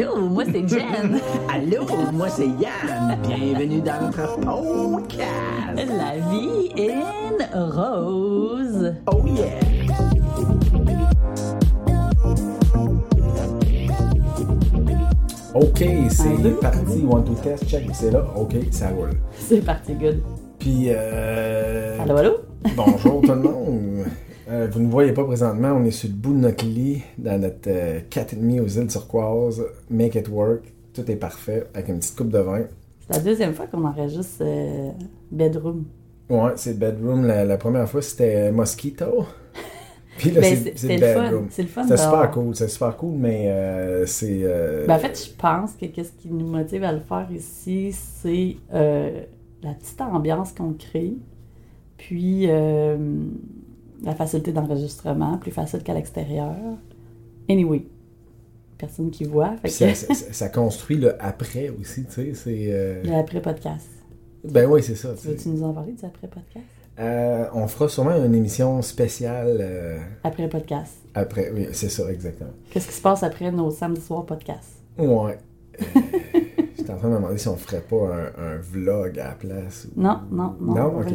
Allô, moi c'est Jen. Allô, moi c'est Yann. Bienvenue dans notre podcast. La vie in rose. Oh yeah. OK, c'est parti. One, two, test, check. C'est là. OK, ça roule. C'est parti, good. Puis, euh, Allô, allô? bonjour tout le monde. Euh, vous ne voyez pas présentement, on est sur le bout de notre lit, dans notre euh, 4,5 aux îles turquoises. Make it work. Tout est parfait, avec une petite coupe de vin. C'est la deuxième fois qu'on enregistre euh, Bedroom. Ouais, c'est bedroom. La, la première fois, c'était Mosquito. Puis là, Ben, c'est c'est- c'est c'est le fun. C'est le fun C'était super dehors. cool. C'est super cool, mais euh, c'est. euh, Ben, en fait, je pense que qu'est-ce qui nous motive à le faire ici, c'est euh, la petite ambiance qu'on crée, puis euh, la facilité d'enregistrement, plus facile qu'à l'extérieur. Anyway, personne qui voit. Fait ça, que ça- ça- ça construit le après aussi, tu sais. C'est. euh, le après-podcast. Ben oui, c'est ça. veux-tu nous en parler du après-podcast? Euh, on fera sûrement une émission spéciale euh, Après-podcast. après. Oui, c'est ça, exactement. Qu'est-ce qui se passe après nos samedis soirs podcasts? Ouais. En train de me demander si on ferait pas un, un vlog à la place. ou- Non, non, non. Non, ok.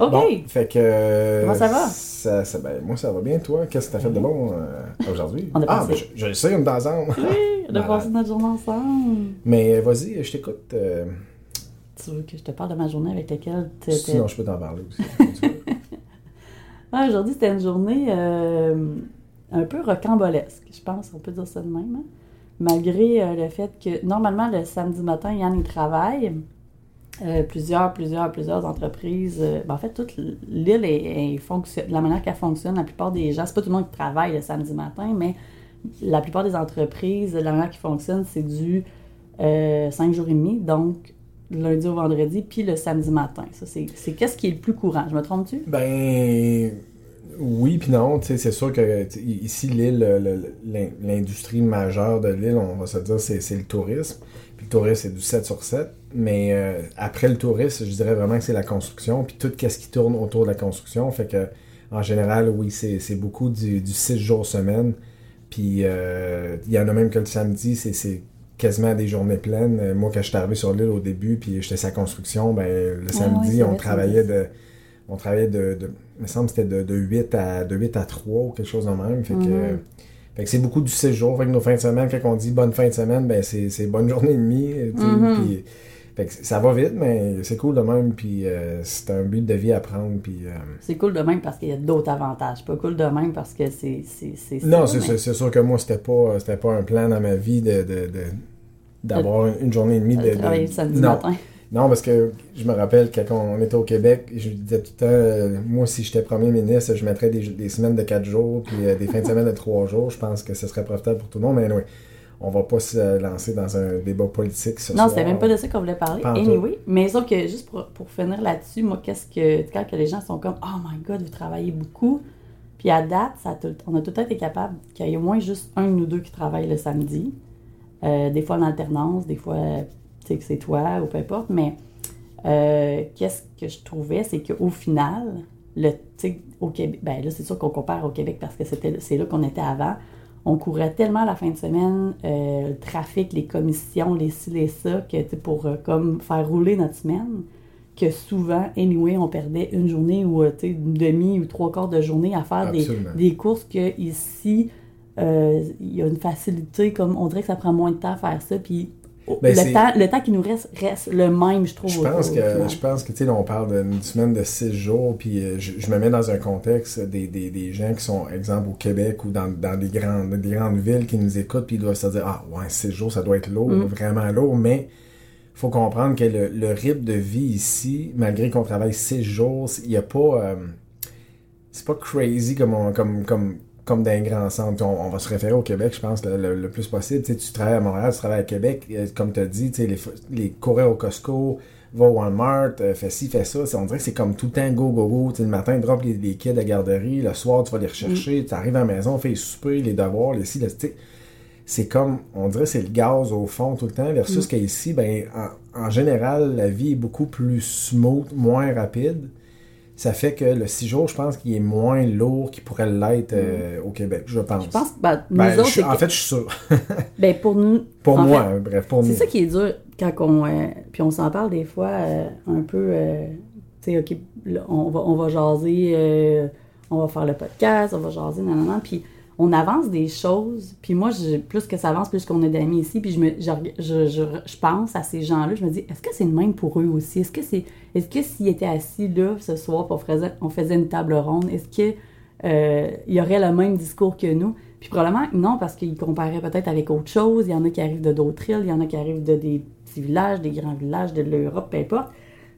OK! Bon, fait que. euh, Comment ça va? Ça, ça- ben, moi, ça va bien. Toi, qu'est-ce que t'as fait de bon euh, aujourd'hui? On a ah, ben, je, je sais, on est ensemble. Oui, on a passé notre journée ensemble. Mais euh, vas-y, je t'écoute. euh, Tu veux que je te parle de ma journée avec laquelle tu étais... sinon, je peux t'en parler aussi. Ah, Aujourd'hui, c'était une journée euh, un peu rocambolesque, je pense, on peut dire ça de même. hein? Malgré euh, le fait que, normalement, le samedi matin, Yann, il travaille. Euh, plusieurs, plusieurs, plusieurs entreprises. euh, ben, en fait, toute l'île est, la manière qu'elle fonctionne, la plupart des gens, c'est pas tout le monde qui travaille le samedi matin, mais la plupart des entreprises, la manière qui fonctionne, c'est du 5 jours et demi, donc lundi au vendredi, puis le samedi matin. Ça, c'est c'est qu'est-ce qui est le plus courant? Je me trompe-tu? Ben oui puis non, tu sais, c'est sûr que ici l'île, le- le- l'in- l'industrie majeure de l'île, on va se dire, c'est le tourisme. Puis le tourisme, c'est du 7 sur 7. Mais euh, après le tourisme, je dirais vraiment que c'est la construction, puis tout ce qui tourne autour de la construction. Fait que en général, oui, c'est beaucoup du, du 6 jours semaine. Puis euh, il y en a même que le samedi, c'est- quasiment des journées pleines. Euh, Moi, quand je suis arrivé sur l'île au début, puis j'étais sa construction, ben le Ah ouais, samedi, on travaillait de on travaillait de, de il me semble c'était de, de 8 à de 8 à 3 ou quelque chose de même fait que Mhm. fait que c'est beaucoup du séjour fait que nos fins de semaine quand on dit bonne fin de semaine ben c'est bonne journée et demie Mhm. puis fait que ça va vite mais c'est cool de même puis euh, c'est un but de vie à prendre puis euh, C'est cool de même parce qu'il y a d'autres avantages. Pas cool de même parce que c'est c'est c'est ça, non c'est mais- sûr que moi c'était pas c'était pas un plan dans ma vie de de- de- d'avoir une journée et demie de, de de- travailler le samedi non matin. Non, parce que je me rappelle quand on était au Québec, je disais tout le temps, euh, moi, si j'étais premier ministre, je mettrais des, des semaines de 4 jours, puis euh, des fins de semaine de 3 jours. Je pense que ce serait profitable pour tout le monde. Mais anyway, on va pas se lancer dans un débat politique ce Non, c'était même pas de ça qu'on voulait parler. Anyway, mais sauf que juste pour, pour finir là-dessus, moi, qu'est-ce que. Quand que les gens sont comme Oh my god, vous travaillez beaucoup. Puis à date, ça a on a tout le temps été capable qu'il y ait au moins juste un ou deux qui travaillent le samedi. Euh, des fois en alternance, des fois, sais, que c'est toi ou peu importe. Mais euh, qu'est-ce que je trouvais, c'est qu'au final, le, au Québec, ben là, c'est sûr qu'on compare au Québec parce que c'était, c'est là qu'on était avant. On courait tellement la fin de semaine, euh, le trafic, les commissions, les ci, les ça, que, pour euh, comme faire rouler notre semaine, que souvent, anyway, on perdait une journée ou une demi ou trois quarts de journée à faire des, des courses que ici, il y a une facilité, comme on dirait que ça prend moins de temps à faire ça, puis Ben, le, temps, le temps qui nous reste reste le même, je trouve. Je pense que, je pense que tu sais, là, on parle d'une semaine de six jours, puis euh, je, je me mets dans un contexte des, des, des gens qui sont, exemple, au Québec ou dans, dans des, grandes, des grandes villes qui nous écoutent, puis ils doivent se dire Ah, ouais, six jours, ça doit être lourd, Mm. vraiment lourd, mais faut comprendre que le, le rythme de vie ici, malgré qu'on travaille six jours, il n'y a pas. euh, c'est pas crazy comme, on- comme, comme, comme dans un grand centre. On, on va se référer au Québec, je pense, le, le- le plus possible. Tu sais, tu travailles à Montréal, tu travailles à Québec, euh, comme tu as dit, tu sais, les, les courir au Costco, va au Walmart, euh, fais ci, fais ça. On dirait que c'est comme tout le temps go, go, go. Tu sais, le matin, drop les, les kids à la garderie, le soir, tu vas les rechercher, tu arrives à la maison, fais les soupers, les devoirs, les ci, les. C'est comme, on dirait, c'est le gaz au fond tout le temps, versus qu'ici, ben, en, en général, la vie est beaucoup plus smooth, moins rapide. Ça fait que le 6 jours, je pense qu'il est moins lourd qu'il pourrait l'être euh, au Québec, je pense. Je pense que ben, nous Ben, autres, je en que- fait, je suis sûr. ben, pour nous. pour moi, fait, hein, bref, pour nous. C'est ça qui est dur quand on. euh, puis on s'en parle des fois euh, un peu. tu sais, OK, là, on va, on va jaser, on va faire le podcast, on va jaser, nanana. Puis on avance des choses. Puis moi, je- plus que ça avance, plus qu'on est d'amis ici. Puis je, me, je, je, pense à ces gens-là. Je me dis, est-ce que c'est le même pour eux aussi? Est-ce que c'est est-ce que s'ils étaient assis là ce soir, on faisait, on faisait une table ronde, est-ce que euh, y aurait le même discours que nous? Puis probablement, non, parce qu'ils comparaient peut-être avec autre chose. Il y en a qui arrivent de d'autres îles, il y en a qui arrivent de des petits villages, des grands villages, de l'Europe, peu importe.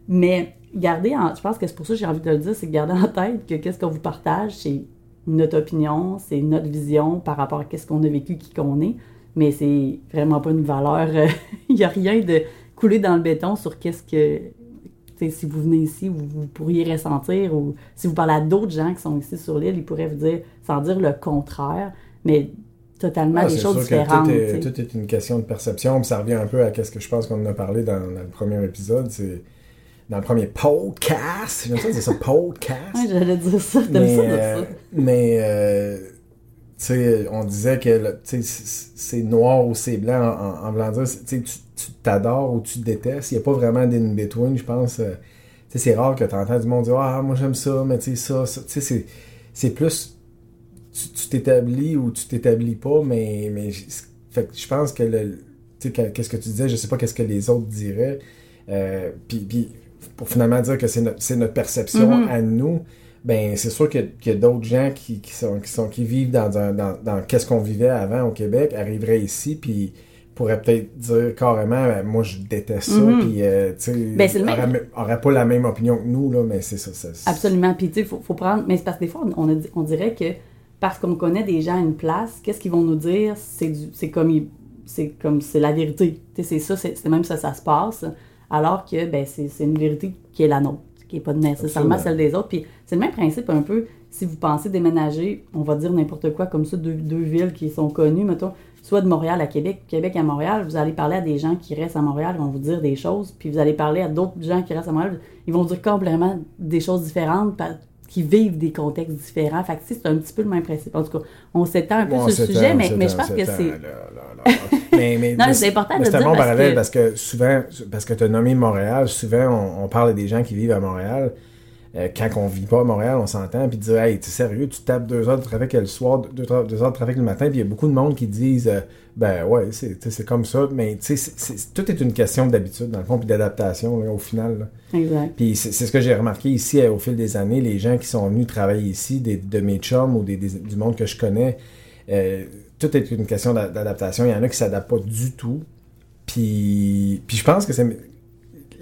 Mais gardez en, je pense que c'est pour ça que j'ai envie de le dire, c'est de garder en tête que qu'est-ce qu'on vous partage, c'est notre opinion, c'est notre vision par rapport à qu'est-ce qu'on a vécu, qui qu'on est. Mais c'est vraiment pas une valeur. euh, Il n'y a rien de coulé dans le béton sur qu'est-ce que. tu sais, si vous venez ici, vous, vous pourriez ressentir, ou si vous parlez à d'autres gens qui sont ici sur l'île, ils pourraient vous dire, sans dire le contraire, mais totalement Ah, des choses différentes. tout est, sais. tout est une question de perception, puis ça revient un peu à ce que je pense qu'on en a parlé dans, dans le premier épisode. C'est dans le premier podcast. J'aime ça dire ça, podcast. Ouais, j'allais dire ça, t'aimes mais, ça dire euh, mais euh, tu sais, on disait que c'est noir ou c'est blanc en, en, voulant dire, tu t'adores ou tu détestes. Il n'y a pas vraiment d'in-between, je pense. euh, tu sais, c'est rare que tu entends du monde dire Ah, moi j'aime ça, mais tu sais, ça, ça. Tu sais, c'est- c'est plus. Tu t'établis ou tu t'établis pas, mais. mais fait que je pense que le. Tu sais, que- qu'est-ce que tu disais, je sais pas qu'est-ce que les autres diraient. Euh, puis, puis pour finalement dire que c'est notre, notre perception Mhm. à nous, ben c'est sûr que- qu'il y a d'autres gens qui, qui sont, qui sont qui vivent dans dans, dans qu'est-ce qu'on vivait avant au Québec arriveraient ici puis pourraient peut-être dire carrément ben, moi je déteste ça Mhm. puis euh, tu sais Ben, auraient pas la même opinion que nous là mais c'est ça, ça Absolument. Puis, tu sais, il faut, faut prendre. Mais c'est parce que des fois, on, a on dirait que parce qu'on connaît des gens à une place, qu'est-ce qu'ils vont nous dire? C'est comme c'est comme c'est la vérité. Tu sais, c'est ça, c'est c'est même ça, ça se passe. Alors que ben, c'est une vérité qui est la nôtre, qui n'est pas nécessairement Absolument. celle des autres. Puis c'est le même principe un peu. Si vous pensez déménager, on va dire n'importe quoi comme ça, deux, deux villes qui sont connues, mettons, soit de Montréal à Québec, Québec à Montréal, vous allez parler à des gens qui restent à Montréal, ils vont vous dire des choses, puis vous allez parler à d'autres gens qui restent à Montréal, ils vont vous dire complètement des choses différentes, qui vivent des contextes différents. Fait que tu sais, c'est un petit peu le même principe. En tout cas, on s'étend un peu Bon, sur le sujet, mais, je pense que c'est... mais, mais, Non, mais c'est important de le c'est un dire bon parallèle que- parce que souvent parce que tu as nommé Montréal souvent on, on parle des gens qui vivent à Montréal Euh, quand on vit pas à Montréal on s'entend puis dire hey t'es sérieux tu tapes deux heures de trafic le soir deux, deux heures de trafic le matin puis il y a beaucoup de monde qui disent euh, ben ouais c'est comme ça mais tu sais tout est une question d'habitude dans le fond puis d'adaptation au final là. Exact. Puis c'est ce que j'ai remarqué ici euh, au fil des années, les gens qui sont venus travailler ici, des, de mes chums ou des, des- du monde que je connais, tout est une question d'a- d'adaptation. Il y en a qui s'adaptent pas du tout. Puis, puis je pense que c'est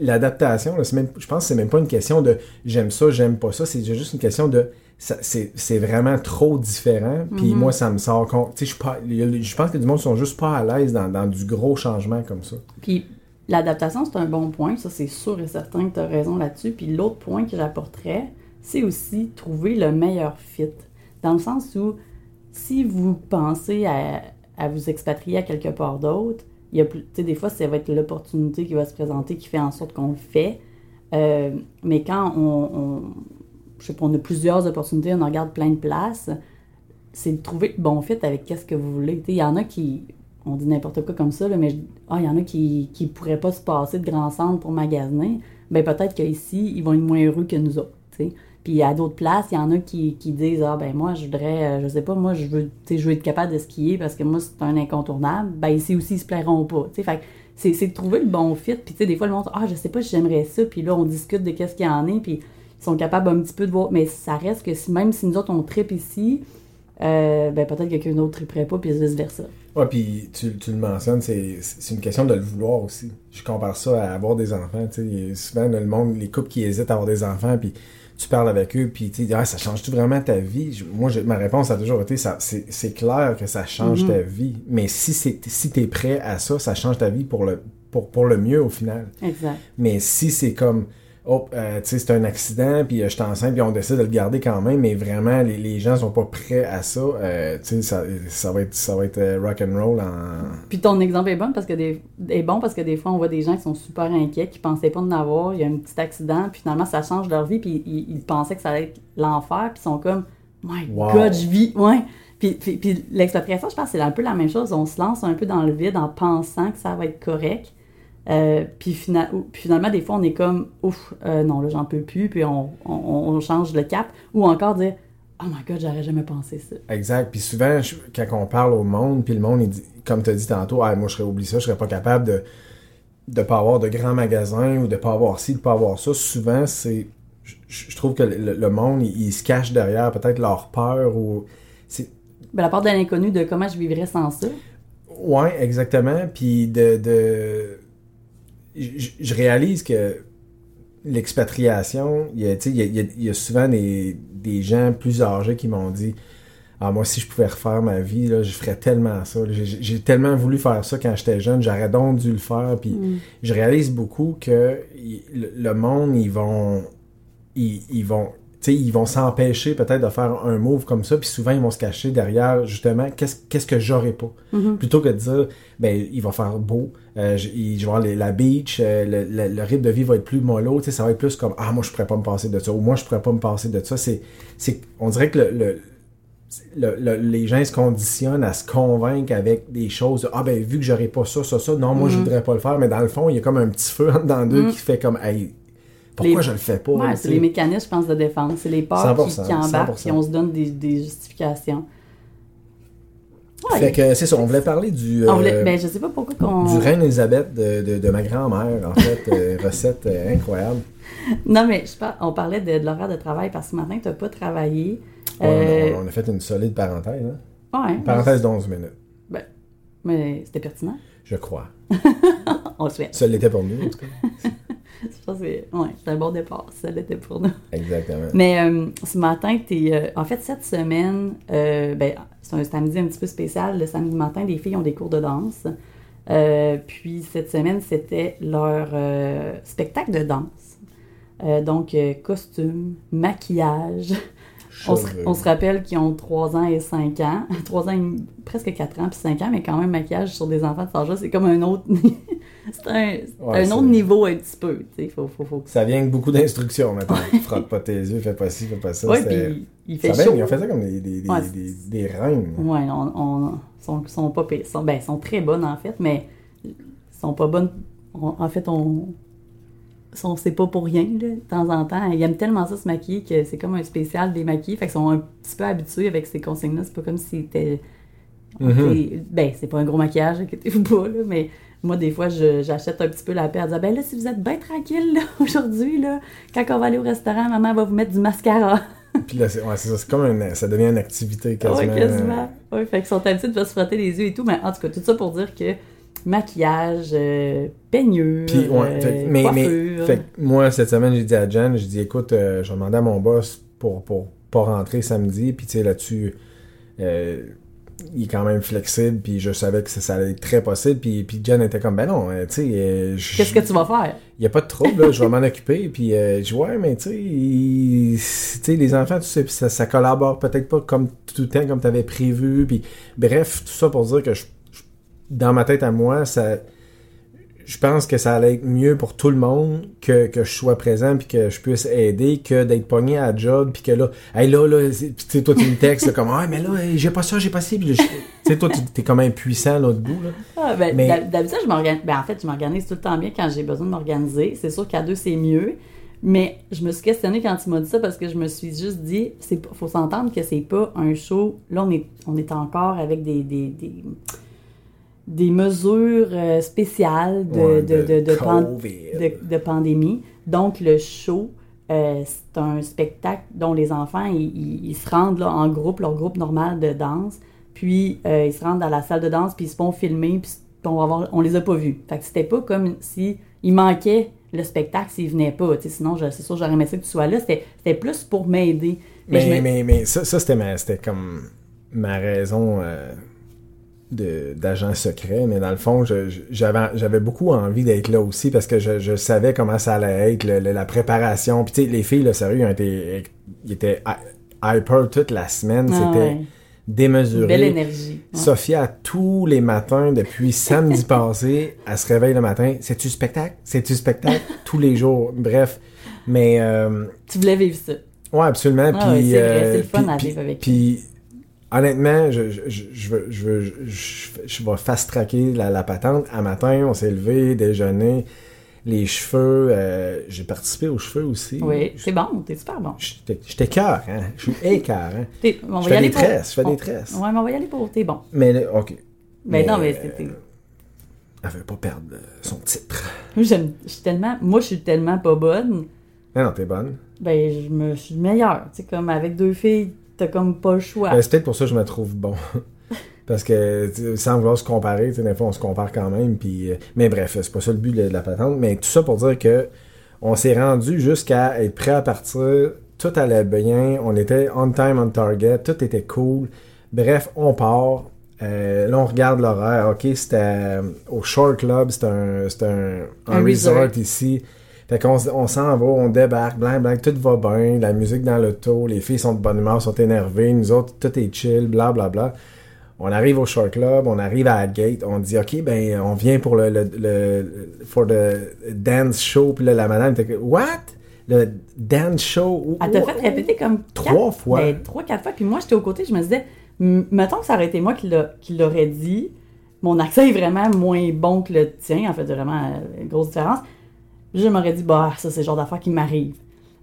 l'adaptation, même, je pense que c'est même pas une question de j'aime ça, j'aime pas ça, c'est juste une question de c'est c'est vraiment trop différent. Puis Mhm. moi, ça me sort compte. Tu sais, je pense que du monde sont juste pas à l'aise dans, dans du gros changement comme ça. Puis l'adaptation, c'est un bon point. Ça, c'est sûr et certain que tu as raison là-dessus. Puis l'autre point que j'apporterais, c'est aussi trouver le meilleur fit. Dans le sens où, si vous pensez à, à vous expatrier à quelque part d'autre, il y a plus, des fois, ça va être l'opportunité qui va se présenter qui fait en sorte qu'on le fait. Euh, mais quand on, je sais pas, on a plusieurs opportunités, on en regarde plein de places, c'est de trouver le bon fit avec qu'est-ce que vous voulez. Il y en a qui, on dit n'importe quoi comme ça, là, mais ah, il y en a qui ne pourraient pas se passer de grands centres pour magasiner. Ben peut-être qu'ici, ils vont être moins heureux que nous autres. Puis à d'autres places, il y en a qui, qui disent Ah ben moi je voudrais, euh, je sais pas, moi je veux, je veux être capable de skier parce que moi c'est un incontournable. Ben ici aussi ils se plairont pas. tu sais. Fait c'est, de trouver le bon fit. Puis tu sais, des fois le monde Ah je sais pas si j'aimerais ça. Puis là on discute de qu'est-ce qu'il y en est. Puis ils sont capables un petit peu de voir. Mais ça reste que si, même si nous autres on tripe ici, euh, ben peut-être que quelqu'un d'autre triperait pas, puis vice versa. Ouais, puis tu, tu le mentionnes, c'est une question de le vouloir aussi. Je compare ça à avoir des enfants. Tu sais, a souvent, le monde, les couples qui hésitent à avoir des enfants, puis tu parles avec eux, puis tu dis, ah, ça change-tu vraiment ta vie? Je- moi, je- ma réponse a toujours été, ça- c'est clair que ça change Mhm. ta vie. Mais si, c'est- si tu es prêt à ça, ça change ta vie pour le, pour, pour le mieux au final. Exact. Mais si c'est comme oh, euh, tu sais, c'est un accident, puis euh, je suis enceinte, puis on décide de le garder quand même, mais vraiment, les, les gens sont pas prêts à ça. Euh, tu sais, ça, ça va être, ça va être euh, rock and roll en. Puis ton exemple est bon parce que des, est bon parce que des fois on voit des gens qui sont super inquiets, qui pensaient pas en avoir, il y a un petit accident, puis finalement ça change leur vie, puis ils, ils pensaient que ça allait être l'enfer, puis ils sont comme My Wow. God, je vis, ouais. Puis, puis, je pense que c'est un peu la même chose. On se lance un peu dans le vide en pensant que ça va être correct. Euh, puis, fina- finalement, des fois, on est comme ouf, euh, non, là, j'en peux plus, puis on, on, on change le cap. Ou encore dire Oh my God, j'aurais jamais pensé ça. Exact. Puis souvent, je- quand on parle au monde, puis le monde, il dit, comme tu as dit tantôt, ah, moi, je serais oublié ça, je serais pas capable de de pas avoir de grands magasins ou de pas avoir ci, de pas avoir ça. Souvent, c'est. Je, je trouve que le, le monde, il, il se cache derrière peut-être leur peur ou. Ben, la part de l'inconnu de comment je vivrais sans ça. Ouais, exactement. Puis de. de je, réalise que l'expatriation, il y a, tu sais, il y a- il y a- il y a souvent des, des gens plus âgés qui m'ont dit Ah, moi, si je pouvais refaire ma vie, là, je ferais tellement ça. J'ai tellement voulu faire ça quand j'étais jeune, j'aurais donc dû le faire. Puis je réalise beaucoup que le, monde, ils vont. Ils, ils vont. ils vont s'empêcher peut-être de faire un move comme ça, puis souvent ils vont se cacher derrière justement qu'est-ce qu'est-ce que j'aurais pas. Plutôt que de dire, ben il va faire beau, euh, je, il- je vais avoir les- la beach, euh, le, le- le rythme de vie va être plus mollo, tu sais, ça va être plus comme ah moi je pourrais pas me passer de ça, ou moi je pourrais pas me passer de ça. C'est, c'est, on dirait que le, le- le- le- les gens se conditionnent à se convaincre avec des choses. Ah ben vu que j'aurais pas ça, ça, ça, non moi je voudrais pas le faire, mais dans le fond il y a comme un petit feu en dedans d'eux qui fait comme hey pourquoi Les- je le fais pas Ouais, c'est les mécanismes, je pense, de défense. C'est les peurs 100%, qui, qui embarquent, 100%. puis on se donne des, des justifications. Ouais. Fait que c'est ça, on voulait parler du. On voulait- euh, ben, je sais pas pourquoi qu'on. Du Reine Elisabeth de, de, de ma grand-mère, en fait, euh, recette euh, incroyable. Non, mais je par- on parlait de, de l'horaire de travail parce que ce matin, tu n'as pas travaillé. Ouais, Euh, on, on a fait une solide parenthèse. Hein? ouais. Une parenthèse d'11 minutes, Ben, mais c'était pertinent. je crois. On le souhaite. Ça l'était pour nous, en tout cas. Je pense que ouais, c'est un bon départ. Ça l'était pour nous. Exactement. Mais euh, ce matin, t'es, euh, en fait, cette semaine, euh, ben, c'est un samedi un petit peu spécial. Le samedi matin, les filles ont des cours de danse. Puis cette semaine, c'était leur spectacle de danse. Donc, costume, maquillage. On se, Cheveux. on se rappelle qu'ils ont 3 ans et 5 ans. 3 ans, et- presque 4 ans, puis 5 ans, mais quand même, maquillage sur des enfants de cet âge-là, c'est comme un autre... c'est un, Ouais, autre niveau un petit peu. Faut, faut, faut Ça vient avec beaucoup d'instructions maintenant. Frotte pas tes yeux, fais pas ci, fais pas ça. Ouais, c'était- puis il ça fait vient, chaud. ils ont fait ça comme des, des, des, Ouais, des, des reines. Ouais, on, on- sont, sont pas pires. Sont, ben, sont très bonnes en fait, mais sont pas bonnes. on- en fait, on. sont- C'est pas pour rien, là, de temps en temps. Ils aiment tellement ça se maquiller que c'est comme un spécial des maquillés. Fait qu'ils sont un petit peu habitués avec ces consignes-là. C'est pas comme si c'était. Mhm. Ben, c'est pas un gros maquillage, inquiétez-vous pas, là, mais moi, des fois, j'achète un petit peu la paix à dire Ben là, si vous êtes bien tranquille, aujourd'hui, là, quand on va aller au restaurant, maman va vous mettre du mascara. Puis là, c'est ouais, c'est ça, comme une, ça devient une activité quasiment. Oui, quasiment. Oui, fait qu'ils sont habitués de se frotter les yeux et tout. Mais en tout cas, tout ça pour dire que maquillage, euh, peignure, Puis, ouais, euh, fait, mais, mais coiffure. fait que moi, cette semaine, j'ai dit à Jen, j'ai dit, écoute, euh, je demander à mon boss pour, pour pas rentrer samedi, puis tu sais, là-dessus, euh, il est quand même flexible, puis je savais que ça, ça allait être très possible, puis, puis Jen était comme, ben non, euh, tu sais, euh, Qu'est-ce que tu vas faire? il n'y a pas de trouble, là, je vais m'en occuper. Puis euh, je dis, ouais, mais tu sais, il- tu sais, les enfants, tu sais, ça, ça collabore peut-être pas comme tout le temps, comme tu avais prévu. Puis bref, tout ça pour dire que je- je- dans ma tête à moi, ça, je pense que ça allait être mieux pour tout le monde que, que je sois présent puis que je puisse aider que d'être pogné à la job puis que là, hey là, là, c'est- tu sais, toi, tu me textes là, comme, ah, mais là, hey, j'ai pas ça, j'ai pas ci. Tu sais, toi, tu es comme impuissant l'autre bout, là. Ah, ben, Mais- D'habitude, je m'organise. Ben, en fait, je m'organise tout le temps bien quand j'ai besoin de m'organiser. C'est sûr qu'à deux, c'est mieux. Mais je me suis questionnée quand tu m'as dit ça parce que je me suis juste dit, il faut s'entendre que c'est pas un show. Là, on est, on est encore avec des, des, des, des mesures euh, spéciales de, Ouais, de, de, de pan- COVID. de- de pandémie. Donc, le show, euh, c'est un spectacle dont les enfants, ils, se rendent là, en groupe, leur groupe normal de danse. Puis, euh, ils se rendent dans la salle de danse, puis ils se font filmer, puis on, va voir, on les a pas vus. Fait que c'était pas comme si il manquait le spectacle s'il venait pas. Sinon, je- c'est sûr, j'aurais aimé ça que tu sois là. C'était c'était plus pour m'aider. Mais, me- mais, mais ça, ça c'était, ma- c'était comme ma raison euh, de- d'agent secret, mais dans le fond, j'avais beaucoup envie d'être là aussi parce que je, je savais comment ça allait être, le- le- la préparation. Puis tu sais, les filles, là, sérieux, ils, été, ils étaient hy- hyper toute la semaine. Ah C'était ouais. démesuré. Belle énergie. Ouais. Sophia, tous les matins, depuis samedi passé, elle se réveille le matin. C'est-tu spectacle? C'est-tu spectacle? tous les jours. Bref. Mais, euh, Tu voulais vivre ça. ouais, absolument. Ah ouais, puis, c'est euh, c'est le fun puis- à vivre avec Puis, honnêtement, je, je, je, je, veux- je, vais fast-tracker la, la patente. À matin, on s'est levé, déjeuner, les cheveux. euh, J'ai participé aux cheveux aussi. Oui, c'est bon, t'es super bon. J'étais cœur, hein? Je suis écœur, hein? On va Je y fais aller des pour- tresses, je fais on- des tresses. Ouais, mais on va y aller pour. T'es bon. Mais, là, OK. Mais, non, Mais, c'était. Elle veut pas perdre euh, son titre. Moi. Je suis tellement. Moi, je suis tellement pas bonne. Non, non, t'es bonne. Ben, je me je suis meilleure. Tu sais, comme avec deux filles, t'as comme pas le choix. Ben, c'est peut-être pour ça que je me trouve bon. Parce que, sans vouloir se comparer, tu sais, des fois, on se compare quand même. Puis, euh, mais bref, c'est pas ça le but de, la patente. Mais tout ça pour dire que on s'est rendu jusqu'à être prêt à partir. Tout allait bien. On était on time, on target. Tout était cool. Bref, on part. Euh, là, on regarde l'horaire. OK, c'était euh, au Shore Club. C'était un, un, un Un resort. resort. ici. Fait qu'on on s'en va, on débarque, blanc, blanc, tout va bien, la musique dans l'auto, les filles sont de bonne humeur, sont énervées, nous autres, tout est chill, bla bla bla. On arrive au Short Club, on arrive à gate, on dit OK, ben on vient pour le, le, le for the dance show, puis là la madame était que What? Le dance show? Elle t'a fait répéter comme. Trois quatre- fois. Ben, trois, quatre fois. Puis moi, j'étais aux côtés, je me disais, mettons que ça aurait été moi qui l'a- qui l'aurait dit. Mon accent est vraiment moins bon que le tien. En fait, vraiment euh, une grosse différence. Je m'aurais dit, bah, ça, c'est le genre d'affaire qui m'arrive.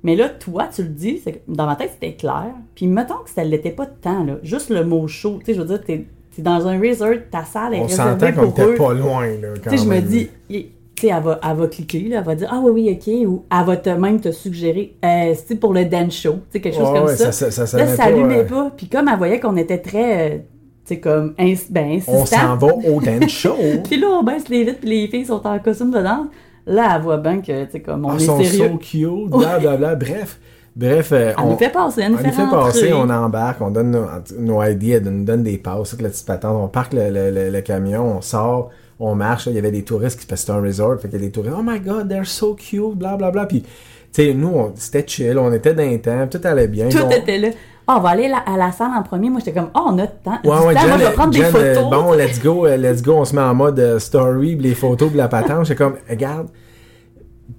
Mais là, toi, tu le dis, c'est que dans ma tête, c'était clair. Puis mettons que ça l'était pas tant, là. Juste le mot chaud. Tu sais, je veux dire, t'es t'es dans un resort, ta salle est On réservée pour était pas loin, là, quand Tu sais, je me dis, tu sais, elle va, elle va cliquer, là, elle va dire, ah oui, oui, ok, ou elle va te, même te suggérer, euh, c'est pour le dance show, tu sais, quelque chose comme ouais, ça. ça- ça- ça là, ça pas, allumait euh, pas. Puis comme elle voyait qu'on était très, euh, tu sais, comme, ins ben, On insistant. s'en va au dance show. Puis là, on baisse les vitres, puis les filles sont en costume de danse. Là, elle voit bien que, tu sais, comme, on Ah, est sont sérieux. so cute, bla bla bla. Bref, bref. euh, Elle on, nous fait passer, on nous fait passer, on embarque, on donne nos, nos ID, elle nous donne des passes, toute la petite patente. On parque le, le- le- le camion, on sort, on marche. là, Il y avait des touristes qui c'était un resort, fait qu'il y a des touristes. Oh my god, they're so cute, bla bla bla. Puis, tu sais, nous, on- c'était chill, on était dans les temps, tout allait bien. Tout On- était là. Ah, on va aller la- à la salle en premier. Moi, j'étais comme, oh, on a de temps. Ouais, ouais, moi, je vais prendre Jen, des euh, photos. bon, let's go, euh, let's go, on se met en mode euh, story, les photos, puis la patente. J'étais comme, regarde,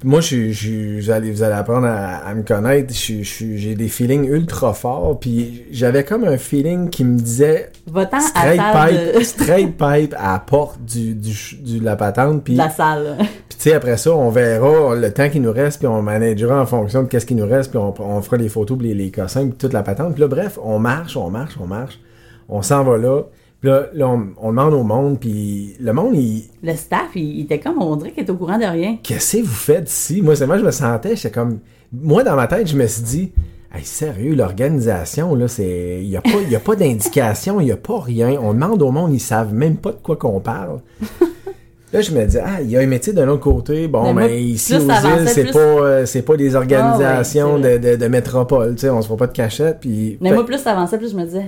moi, je, vous, allez, vous allez apprendre à, à me connaître. Je, je j'ai des feelings ultra forts, puis j'avais comme un feeling qui me disait à straight pipe, de, straight pipe à la porte du, du, de la patente, puis de la salle. Sais, après ça, on verra le temps qui nous reste, puis on managera en fonction de qu'est-ce qui nous reste, puis on, on fera les photos, puis les, les cossins, puis toute la patente. Puis là, bref, on marche, on marche, on marche. On s'en va là. Puis là, là, on, on demande au monde, puis le monde, il... Le staff, il, il était comme, on dirait qu'il était au courant de rien. Qu'est-ce que vous faites ici? Moi, c'est moi, je me sentais, j'étais comme... Moi, dans ma tête, je me suis dit... Hey, sérieux, l'organisation, là, c'est... Il n'y a pas, y a pas d'indication, il n'y a pas rien. On demande au monde, ils savent même pas de quoi qu'on parle. Là, je me dis, ah, il y a un métier de l'autre côté. Bon, Mais ici, aux îles, c'est plus- pas, euh, c'est pas des organisations Ah ouais, de, de, de métropole, tu sais, on se fera pas de cachette, puis... Mais Fait- moi, plus ça avançait, plus je me disais,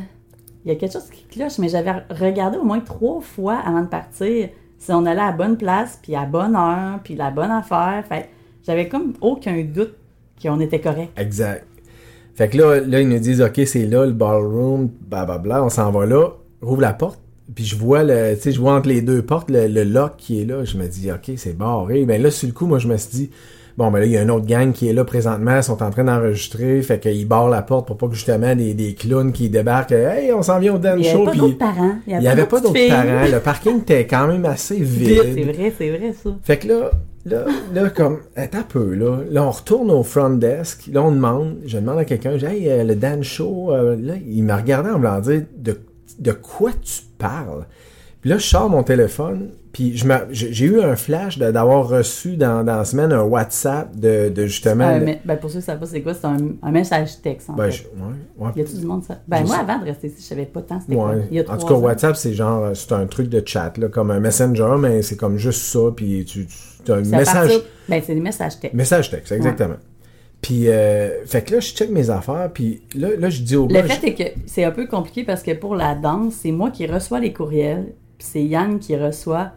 il y a quelque chose qui cloche, mais j'avais regardé au moins trois fois avant de partir si on allait à la bonne place, puis à la bonne heure, puis la bonne affaire. Fait j'avais comme aucun doute qu'on était correct. Exact. Fait que là, là, ils nous disent, OK, c'est là, le ballroom, blablabla, on s'en va là, rouvre la porte, puis je vois le, tu sais, je vois entre les deux portes le, le lock qui est là, je me dis, OK, c'est barré. Ben là, sur le coup, moi, je me suis dit, bon, ben là, il y a un autre gang qui est là présentement, ils sont en train d'enregistrer, fait qu'ils barrent la porte pour pas que justement des, des clowns qui débarquent, hey, on s'en vient au Il dance n'y show, avait pas d'autres parents. il y avait pas d'autres parents, le parking était quand même assez Vite, c'est vide. vrai, c'est vrai ça. Fait que là, là, là, comme, attends un peu, là. Là, on retourne au front desk. Là, on demande, je demande à quelqu'un, j'ai, hey, euh, le Dan Show, euh, là, il me regardait en me dire, de, de quoi tu parles? Puis là, je sors mon téléphone, puis j'ai eu un flash d'avoir reçu dans, dans la semaine un WhatsApp de, de justement. Le- ben, pour ceux qui ne savent pas c'est quoi, c'est un, un message texte en ben, fait. ouais, ouais. Y a-tu du monde ça? Ben Je moi sais. avant de rester ici, je savais pas tant c'était quoi. Ouais. Il y a En tout cas, ans. WhatsApp, c'est genre, euh, c'est un truc de chat, là, comme un messenger, mais c'est comme juste ça, puis tu, tu as un message. partir- Ben c'est des messages textes. Message texte, exactement. Puis, euh, fait que là, je check mes affaires, puis là, là je dis au Le gars... fait est que c'est un peu compliqué parce que pour la danse, c'est moi qui reçois les courriels. Puis c'est Yann qui reçoit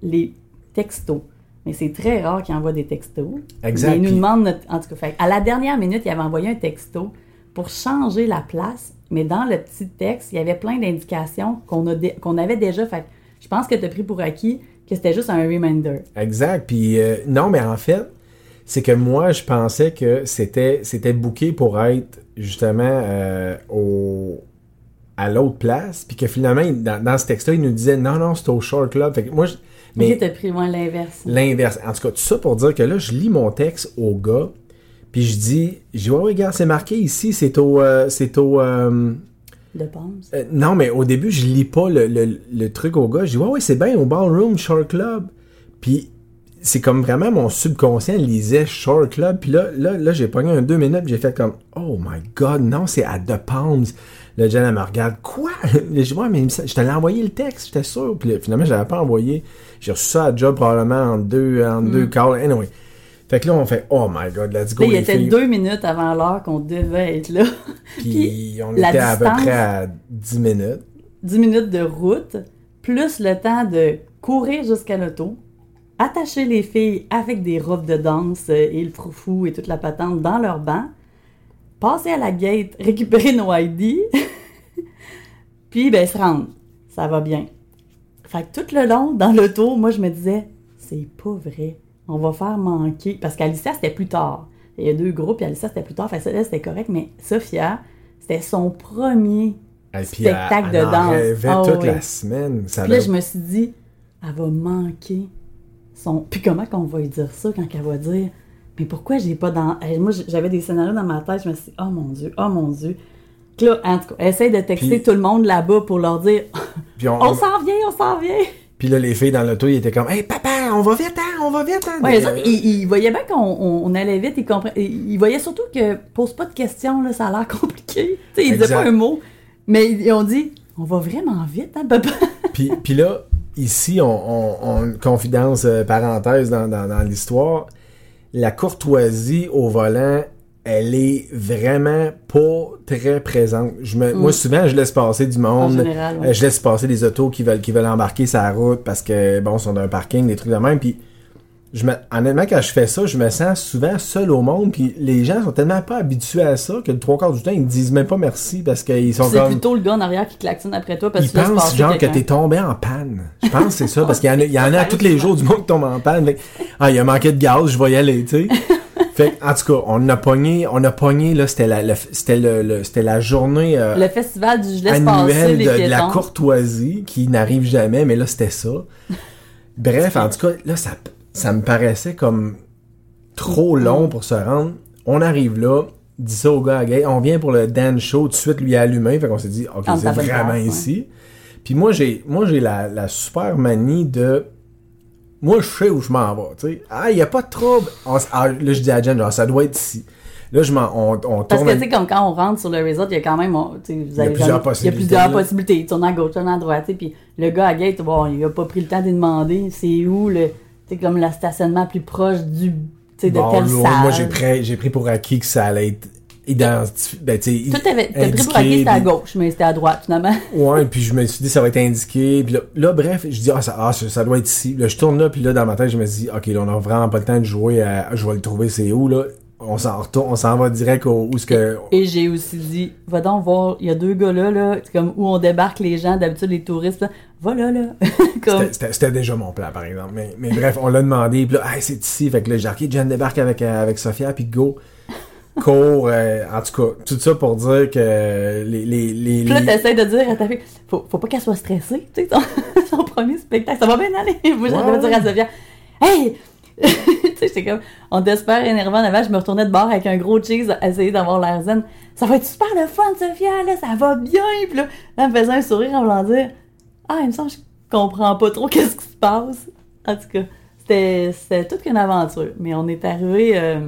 les textos. Mais c'est très rare qu'il envoie des textos. Exact, Mais il nous demande notre... En tout cas, fait, à la dernière minute, il avait envoyé un texto pour changer la place, mais dans le petit texte, il y avait plein d'indications qu'on a dé- qu'on avait déjà. Fait je pense que tu as pris pour acquis que c'était juste un reminder. Exact. Puis euh, non, mais en fait, c'est que moi, je pensais que c'était c'était booké pour être justement euh, au à l'autre place, puis que finalement, il- dans, dans ce texte-là, il nous disait non, non, c'est au Short Club. Fait que moi, je- Mais mais tu as pris moins l'inverse. l'inverse. En tout cas, tout ça pour dire que là, je lis mon texte au gars, puis je dis, je dis, ouais, regarde, c'est marqué ici, c'est au, euh, c'est au, euh, De euh, non, mais au début, je lis pas le, le- le truc au gars. Je dis, ouais, ouais, c'est bien au Ballroom Short Club. Puis, c'est comme vraiment mon subconscient lisait Short Club. Puis là, là, là j'ai pogné un deux minutes. puis J'ai fait comme, oh my god, non, c'est à The Palms. Le Jen, elle me regarde, quoi? Je dis, ouais, mais envoyer le texte, j'étais sûr. Puis là, finalement, je l'avais pas envoyé. J'ai reçu ça à job probablement en deux, en deux calls. Anyway. Fait que là, on fait, oh my god, let's go. Là, il les était filles. deux minutes avant l'heure qu'on devait être là. Puis, on était à peu distance- près à 10 minutes. 10 minutes de route, plus le temps de courir jusqu'à l'auto, attacher les filles avec des robes de danse euh, et le froufou et toute la patente dans leur banc, passer à la gate, récupérer nos ID, puis ben se rendre. Ça va bien. Fait que tout le long, dans l'auto, moi je me disais, c'est pas vrai. On va faire manquer. Parce qu'Alicia, c'était plus tard. Il y a deux groupes, puis Alicia, c'était plus tard. Fait que c'était correct, mais Sophia, c'était son premier Et spectacle elle, elle de danse. rêvait Ah toute oui. la semaine. Ça Puis là, je me suis dit, elle va manquer Puis comment qu'on va lui dire ça quand elle va dire, mais pourquoi j'ai pas dans. Eh, Moi, j'avais des scénarios dans ma tête, je me suis dit, oh mon Dieu, oh mon Dieu. Là, en tout cas, essaye de texter Puis- tout le monde là-bas pour leur dire, on- on s'en vient, on s'en vient. puis là, les filles dans l'auto, ils étaient comme Hey papa, on va vite, hein, on va vite, hein. Ouais, autres, ils, voyaient bien qu'on on- allait vite, ils comprenaient. Ils voyaient surtout que pose pas de questions, là, ça a l'air compliqué. Ils disaient pas un mot, mais ils ont dit, on va vraiment vite, hein, papa. puis, puis là, ici, on, on, on- confidence euh, parenthèse dans, dans, dans l'histoire, la courtoisie au volant, elle est vraiment pas très présente. Je me, Moi, souvent, je laisse passer du Mm. En monde. général, ouais. Euh, je laisse passer des autos qui veulent, qui veulent embarquer sa route parce que, bon, ils sont dans un parking, des trucs de même. Puis, je me, honnêtement, quand je fais ça, je me sens souvent seul au monde. Puis, les gens sont tellement pas habitués à ça que le trois quarts du temps, ils me disent même pas merci parce qu'ils sont C'est comme. plutôt le gars en arrière qui klaxonne après toi parce Ils que tu laisses pensent genre que t'es tombé en panne. Je pense que c'est ça, parce qu'il y en a, il y en a tous les jours du monde qui tombe en panne. Fait ah, il a manqué de gaz, je vais y aller, tu sais. Fait que, en tout cas, on a pogné, on a pogné, là, c'était la, c'était le, le- c'était la journée euh, Le festival du je laisse annuelle les de, la courtoisie qui n'arrive jamais, mais là, c'était ça. Bref, en tout cas, là, ça, ça me paraissait comme trop long pour se rendre. On arrive là, dit ça au gars à gay, on vient pour le dance show, tout de suite lui a allumé, fait qu'on s'est dit, ok, Ah, c'est vraiment place, ouais. ici. Puis moi, j'ai, moi, j'ai la, la super manie de, moi, je sais où je m'en vais, tu sais. Ah, il y a pas de trouble. On s- ah, là, je dis à Jen, genre, ça doit être ici. Là, je m'en, on, on Parce tourne. que, tu sais, comme quand on rentre sur le resort, il y a quand même. on- vous y a plusieurs jamais- Il y a possibilités, plusieurs là. possibilités. Tu tournes à gauche, tu tournes à droite. Puis le gars à gate, bon, il a pas pris le temps de demander c'est où le. Sais, comme le stationnement plus proche du. De Bon, telle salle. moi, j'ai pris, j'ai pris pour acquis que ça allait être identifié. Ben, tu. T'as pris pour acquis, c'était à gauche, mais c'était à droite, finalement. Ouais, puis je me suis dit, ça va être indiqué. Puis là, là, bref, je dis, ah ça, ah, ça, ça doit être ici. Là, je tourne là, puis là, dans ma tête, je me dis, ok, là, on a vraiment pas le temps de jouer à, je vais le trouver, c'est où, là? On s'en retourne, on s'en va direct au, où ce que, Et j'ai aussi dit, va donc voir, il y a deux gars là, là, c'est comme où on débarque les gens, d'habitude les touristes, là. Va là, comme, C'était- déjà mon plan, par exemple. Mais, mais bref, on l'a demandé. Puis là, hey, c'est ici. Fait que là, j'ai dit, OK, Jen débarque avec, euh, avec Sophia, puis go. Cours. euh, en tout cas, tout ça pour dire que les... les, les, Puis là, t'essaies de dire à ta fille, faut, faut pas qu'elle soit stressée, tu sais, son, son premier spectacle, ça va bien aller. Moi, Ouais. dire à Sophia, hey! tu sais, j'étais comme, on super énervant en avant, je me retournais de bord avec un gros cheese à essayer d'avoir l'air zen. Ça va être super le fun, Sophia, là, ça va bien. Puis là, là, elle me faisait un sourire en voulant dire, ah, il me semble que je comprends pas trop qu'est-ce qui se passe. En tout cas, c'était, c'était toute une aventure. Mais on est arrivé, euh,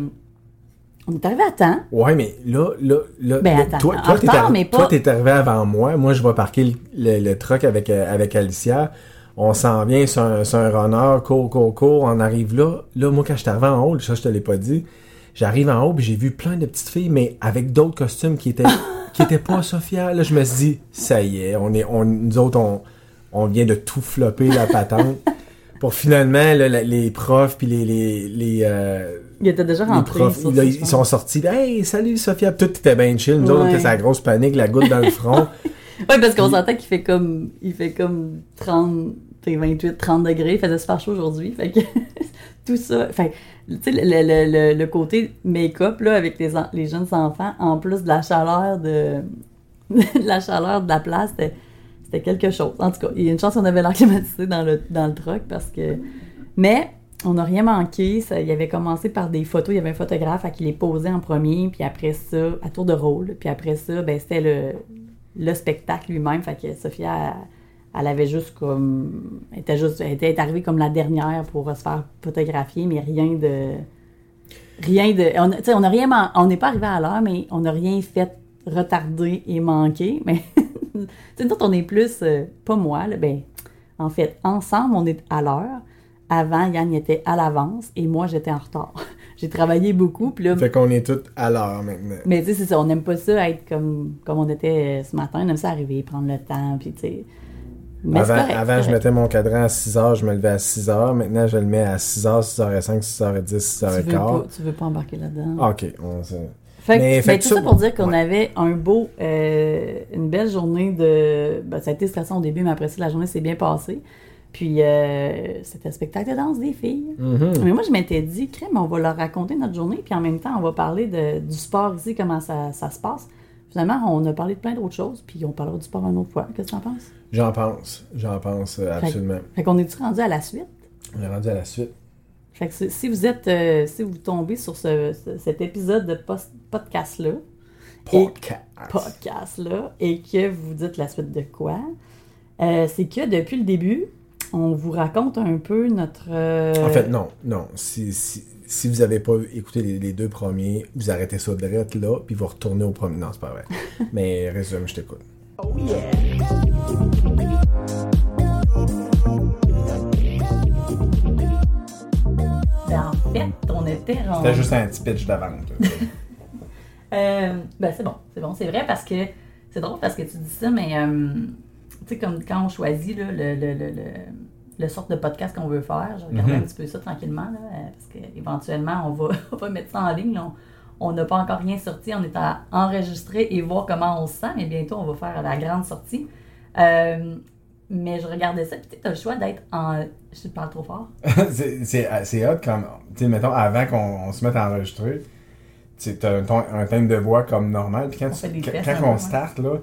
on est arrivé à temps. Ouais, mais là, là, là, Ben, là, attends, toi, toi, t'es retard, arri- mais pas- toi, t'es arrivé avant moi. Moi, je vais parquer le, le, le truck avec, euh, avec Alicia. On s'en vient sur un, sur un runner, court, court, court. On arrive là. Là, moi, quand je suis arrivé en haut, ça, je te l'ai pas dit. J'arrive en haut, puis j'ai vu plein de petites filles, mais avec d'autres costumes qui étaient, qui étaient pas Sophia. Là, je me suis dit, ça y est, on est, on, nous autres, on, on vient de tout flopper la patente. pour finalement, là, la- les profs puis les, les, les, euh, Il était déjà les rentré. profs, sur là, ça, ils sont sortis. Hey, salut Sophia. Tout était bien chill. Nous autres, on Ouais. était sa grosse panique, la goutte dans le front. Ouais, parce qu'on s'entend qu'il fait comme, il fait comme 30, t'sais, 28, 30 degrés. Il faisait super chaud aujourd'hui. Fait que tout ça, fait tu sais, le, le, le, le côté make-up, là, avec les, les jeunes enfants, en plus de la chaleur de, de la chaleur de la place, c'était, c'était quelque chose. En tout cas, il y a une chance qu'on avait l'air climatisé dans le, dans le truck parce que, mais, on n'a rien manqué. Ça, il avait commencé par des photos. Il y avait un photographe à qui les posait en premier, puis après ça, à tour de rôle. Puis après ça, ben, c'était le, le spectacle lui-même. Fait que Sophia, elle, avait juste comme. Elle était, juste, était arrivée comme la dernière pour se faire photographier, mais rien de. Rien de. On, On n'est pas arrivé à l'heure, mais on n'a rien fait retarder et manquer. Mais. tu sais, nous autres, on est plus. euh, pas moi, là, ben. En fait, ensemble, on est à l'heure. Avant, Yann était à l'avance et moi, j'étais en retard. J'ai travaillé beaucoup, puis là, fait qu'on est tous à l'heure maintenant. mais tu sais, c'est ça, on n'aime pas ça être comme, comme on était euh, ce matin, on aime ça arriver, prendre le temps, puis tu sais. Mais c'est avant, correct, avant c'est je mettais mon cadran à 6h, je me levais à 6h. Maintenant, je le mets à 6h, 6h05, 6h10, tu veux, 6h15. pas, tu veux pas embarquer là-dedans. Ah, ok, on se... Fait que, Mais fait que tout ça- ça pour dire qu'on ouais. avait un beau, euh, une belle journée de. Ben, ça a été stressant au début, mais après ça, la journée s'est bien passée. Puis, euh, c'était un spectacle de danse des filles. Mhm. Mais moi, je m'étais dit, crème, on va leur raconter notre journée, puis en même temps, on va parler de, du sport ici, comment ça, ça se passe. Finalement, on a parlé de plein d'autres choses, puis on parlera du sport une autre fois. Qu'est-ce que tu en penses? J'en pense, j'en pense euh, absolument. Fait qu'on est-tu rendu à la suite? On est rendu à la suite. Fait que si vous êtes, euh, si vous tombez sur ce, ce- cet épisode de podcast-là, Et- Podcast. podcast-là, et que vous dites la suite de quoi, euh, c'est que depuis le début, on vous raconte un peu notre... euh, En fait, non, non. Si, si, si vous n'avez pas écouté les, les deux premiers, vous arrêtez ça direct là, puis vous retournez au premier. Non, c'est pas vrai. Mais résume, je t'écoute. Oh yeah. En fait, on était. C'était juste un petit pitch de vente. Euh, ben c'est bon, c'est bon, c'est vrai parce que c'est drôle parce que tu dis ça, mais euh, tu sais, comme quand on choisit là, le, le, le, le, le sorte de podcast qu'on veut faire, je regarde Mhm. un petit peu ça tranquillement, là, euh, parce qu'éventuellement, on va, on va mettre ça en ligne. là. On on n'a pas encore rien sorti, on est à enregistrer et voir comment on se sent, mais bientôt, on va faire la grande sortie. Euh, mais je regardais ça, puis tu as le choix d'être en. Je parle trop fort. c'est, c'est, hot comme, tu sais, mettons, avant qu'on on se mette à enregistrer, tu as un, ton- un thème de voix comme normal, puis quand, On tu- quand, quand un on start, là,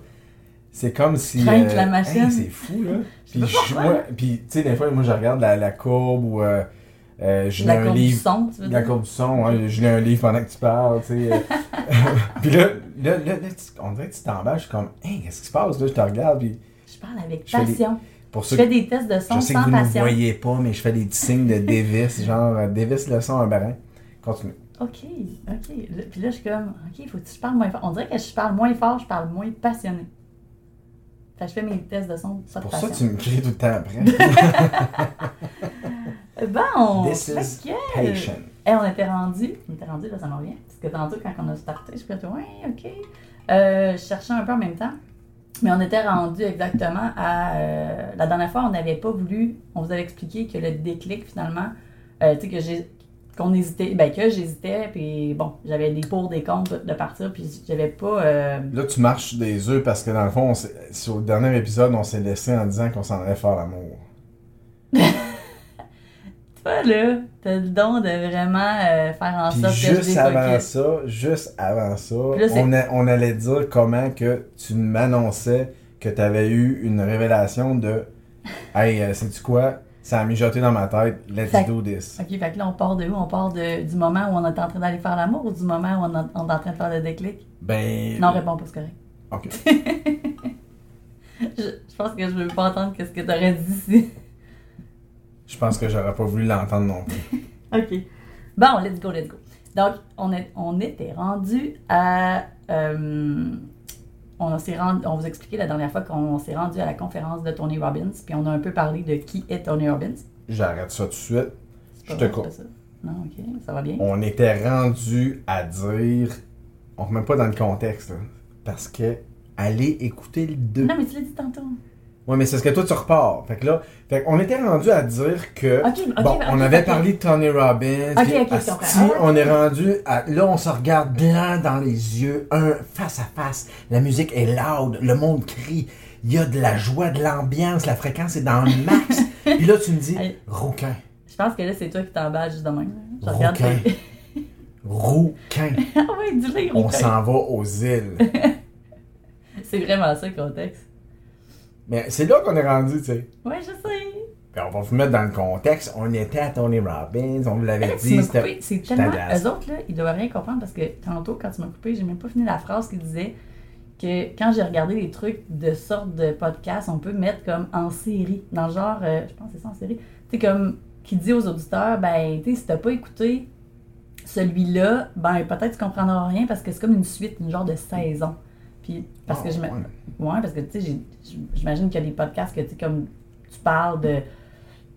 c'est comme si... Crank la machine. hey, c'est fou, là. Puis, je- moi, puis, tu sais, des fois, moi, je regarde la, la courbe ou... Euh, euh, je lis La un courbe du livre... son, tu veux La dire? courbe du son, je lis un livre pendant que tu parles, tu sais. euh. puis là, là, là, là, on dirait que tu t'emballes, je suis comme, hey, qu'est-ce qui se passe, là, je te regarde, puis Je parle avec passion. pour Je fais des tests de son je sais que sans vous ne passion. voyez pas, mais je fais des petits signes de Davis, genre euh, Davis le son un barin. Continue. OK, OK. Puis là, je suis comme, OK, il faut que je parle moins fort. On dirait que je parle moins fort, je parle moins passionné. Fait que je fais mes tests de son sans Pour ça, passion. tu me cries tout le temps après. Bon! This is que- patient. Eh, on était rendu, on était rendu, là, ça me revient. Parce que tantôt, quand on a starté, je suis comme, ouais, OK. Euh, je cherchais un peu en même temps. Mais on était rendu exactement à. euh, la dernière fois, on n'avait pas voulu. On vous avait expliqué que le déclic, finalement, euh, tu sais, que j'ai. Qu'on hésitait, ben que j'hésitais, puis bon, j'avais des pour, des contre de partir, puis j'avais pas. euh, Là, tu marches des œufs parce que dans le fond, on sur le dernier épisode, on s'est laissé en disant qu'on s'en allait faire l'amour. Là, t'as le don de vraiment euh, faire en Puis sorte que je juste avant défocus. ça, juste avant ça, là, on, a- on allait dire comment que tu m'annonçais que tu avais eu une révélation de Hey, euh, sais-tu quoi? Ça a mijoté dans ma tête, let's Fait- do this. OK, fait que là, on part de où? On part de, du moment où on est en train d'aller faire l'amour ou du moment où on, est- on est en train de faire le déclic? Ben. Non, réponds pas, c'est correct. Ok. Je, je pense que je veux pas entendre ce que t'aurais dit ici. Je pense que j'aurais pas voulu l'entendre non plus. OK. Bon, let's go, let's go. Donc, on, est, on était rendu à... euh, on, s'est rendu, on vous expliquait la dernière fois qu'on s'est rendu à la conférence de Tony Robbins, puis on a un peu parlé de qui est Tony Robbins. J'arrête ça tout de suite. Je te coupe. Non, OK, ça va bien. On était rendu à dire. On remet pas dans le contexte, là, Parce que allez écouter le 2. Non, mais tu l'as dit tantôt. Ouais, mais c'est ce que toi, tu repars. Fait que là, fait qu'on était rendu à dire que. Ok, ok, bon, on avait parlé de Tony Robbins. Comprends. Ah on est rendu à. Là, on se regarde blanc dans les yeux, un face à face. La musique est loud, le monde crie. Il y a de la joie, de l'ambiance, la fréquence est dans le max. Puis là, tu me dis, rouquin, Je pense que là, c'est toi qui t'emballes juste de même. là. Je rouquin, rouquin. ah ouais, dis-le, On s'en va aux îles. C'est vraiment ça le contexte. Mais c'est là qu'on est rendu, tu sais. Ouais, je sais. Puis on va vous mettre dans le contexte. On était à Tony Robbins, on vous l'avait dit. C'est tellement. Eux autres, là, ils doivent rien comprendre parce que tantôt, quand tu m'as coupé, j'ai même pas fini la phrase qui disait que quand j'ai regardé les trucs de sorte de podcast, on peut mettre comme en série. Dans le genre, euh, je pense que c'est ça en série. Tu sais, comme qui dit aux auditeurs, ben, tu sais, si t'as pas écouté celui-là, ben, peut-être tu comprendras rien parce que c'est comme une suite, une genre de saison. Puis, parce que Ah, je me. ouais. Ouais, parce que tu sais, j'imagine qu'il y a des podcasts que tu sais, comme tu parles de.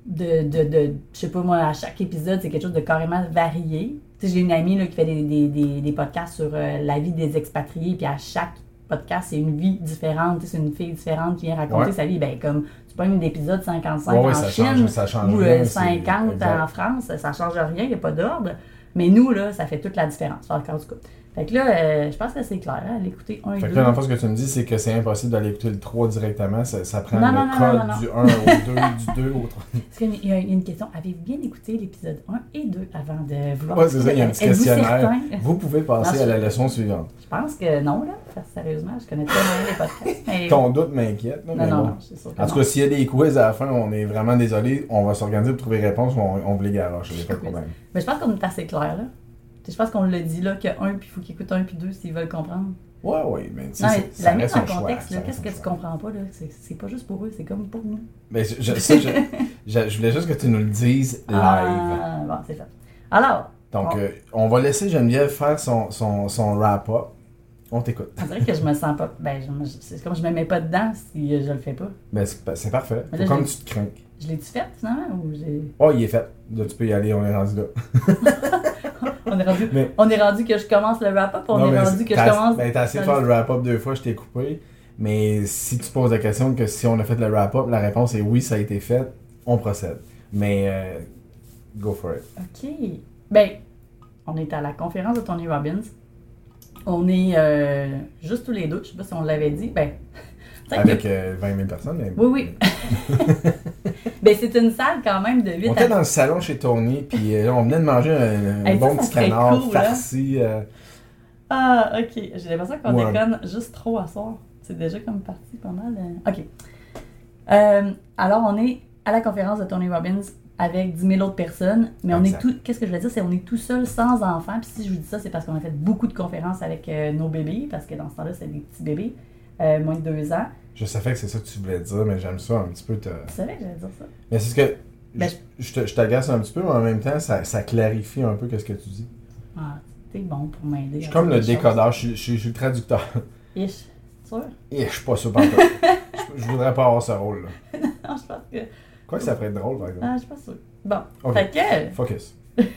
De, de, de je sais pas moi, à chaque épisode, c'est quelque chose de carrément varié. Tu sais, j'ai une amie là, qui fait des, des, des, des podcasts sur euh, la vie des expatriés, puis à chaque podcast, c'est une vie différente. Tu c'est une fille différente qui vient raconter Ouais. sa vie. Ben, comme tu prends un épisode 55 Ouais, en ça Chine change- ça change ou rien, euh, c'est- 50 exact. en France, ça change rien, il n'y a pas d'ordre. Mais nous, là, ça fait toute la différence. Tout cas. Fait que là, euh, je pense que c'est clair, hein, l'écouter un et Fait que là, dans le fond, ce que tu me dis, c'est que c'est impossible d'aller écouter le 3 directement. Ça, ça prend Non, le non, code non, du 1 au 2, du 2 au 3. Parce qu'il y a une question. Avez-vous bien écouté l'épisode 1 et 2 avant de vouloir. Ouais, c'est ça, il y a un petit questionnaire. Vous pouvez passer Non, à la je- leçon suivante. Je pense que non, là. Parce que sérieusement, je connais très bien les podcasts. Mais... Ton doute m'inquiète. Non, mais non, non, c'est sûr que En tout cas, s'il y a des quiz à la fin, on est vraiment désolé. On va s'organiser pour trouver réponse ou on, on vous les garoche. Il n'y a pas de problème. Mais je pense qu'on est assez clair, là. Je pense qu'on l'a dit, là, a un, puis il faut qu'ils écoutent un, puis deux s'ils veulent comprendre. Ouais, ouais, mais tu sais, c'est- la mise en contexte, qu'est-ce que tu comprends pas, là? C'est c'est pas juste pour eux, c'est comme pour nous. Mais je, je- ça, je, voulais juste que tu nous le dises live. Ah, bon, c'est fait. Alors, Donc, euh, on va laisser Geneviève faire son, son, son wrap-up. On t'écoute. on dirait que je me sens pas. Ben, c'est comme je me mets pas dedans si euh, je le fais pas. Ben, c'est pa- c'est parfait. Là, comme tu te crains. Je l'ai-tu fait, finalement, ou j'ai. Oh, il est fait. Là, tu peux y aller, on est rendu là. On est rendu, Mais- on est rendu que je commence le wrap-up, on Non, est rendu que je commence. Ben, t'as essayé de faire le wrap-up deux fois, je t'ai coupé. Mais si tu poses la question que si on a fait le wrap-up, la réponse est oui, ça a été fait, on procède. Mais, euh, go for it. OK. Ben, on est à la conférence de Tony Robbins. On est euh, juste tous les deux. Je sais pas si on l'avait dit. Ben, Avec que- euh, 20 000 personnes. mais- Oui, oui. ben, c'est une salle quand même de 8 On à était dans le salon chez Tony, puis euh, là, on venait de manger un, un Hey, ça, bon ça petit canard cool, hein? farci. euh, Ah, ok. J'ai l'impression qu'on Ouais. déconne juste trop à soir. C'est déjà comme parti pas mal. euh. Ok. Euh, alors, on est à la conférence de Tony Robbins avec 10 000 autres personnes, mais on est tout. Qu'est-ce que je veux dire? C'est on est tout seul, sans enfants. Puis si je vous dis ça, c'est parce qu'on a fait beaucoup de conférences avec euh, nos bébés, parce que dans ce temps-là, c'est des petits bébés, euh, moins de 2 ans. Je savais que c'est ça que tu voulais dire, mais j'aime ça un petit peu te. Tu savais que j'allais dire ça? Mais c'est ce que. Ben, je je te- je t'agace un petit peu, mais en même temps, ça, ça clarifie un peu qu'est-ce que tu dis. Ah, t'es bon pour m'aider. Je suis comme le décodeur, je suis, je suis- je suis le traducteur. Ish. Sûr? Et je suis pas sûr, je, je voudrais pas avoir ce rôle-là. Non, je pense que. Quoi que ça pourrait être drôle, par exemple. Ah, je suis pas sûre. Bon. Ok. Fait que. Focus.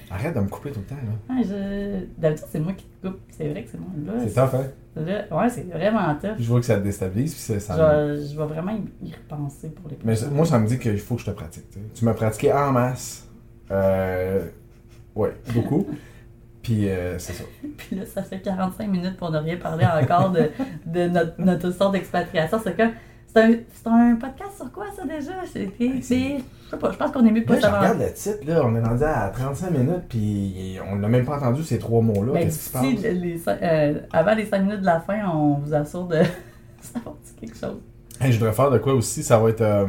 Arrête de me couper tout le temps, là. Je... D'habitude, c'est moi qui te coupe. C'est vrai que c'est moi. Là, C'est tough, hein? là, ouais, c'est vraiment tough. Je vois que ça te déstabilise, puis ça. ça me- Je, vais vraiment y repenser pour les Mais moi, ça me dit qu'il faut que je te pratique. tu m'as pratiqué en masse. Euh. Ouais, beaucoup. Puis, euh, c'est ça. Puis là, ça fait 45 minutes pour ne rien parler encore de, de notre, notre histoire d'expatriation. C'est comme. C'est un, un podcast sur quoi, ça, déjà? Je sais pas, je pense qu'on est mieux pas savoir. regarde le titre, là, on est rendu à 35 minutes, puis on n'a même pas entendu ces trois mots-là. Ben, Qu'est-ce qui se passe? les- euh, avant les 5 minutes de la fin, on vous assure de savoir quelque chose. Hey, je voudrais faire de quoi aussi, ça va être euh,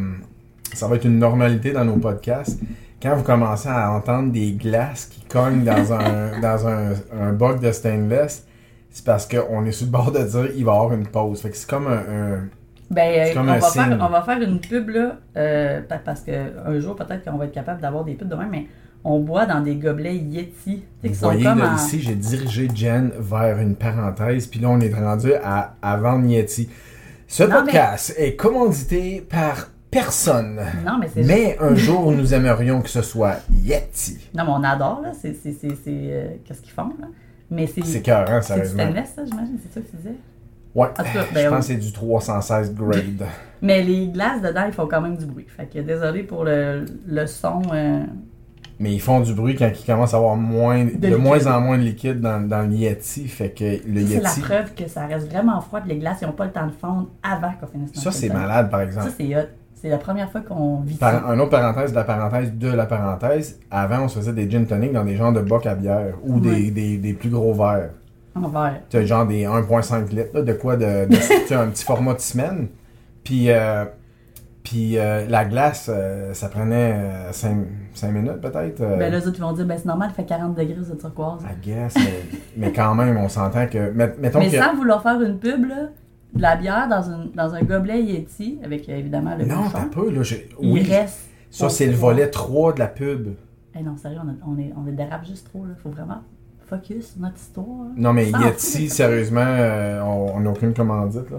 ça va être une normalité dans nos podcasts. Quand vous commencez à entendre des glaces qui cognent dans un dans un, un boc de stainless, c'est parce qu'on est sur le bord de dire il va y avoir une pause. Fait que c'est comme un, un- Ben, C'est euh, on, va faire, on va faire une pub, là, euh, pa- parce qu'un jour, peut-être qu'on va être capable d'avoir des pubs de même, mais on boit dans des gobelets Yeti. Qui Vous sont voyez comme là, en- ici, j'ai dirigé Jen vers une parenthèse, puis là on est rendu à, à vendre Yeti. Ce Non, podcast est commandité par personne. Non, mais c'est Mais un jour, nous aimerions que ce soit Yeti. Non, mais on adore, là. C'est. c'est, c'est, c'est, euh, Qu'est-ce qu'ils font, là? Mais c'est. C'est C'est du sérieusement. stainless, ça, j'imagine. C'est ça que tu disais? Ouais, tout cas, je ben pense que c'est du 316 grade. Mais les glaces dedans, ils font quand même du bruit. Fait que désolé pour le, le son. euh, Mais ils font du bruit quand ils commencent à avoir moins, de, moins en moins de liquide dans, dans le Yeti. Fait que le C'est la Yeti, preuve que ça reste vraiment froid et les glaces, ils n'ont pas le temps de fondre avant qu'on finisse ça c'est malade par Ça, exemple. c'est hot. C'est la première fois qu'on vit Par- ça. un autre parenthèse de la parenthèse de la parenthèse. Avant, on se faisait des gin tonic dans des genres de bocs à bière ou des, Ouais. des, des plus gros verres. En verre. Tu as genre des 1.5 litres, là, de quoi de, de- un petit format de semaine. Puis, euh, puis euh, la glace, euh, ça prenait 5, minutes peut-être. euh, Ben là, les autres, ils vont dire, ben c'est normal, il fait 40 degrés, cette turquoise. I guess, mais, mais quand même, on s'entend que. met- Mettons Mais que. sans vouloir faire une pub, là, de la bière dans, une, dans un gobelet Yeti, avec euh, évidemment le Non, t'as peu, là. il Oui, reste. ça, c'est le volet 3 de la pub. Eh non, sérieux, on, a- on, est, on est dérape juste trop, là. Faut vraiment focus notre histoire. Non, mais Sans Yeti, sérieusement, euh, on n'a aucune commandite, là.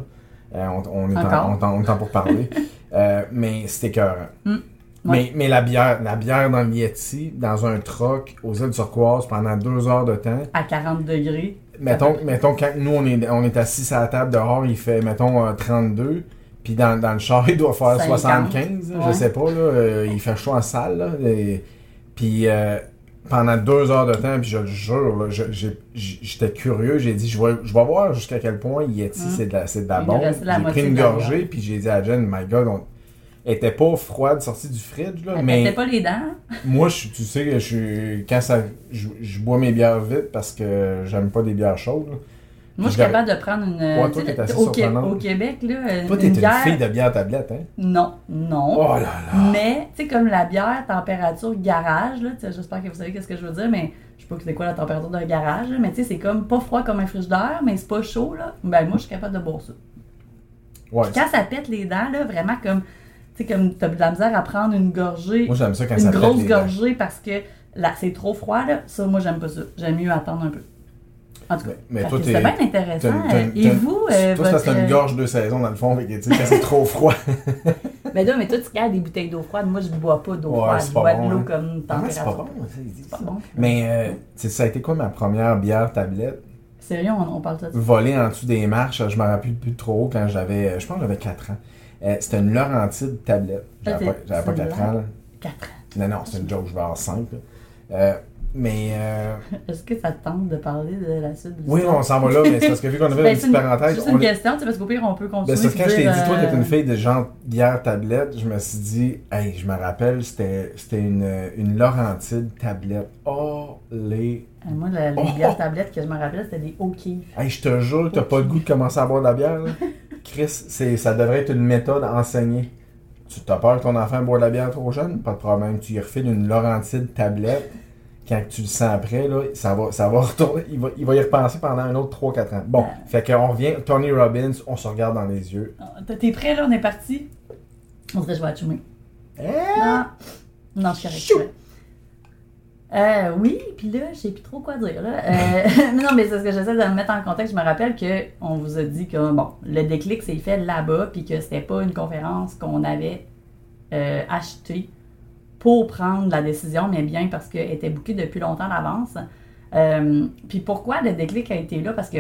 Euh, on, on est en, on est en- on est en pour parler. Euh, mais c'était écœurant. Mm. Mais, mais la bière, la bière dans le Yeti, dans un troc aux îles turquoises pendant deux heures de temps, À 40 degrés. Mettons, mettons quand nous on est, on est assis à la table dehors, il fait mettons euh, 32, puis dans, dans le char il doit faire 50, 75, là, je ouais. sais pas, là, il fait chaud en salle, puis euh, pendant deux heures de temps, puis je le jure, j'étais curieux, j'ai dit je vais, je vais voir jusqu'à quel point Yeti Hum. c'est de la, c'est de la bombe. J'ai pris une gorgée, puis j'ai dit à Jen, my god, on... elle était pas froide sortie du fridge, là, Elle mais pas les dents. moi, je, tu sais, je quand ça, je, je bois mes bières vite parce que j'aime pas des bières chaudes. là. Moi, je suis capable de prendre une. Ouais, toi, tu sais, t'es assez au, au Québec, là. Toi, t'es une une bière. fille de bière tablette, hein? Non, non. Oh là là! Mais, tu sais, comme la bière, température garage, là, tu sais, j'espère que vous savez qu'est-ce que je veux dire, mais je sais pas que c'est quoi la température d'un garage, là, mais tu sais, c'est comme pas froid comme un frigidaire, mais c'est pas chaud, là. Ben, moi, je suis capable de boire ça. Ouais. Quand ça pète les dents, là, vraiment comme, tu sais, comme t'as de la misère à prendre une gorgée, Moi, j'aime ça quand une ça pète grosse les dents. gorgée parce que là, c'est trop froid, là, ça, moi, j'aime pas ça. J'aime mieux attendre un peu. En tout cas, Mais- toi, c'est bien intéressant. T'as- Et vous, euh, Toi, ça, c'est votre- une gorge de saison dans le fond, fait que, quand c'est trop froid. Mais là, mais toi, tu gardes des bouteilles d'eau froide. Moi, je bois pas d'eau Ouais, froide. Je bois bon, de l'eau hein. comme température. c'est pas bon, ça, ils disent C'est pas ça. bon. Mais, euh, ça a été quoi ma première bière tablette? Sérieux, on, on parle de ça. Volée en dessous des marches, je me rappelle plus trop quand j'avais, euh, je pense que j'avais 4 ans. Euh, C'était une Laurentide tablette. J'avais pas, j'avais pas c'est 4 une ans, là. 4 ans. Non, non, c'est une joke, je vais avoir 5. Euh, mais, euh, Est-ce que ça te tente de parler de la suite de oui, on s'en va là, mais c'est parce que vu qu'on avait Ben, une c'est petite parenthèse, on une est- question, tu sais, parce qu'au pire, on peut continuer. Ben, c'est parce que quand je t'ai dit, toi, t'es euh, une fille de genre bière tablette, je me suis dit, hey, je me rappelle, c'était une, une Laurentide tablette. Oh, les. Moi, la- les Oh! bières tablettes que je me rappelle, c'était des O'Keeffe. Hey, je te jure, t'as pas le goût de commencer à boire de la bière, là. Chris, c'est- ça devrait être une méthode enseignée. Tu t'as peur que ton enfant boive de la bière trop jeune? Pas de problème. Tu y refiles une Laurentide tablette. Quand tu le sens après, là, ça va, ça va retourner. Il va, il va y repenser pendant un autre 3-4 ans. Bon, fait qu'on revient. Tony Robbins, on se regarde dans les yeux. Ah, T'es prêt, là? On est parti? On dirait que je vais atchumer. Hein? Non, non, je suis correct. Euh, oui, puis là, je sais plus trop quoi dire. Là. Euh, mais non, mais c'est ce que j'essaie de me mettre en contexte. Je me rappelle qu'on vous a dit que bon, le déclic s'est fait là-bas, puis que c'était pas une conférence qu'on avait euh, achetée pour prendre la décision, mais bien parce qu'elle était bookée depuis longtemps d'avance. Euh, puis pourquoi le déclic a été là? Parce que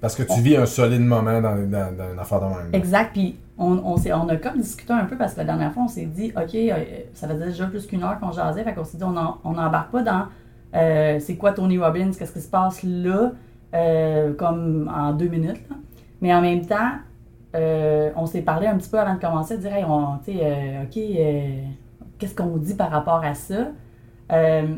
Parce que tu vis un solide moment dans, dans, dans une affaire de même. Exact. Puis on, on, s'est- on a comme discuté un peu parce que la dernière fois, on s'est dit, OK, euh, ça faisait déjà plus qu'une heure qu'on jasait. Fait qu'on s'est dit, on n'embarque pas dans euh, c'est quoi Tony Robbins, qu'est-ce qui se passe là, euh, comme en deux minutes. là. Mais en même temps, euh, on s'est parlé un petit peu avant de commencer, de dire, hey, on, euh, OK, qu'est-ce qu'on dit par rapport à ça? Euh,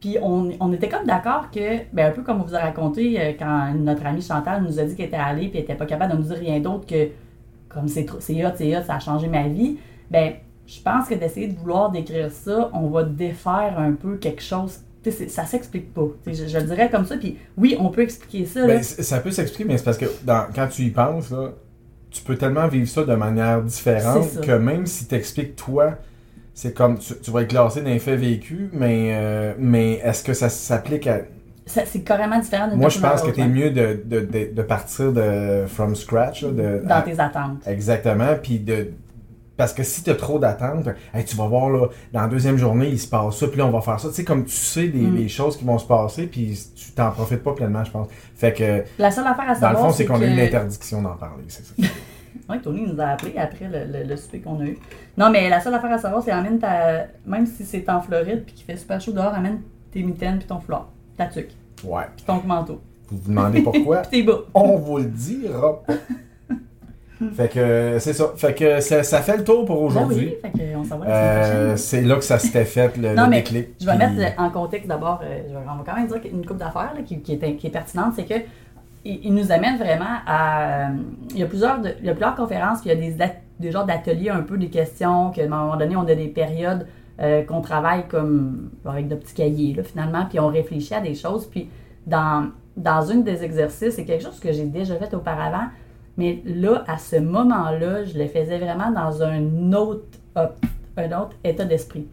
puis on, était comme d'accord que, ben un peu comme on vous a raconté euh, quand notre amie Chantal nous a dit qu'elle était allée puis elle était pas capable de nous dire rien d'autre que comme c'est c'est hot, c'est hot, ça a changé ma vie. Ben je pense que d'essayer de vouloir décrire ça, on va défaire un peu quelque chose. Ça s'explique pas. Je, le dirais comme ça. Puis oui, on peut expliquer ça. Ben, ça peut s'expliquer, mais c'est parce que quand tu y penses, là, tu peux tellement vivre ça de manière différente que même si t'expliques toi, c'est comme tu, tu vas être classé d'un fait vécu, mais, euh, mais est-ce que ça s'applique à. C'est carrément différent d'une Moi, je pense que t'es hein, mieux de, de, de, de partir de from scratch. là, de, dans à- tes attentes. Exactement, puis de Parce que si tu as trop d'attentes, hey, tu vas voir, là, dans la deuxième journée, il se passe ça, puis là, on va faire ça. Tu sais, comme tu sais les, Mm. choses qui vont se passer, puis tu t'en profites pas pleinement, je pense. Fait que, La seule affaire à dans savoir, le fond, c'est qu'on a eu l'interdiction d'en parler, c'est ça. Oui, Tony nous a appelé après le, le, le souper qu'on a eu. Non, mais la seule affaire à savoir, c'est amène ta. Même si c'est en Floride puis qu'il fait super chaud dehors, amène tes mitaines puis ton foulard, ta tuque, Ouais. puis ton manteau, Vous vous demandez pourquoi? puis tes bas. on vous le dira pas. fait que, c'est ça. Fait que ça, ça fait le tour pour aujourd'hui. Ben oui, fait qu'on s'en va Euh, c'est là que ça s'était fait, le, Non, le mais déclic. Je vais puis- mettre en contexte d'abord, euh, on va quand même dire qu'une coupe d'affaires qui, qui est, qui est pertinente, c'est que il, il nous amène vraiment à. euh, il, y a plusieurs de- il y a plusieurs conférences, puis il y a des, des genres d'ateliers, un peu des questions, qu'à un moment donné, on a des périodes euh, qu'on travaille comme avec de petits cahiers, là, finalement, puis on réfléchit à des choses. Puis dans, dans une des exercices, c'est quelque chose que j'ai déjà fait auparavant, mais là, à ce moment-là, je le faisais vraiment dans un autre, un autre état d'esprit.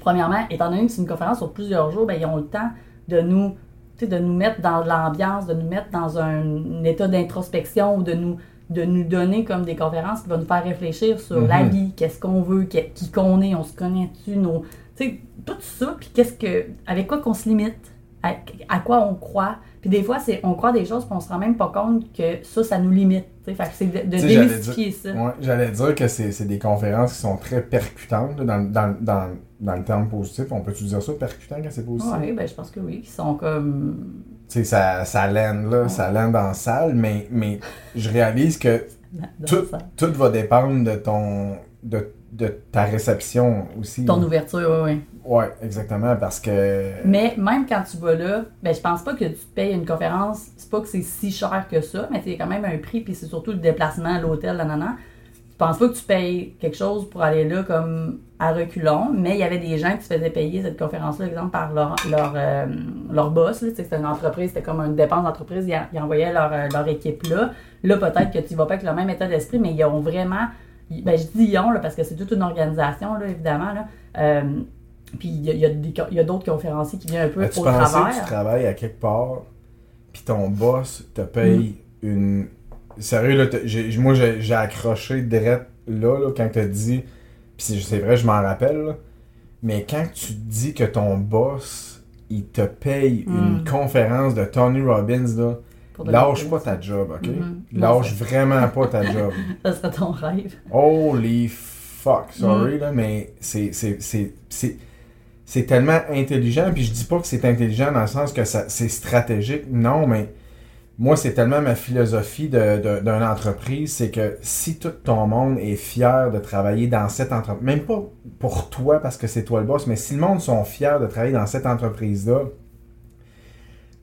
Premièrement, étant donné que c'est une conférence sur plusieurs jours, ben, ils ont le temps de nous, de nous mettre dans l'ambiance, de nous mettre dans un, état d'introspection ou de nous, de nous donner comme des conférences qui vont nous faire réfléchir sur Mhm. la vie, qu'est-ce qu'on veut, qui, qu'on est, on se connaît-tu, nos, tu sais, tout ça, puis qu'est-ce que, avec quoi qu'on se limite, à, à quoi on croit. Puis des fois, c'est on croit des choses, puis on se rend même pas compte que ça, ça nous limite. Fait que c'est de, démystifier ça. Ouais, j'allais dire que c'est des conférences qui sont très percutantes dans, dans, dans, dans le terme positif. On peut-tu dire ça, percutant, quand c'est positif? Oui, ben je pense que oui, qui sont comme. Tu sais, ça, ça lande là, ça lande en salle, mais, mais je réalise que dans tout, tout va dépendre de ton de, de ta réception aussi. Ton ouverture, oui, oui. Ouais, exactement, parce que. Mais même quand tu vas là, ben je pense pas que tu payes une conférence, c'est pas que c'est si cher que ça, mais c'est quand même un prix, puis c'est surtout le déplacement, l'hôtel, la nana. Je pense pas que tu payes quelque chose pour aller là comme à reculons, mais il y avait des gens qui se faisaient payer cette conférence-là, exemple, par leur, leur, euh, leur boss. C'était une entreprise, c'était comme une dépense d'entreprise, ils, en- ils envoyaient leur, euh, leur équipe là. Là, peut-être que tu vas pas avec le même état d'esprit, mais ils ont vraiment. Ben, je dis ils ont, là, parce que c'est toute une organisation, là, évidemment. Là. Euh, puis il y a, y a d'autres conférenciers qui viennent un peu As-tu au pensé que tu travers. travailles à quelque part, puis ton boss te paye Mm. une. Sérieux, là, moi j'ai accroché direct là, là quand t'as dit. Puis c'est- c'est vrai, je m'en rappelle, là, mais quand tu dis que ton boss, il te paye une Mm. conférence de Tony Robbins, là, pour de lâche pas ta job, ok? Mhm. Lâche vraiment pas ta job. Ça serait ton rêve. Holy fuck, sorry Mm. là, mais c'est c'est c'est c'est c'est tellement intelligent puis je dis pas que c'est intelligent dans le sens que c'est stratégique, non, mais moi c'est tellement ma philosophie de de- d'une entreprise, c'est que si tout ton monde est fier de travailler dans cette entreprise, même pas pour toi parce que c'est toi le boss, mais si le monde sont fiers de travailler dans cette entreprise là,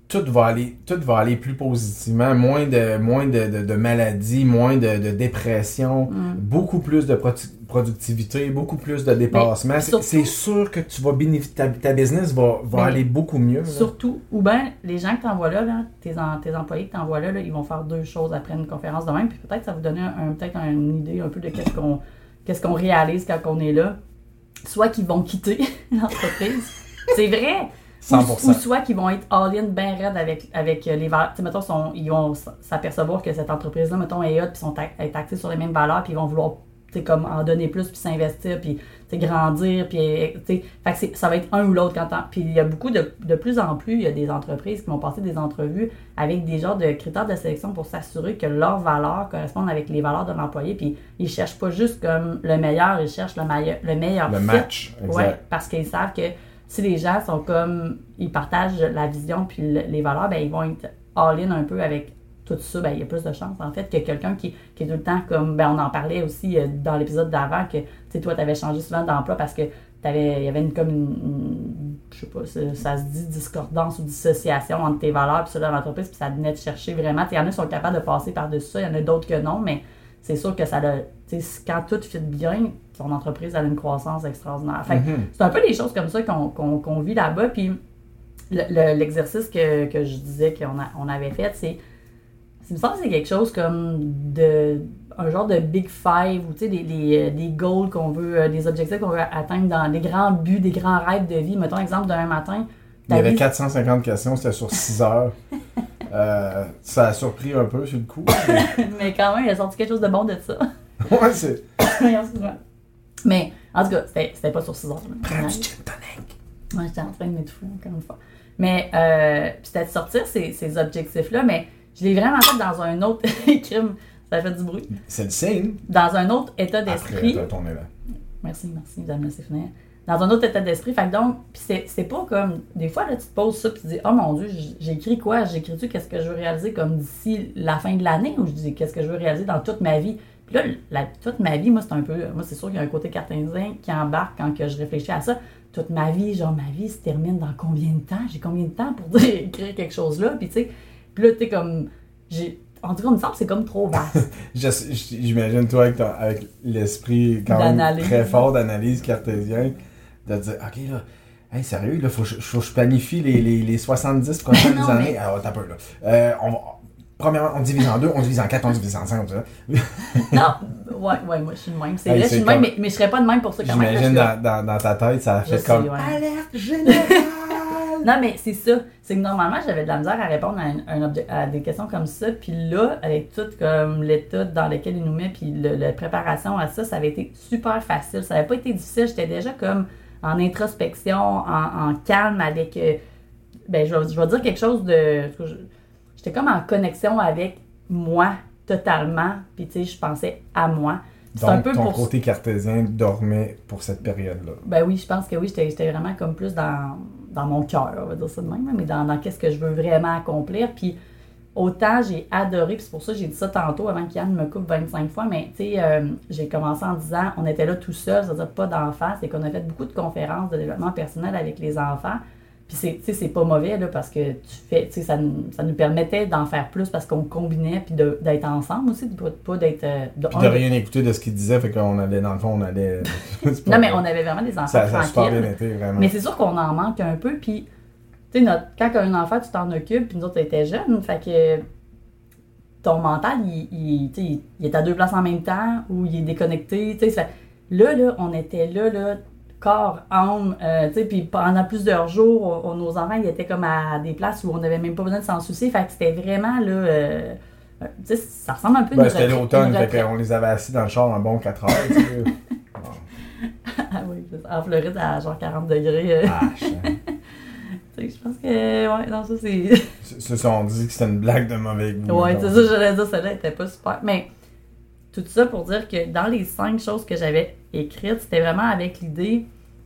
tout va aller tout va aller plus positivement, moins de moins de, de- de maladies, moins de, de dépression, Mm. beaucoup plus de produ- productivité, beaucoup plus de dépassement. C'est- sûr que tu vas bénéficier, ta, ta business va, va aller beaucoup mieux. là. Surtout, ou bien les gens que tu envoies là, là, tes, en- tes employés que tu envoies là, là, ils vont faire deux choses après une conférence de même, puis peut-être ça va vous donner un, peut-être une idée un peu de qu'est-ce qu'on qu'est-ce qu'on réalise quand on est là. Soit qu'ils vont quitter l'entreprise, c'est vrai. Ou, 100%. ou soit qu'ils vont être all-in bien raide avec, avec euh, les valeurs. Tu sais, mettons, sont- ils vont s'apercevoir que cette entreprise-là, mettons, est hot, puis sont est axés sur les mêmes valeurs, puis ils vont vouloir, comme en donner plus, puis s'investir, puis, grandir, puis, tu sais, fait que c'est- ça va être un ou l'autre quand Puis il y a beaucoup de, de plus en plus, il y a des entreprises qui vont passer des entrevues avec des genres de critères de sélection pour s'assurer que leurs valeurs correspondent avec les valeurs de l'employé, puis ils cherchent pas juste comme le meilleur, ils cherchent le meilleur, le meilleur Le fit. match, exact. Ouais, parce qu'ils savent que si les gens sont comme ils partagent la vision puis le- les valeurs, ben ils vont être all-in un peu avec tout ça, ben il y a plus de chances en fait que quelqu'un qui, qui est tout le temps comme ben on en parlait aussi euh, dans l'épisode d'avant que tu sais toi tu avais changé souvent d'emploi parce que t'avais il y avait une comme une, je sais pas ça, ça se dit discordance ou dissociation entre tes valeurs puis celles de l'entreprise puis ça venait te chercher vraiment. Il y en a qui sont capables de passer par-dessus ça il y en a d'autres que non mais c'est sûr que ça le, quand tout fit bien, ton entreprise a une croissance extraordinaire. Fait Mhm. c'est un peu des choses comme ça qu'on qu'on- qu'on vit là-bas. Puis le- le- l'exercice que, que je disais qu'on a- on avait fait, c'est. Il me semble que c'est quelque chose comme de un genre de big five ou tu sais, des, les- des goals qu'on veut, euh, des objectifs qu'on veut atteindre dans des grands buts, des grands rêves de vie. Mettons exemple d'un matin. Il y avait vie- 450 questions, c'était sur 6 heures. Euh, ça a surpris un peu sur le coup. mais- Mais quand même, il a sorti quelque chose de bon de ça. ouais, c'est. Mais en tout cas, c'était pas sur 6 heures. Prends du gin tonic. Moi, j'étais en train de m'étouffer encore une fois. Mais euh, puis c'était de sortir ces, ces objectifs-là, mais je l'ai vraiment fait dans un autre crime. Ça fait du bruit. C'est le signe. Dans un autre état Après, d'esprit. t'as ton élan. Merci, merci, vous avez laissé finir. Dans un autre état d'esprit. Fait que donc, puis c'est, c'est pas comme. Des fois, là, tu te poses ça, puis tu te dis, oh mon Dieu, j- j'ai écrit quoi? J'écris-tu qu'est-ce que je veux réaliser comme d'ici la fin de l'année? Ou je dis qu'est-ce que je veux réaliser dans toute ma vie? Puis là, la- toute ma vie, moi, c'est un peu. Moi, c'est sûr qu'il y a un côté cartésien qui embarque quand que je réfléchis à ça. Toute ma vie, genre, ma vie se termine dans combien de temps? J'ai combien de temps pour dire, écrire quelque chose là? Puis tu sais, puis là, tu sais, comme. J'ai. En tout cas, il me semble que c'est comme trop vaste. J'imagine toi avec, ton- avec l'esprit quand même très fort d'analyse cartésien, de dire Ok là, hey, sérieux, là, faut que je, faut que je planifie les, les, les 70 prochaines Non, années. mais- Alors, t'as peu là. Euh, on va- Premièrement, on divise en deux, on divise en quatre, on divise en cinq, tout ça. non, ouais, ouais, moi, je suis de même. C'est Hey, vrai, je suis de même, comme- mais, mais je serais pas de même pour ça quand même. J'imagine dans, dans, dans ta tête, ça a Je fait sais, comme ouais. Alerte générale! Non, mais c'est ça. C'est que normalement, j'avais de la misère à répondre à, un- un obje- à des questions comme ça. Puis là, avec tout comme l'état dans lequel il nous met, puis le- la préparation à ça, ça avait été super facile. Ça n'avait pas été difficile. J'étais déjà comme en introspection, en, en calme avec. euh, ben, je vais, je vais dire quelque chose de. J'étais comme en connexion avec moi totalement. Puis, tu sais, je pensais à moi. C'est un Donc, peu ton pour côté cartésien dormait pour cette période-là. Ben oui, je pense que oui, j'étais j'étais vraiment comme plus dans, dans mon cœur, on va dire ça de même, mais dans, dans qu'est-ce que je veux vraiment accomplir. Puis autant j'ai adoré, puis c'est pour ça que j'ai dit ça tantôt avant qu'Yann me coupe 25 fois, mais tu sais, euh, j'ai commencé en disant, on était là tout seul, c'est-à-dire pas d'enfants, c'est qu'on a fait beaucoup de conférences de développement personnel avec les enfants. Puis c'est, tu sais, c'est pas mauvais, là, parce que tu fais, tu sais, ça, nous- ça nous permettait d'en faire plus parce qu'on combinait, puis de- d'être ensemble aussi, de pas, pas d'être... euh, de- Puis de rien écouter de ce qu'il disait, fait qu'on allait, dans le fond, on allait. Non, mais on avait vraiment des enfants Ça, ça a super bien été, vraiment. Mais c'est sûr qu'on en manque un peu. Puis, tu sais, quand tu as un enfant, tu t'en occupes. Puis nous autres, était jeunes. Fait que ton mental, il, il, il est à deux places en même temps ou il est déconnecté. Tu sais, ça fait- là, là, on était là, là, corps, âme. euh, tu sais, puis pendant plusieurs jours, on- nos enfants, ils étaient comme à des places où on n'avait même pas besoin de s'en soucier. Fait que c'était vraiment, là. euh, euh, tu sais, ça ressemble un peu à Ben, c'était l'automne, fait qu'on les avait assis dans le char un bon 4 heures, tu sais. Ah oui, en Floride, à genre 40 degrés. euh, Ah, je- tu sais, je pense que, ouais, non, ça, c'est. Ceux se sont dit que c'était une blague de mauvais goût. Ouais, c'est ça, j'allais dire, celle-là était pas super. Mais tout ça pour dire que dans les cinq choses que j'avais écrites, c'était vraiment avec l'idée,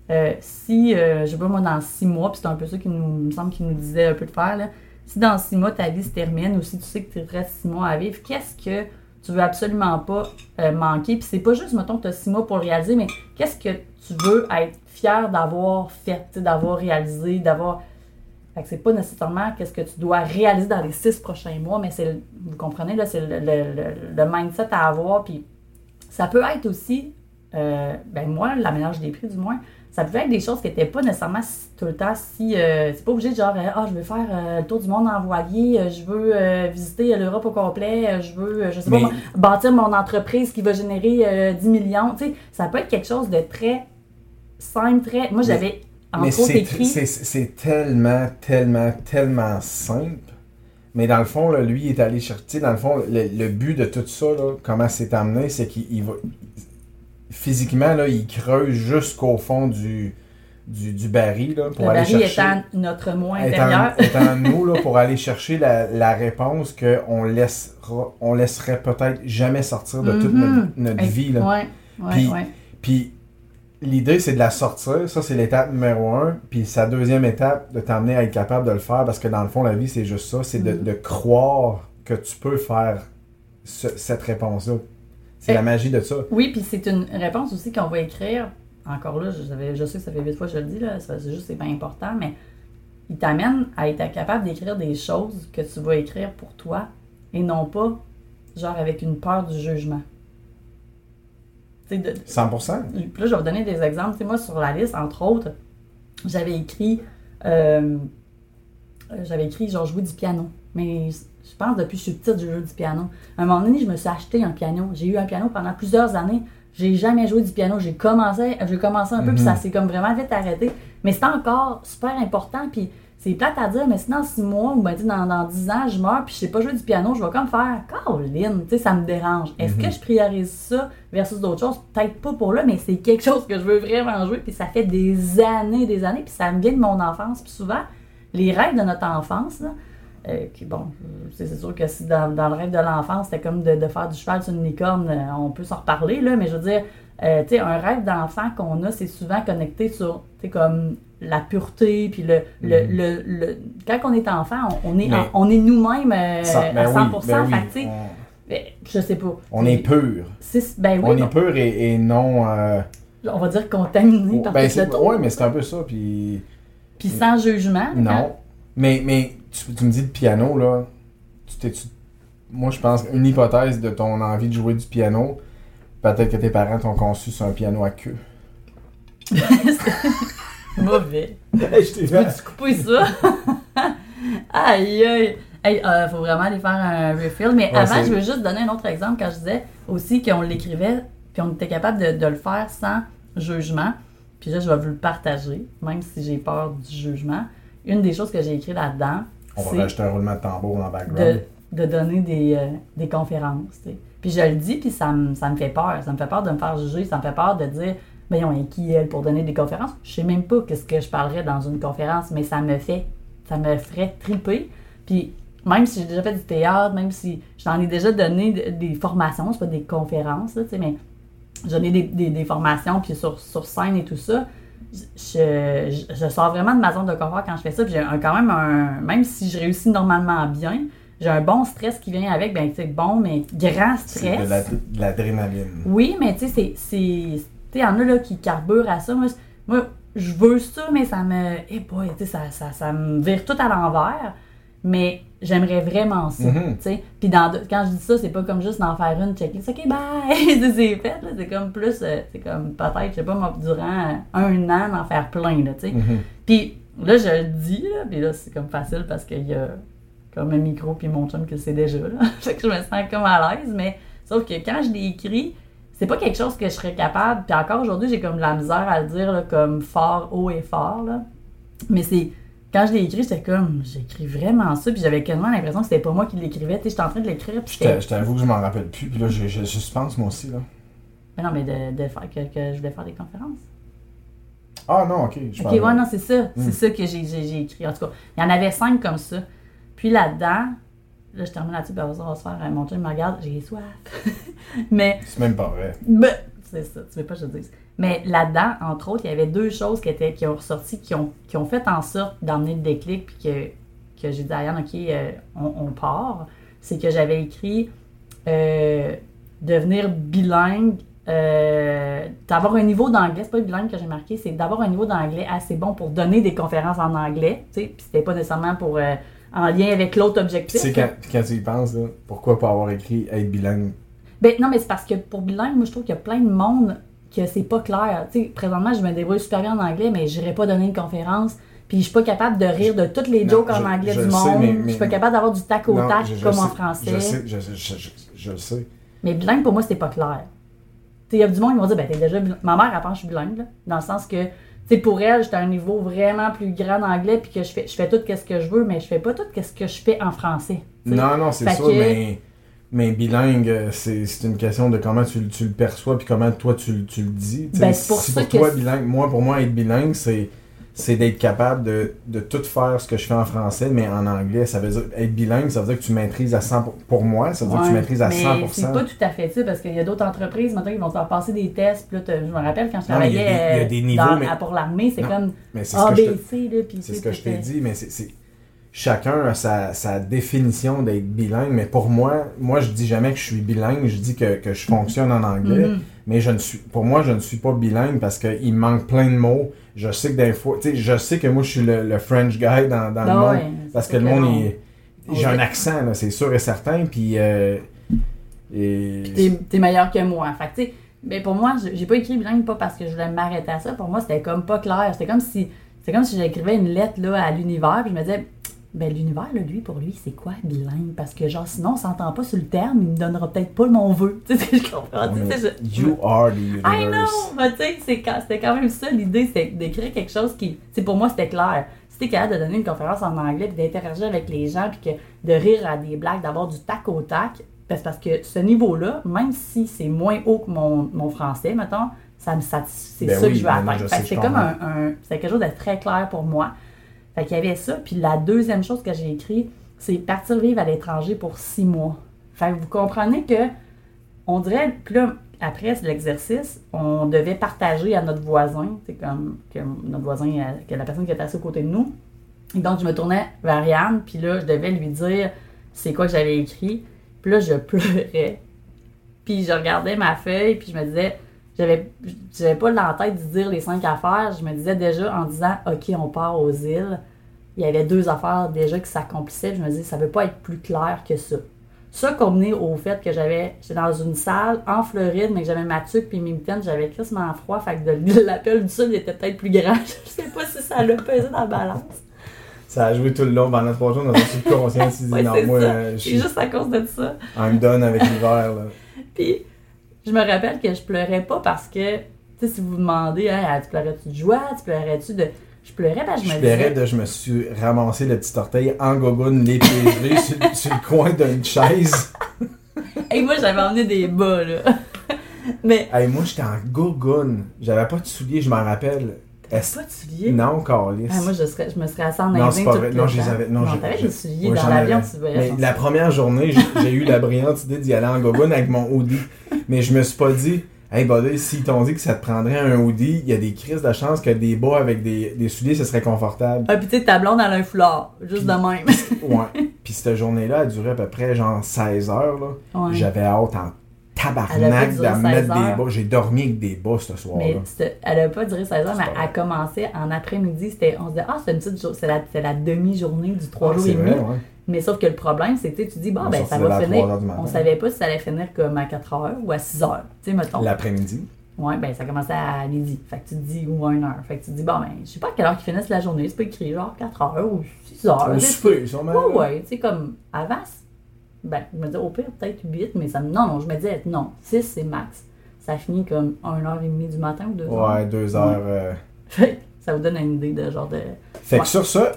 euh, si, euh, je sais pas moi, dans six mois, puis c'est un peu ça qui nous, me semble qu'il nous disait un peu de faire, là, si dans six mois ta vie se termine ou si tu sais que tu te restes six mois à vivre, qu'est-ce que tu veux absolument pas euh, manquer? Puis c'est pas juste, mettons, que tu as six mois pour réaliser, mais qu'est-ce que tu veux être fier d'avoir fait, d'avoir réalisé, d'avoir. Fait que c'est pas nécessairement qu'est-ce que tu dois réaliser dans les six prochains mois, mais c'est, vous comprenez, là, c'est le, le- le- le mindset à avoir. Puis ça peut être aussi, euh, ben moi, la ménage des prix du moins, ça peut être des choses qui n'étaient pas nécessairement si- tout le temps si. euh, c'est pas obligé de genre, euh, ah, je veux faire euh, le tour du monde en voilier, je veux euh, visiter l'Europe au complet, je veux, je sais Mais- pas, bâtir mon entreprise qui va générer euh, 10 millions. Tu sais, ça peut être quelque chose de très simple, très. Moi, j'avais en Mais c'est écrit. c'est- c'est tellement, tellement, tellement simple. Mais dans le fond, là, lui, il est allé chercher. Dans le fond, le, le but de tout ça, là, comment c'est amené, c'est qu'il il va. Physiquement, là, il creuse jusqu'au fond du, du, du baril là, pour le aller baril chercher. étant notre moi étant, intérieur. étant nous, là, pour aller chercher la, la réponse qu'on laissera, on laisserait peut-être jamais sortir de toute notre, Mhm. notre vie. Là. Ouais, ouais, Puis- ouais. Puis l'idée, c'est de la sortir. Ça, c'est l'étape numéro un. Puis sa deuxième étape, de t'amener à être capable de le faire. Parce que dans le fond, la vie, c'est juste ça. C'est de, Mm. de croire que tu peux faire ce- cette réponse-là. C'est Eh. la magie de ça. Oui, puis c'est une réponse aussi qu'on va écrire. Encore là, je, je sais que ça fait huit fois que je le dis, là, c'est juste c'est pas important, mais il t'amène à être capable d'écrire des choses que tu vas écrire pour toi et non pas genre avec une peur du jugement. De- 100%. Puis là, je vais vous donner des exemples. Tu sais, moi, sur la liste, entre autres, j'avais écrit. euh, euh, j'avais écrit genre jouer du piano. Mais je pense depuis que je suis petite, je joue du piano. À un moment donné, je me suis acheté un piano. J'ai eu un piano pendant plusieurs années. J'ai jamais joué du piano. J'ai commencé, j'ai commencé un peu, puis Mhm. ça s'est comme vraiment vite arrêté. Mais c'est encore super important. Puis c'est plate à dire, mais si dans six mois ou ben, dans, dans 10 ans, je meurs puis je sais pas jouer du piano, je vais comme faire Caroline, tu sais, ça me dérange. Est-ce Mhm. que je priorise ça versus d'autres choses? Peut-être pas pour là, mais c'est quelque chose que je veux vraiment jouer, puis ça fait des années, des années, puis ça me vient de mon enfance. Puis souvent, les rêves de notre enfance, là, euh, qui, bon, euh, c'est sûr que si dans, dans le rêve de l'enfance, c'était comme de, de faire du cheval sur une licorne, euh, on peut s'en reparler, là, mais je veux dire, euh, tu sais, un rêve d'enfant qu'on a, c'est souvent connecté sur, tu sais, comme la pureté, puis le, le, le, le- quand on est enfant, on, on est, en- on est nous-mêmes euh, ben à oui, 100%, ben oui, fait on- ben, je sais pas. On est pur. Ben oui, on bon, est pur et, et non. euh, on va dire contaminé par ben, tout c'est, tour, ouais, mais c'est un peu ça. Puis puis sans jugement. quand- non. Mais, mais tu, tu me dis de piano, là. Tu t'es, tu- moi, je pense une hypothèse de ton envie de jouer du piano. Peut-être que tes parents t'ont conçu sur un piano à queue. Mauvais. je t'ai Peux-tu couper ça? aïe, aïe. Hey, euh, faut vraiment aller faire un refill. Mais Ouais, avant, je veux juste donner un autre exemple quand je disais aussi qu'on l'écrivait, puis on était capable de, de le faire sans jugement. Puis là, je vais vous le partager, même si j'ai peur du jugement. Une des choses que j'ai écrit là-dedans, On va rajouter un roulement de tambour dans le background. de donner des, euh, des conférences. Puis je le dis, puis ça me, ça me fait peur. Ça me fait peur de me faire juger. Ça me fait peur de dire, ben on est qui elle pour donner des conférences? Je sais même pas qu'est-ce que je parlerais dans une conférence, mais ça me fait, ça me ferait triper. Puis même si j'ai déjà fait du théâtre, même si j'en ai déjà donné de- des formations, c'est pas des conférences, là, tu sais, mais j'en ai des, des, des formations, puis sur, sur scène et tout ça, je, je, je sors vraiment de ma zone de confort quand je fais ça. Puis j'ai un- quand même un. Même si je réussis normalement bien, j'ai un bon stress qui vient avec. Ben, tu sais, bon, mais grand C'est stress. de, la- de l'adrénaline. Oui, mais tu sais, c'est. c'est- il y en a là qui carburent à ça. Moi, moi, je veux ça, mais ça me. Eh boy, ça, ça, ça me vire tout à l'envers. Mais j'aimerais vraiment ça. Sais. Puis dans, quand je dis ça, c'est pas comme juste d'en faire une checklist. OK, bye! c'est c'est fait. là. C'est comme plus. euh, C'est comme peut-être, je sais pas, moi, durant un an, d'en faire plein. Là, tu sais. Mhm. Puis là, je le dis, là, puis là, c'est comme facile parce qu'il y a comme un micro puis mon chum qui le sait déjà. Là. fait que je me sens comme à l'aise, mais sauf que quand je l'ai écrit, c'est pas quelque chose que je serais capable. Puis encore aujourd'hui, j'ai comme de la misère à le dire là, comme fort, haut et fort. Là. Mais c'est. Quand je l'ai écrit, j'étais comme, j'écris vraiment ça, puis j'avais quasiment l'impression que c'était pas moi qui l'écrivais. Tu sais, j'étais en train de l'écrire, puis Je t'avoue que je m'en rappelle plus. Puis là, je, suspense moi aussi. Là. Mais non, mais de, de faire que, que je voulais faire des conférences. Ah non, ok. Je Ok, ouais, non, c'est ça. Hmm. C'est ça que j'ai écrit. En tout cas, il y en avait cinq comme ça. Puis là-dedans, là, je termine là-dessus, puis après ça, on va se faire. euh, Mon chum me regarde, j'ai soif. Mais, C'est même pas vrai. ben, c'est ça, tu veux pas que je te dise. Mais là-dedans, entre autres, il y avait deux choses qui, étaient, qui ont ressorti, qui ont, qui ont fait en sorte d'emmener le déclic, puis que, que j'ai dit à Yann, OK, euh, on, on part. C'est que j'avais écrit euh, devenir bilingue, euh, d'avoir un niveau d'anglais, c'est pas bilingue que j'ai marqué, c'est d'avoir un niveau d'anglais assez bon pour donner des conférences en anglais, tu sais, puis c'était pas nécessairement pour euh, en lien avec l'autre Tu objectif. sais, quand, quand tu y penses, là, pourquoi pas avoir écrit être bilingue Ben non, mais c'est parce que pour bilingue, moi je trouve qu'il y a plein de monde que c'est pas clair. Tu sais, présentement, je me débrouille super bien en anglais, mais j'irai pas donner une conférence. Puis je suis pas capable de rire de toutes les Non, jokes en je- anglais je du le sais, monde. mais- Je suis pas capable d'avoir du tac au Non, tac je- comme en sais- français. Je sais, je, le sais. Mais bilingue, pour moi, c'était pas clair. Tu il y a du monde qui vont dire, ben, t'es déjà bilingue. Ma mère, elle pense que je suis bilingue, là, dans le sens que, sais, pour elle, j'étais à un niveau vraiment plus grand d'anglais, puis que je fais, je fais tout ce que je veux, mais je fais pas tout ce que je fais en français. Non, non, c'est ça, que- mais, mais bilingue, euh, c'est c'est une question de comment tu, le- tu le perçois puis comment toi tu, le- tu le dis. Ben, c'est pour si ça pour que toi, c'est- bilingue, moi, pour moi, être bilingue, c'est c'est d'être capable de, de tout faire ce que je fais en français, mais en anglais. Ça veut dire être bilingue, ça veut dire que tu maîtrises à 100%. Pour, pour moi, ça veut dire que tu maîtrises à mais 100%. c'est pas tout à fait ça, parce qu'il y a d'autres entreprises, maintenant, qui vont te faire passer des tests. Puis là, je me rappelle quand je travaillais pour l'armée, c'est comme ABC, C'est ce que je t'ai dit, mais c'est-. Chacun a sa, sa définition d'être bilingue, mais pour moi, moi je dis jamais que je suis bilingue, je dis que, que je fonctionne en anglais, Mhm. mais je ne suis, pour moi je ne suis pas bilingue parce qu'il me manque plein de mots. Je sais que des fois, tu sais, je sais que moi je suis le, le French guy dans, dans le monde ouais, parce c'est que le monde est, j'ai un accent là, c'est sûr et certain, puis euh, et Puis t'es- t'es meilleur que moi. Fait tu sais, ben pour moi, j'ai pas écrit bilingue pas parce que je voulais m'arrêter à ça. Pour moi, c'était comme pas clair. C'était comme si c'était comme si j'écrivais une lettre là, à l'univers, puis je me disais, ben l'univers, lui, pour lui, c'est quoi bilingue? Parce que genre, sinon, on s'entend pas sur le terme, il me donnera peut-être pas mon vœu. Tu sais, je comprends. tu sais, je- you are the I universe. know! Mais tu sais, quand- c'était quand même ça l'idée, c'est d'écrire quelque chose qui. C'est pour moi, c'était clair. t'es capable de donner une conférence en anglais, puis d'interagir avec les gens, puis que de rire à des blagues, d'avoir du tac au tac, parce, parce que ce niveau-là, même si c'est moins haut que mon, mon français, mettons, ça me satisfait. C'est Ben ça oui, que je veux ben atteindre. c'est comme un, un- c'est quelque chose de très clair pour moi. Fait qu'il y avait ça. Puis la deuxième chose que j'ai écrit, c'est partir vivre à l'étranger pour six mois. Fait que vous comprenez que, on dirait, puis là, après l'exercice, on devait partager à notre voisin, c'est comme que notre voisin, euh, que la personne qui était assise aux côtés de nous. Et donc, je me tournais vers Yann, puis là, je devais lui dire c'est quoi que j'avais écrit. Puis là, je pleurais. Puis je regardais ma feuille, puis je me disais, j'avais j'avais pas dans la tête de dire les cinq affaires. Je me disais déjà en disant, OK, on part aux îles. Il y avait deux affaires déjà qui s'accomplissaient. Je me disais, ça veut pas être plus clair que ça. Ça combiné au fait que j'avais, j'étais dans une salle en Floride, mais que j'avais ma tuque puis mes mitaines, j'avais crissement froid, fait que de- l'appel du sud était peut-être plus grand. Je sais pas si ça l'a pesé dans la balance. Ça a joué tout le long pendant trois jours dans ton subconscient. Ouais, non, c'est moi, ça. euh, je suis juste à cause de ça. I'm done avec l'hiver. là. Puis, je me rappelle que je pleurais pas parce que, tu sais, si vous vous demandez, hein, tu pleurais-tu de joie, tu pleurais-tu de. Je pleurais parce que je Je me pleurais disais. de je me suis ramassé le petit orteil en gogoune, les pieds sur, sur le coin d'une chaise. Hey, moi, j'avais emmené des bas, là. Mais. Hey, moi, j'étais en gogoune. J'avais pas de souliers, je m'en rappelle. Est-ce- Pas de souliers? Non, calice. Ah, moi, je, serais, je me serais assis en Non, c'est pas vrai. Non, je les avais- non, j'ai- des souliers Ouais, dans l'avion, tu voyais. La première journée, j'ai eu la brillante idée d'y aller en gogoune avec mon hoodie. Mais je me suis pas dit, hey, buddy, s'ils t'ont dit que ça te prendrait un hoodie, il y a des crises de chance que des bas avec des, des souliers, ce serait confortable. Ah, puis tu sais, ta blonde, elle a un foulard. Juste de même. Ouais. Puis cette journée-là, elle durait à peu près genre 16 heures. Là. Ouais. J'avais hâte en tabarnak de 16 mettre des bas. J'ai dormi avec des bas ce soir-là. c'était- elle a pas duré 16 heures, mais elle commençait en après-midi. C'était, on se disait, ah, c'est une petite jour- c'est la, demi-journée du 3 Ah, jours et demi. ouais. Mais sauf que le problème, c'est que tu dis, bon, On ben, ça va finir. 3 heures du matin. On savait pas si ça allait finir comme à 4 heures ou à 6 heures. Tu sais, mettons. L'après-midi. Ouais, ben, ça commençait à midi. Fait que tu te dis, ou à 1 heure. Fait que tu te dis, bon, ben, je sais pas à quelle heure qu'ils finissent la journée. C'est pas écrit, genre 4 heures ou 6 heures. Sais. souper, sûrement. Ouais, ouais, tu sais, comme avant, ben, je me disais au pire peut-être 8, mais ça me. Non, non, je me disais non, 6 c'est max. Ça finit comme 1h30 du matin ou 2 heures. Ouais, deux heures. euh. Fait que ça vous donne une idée de genre de. Fait que sur ça,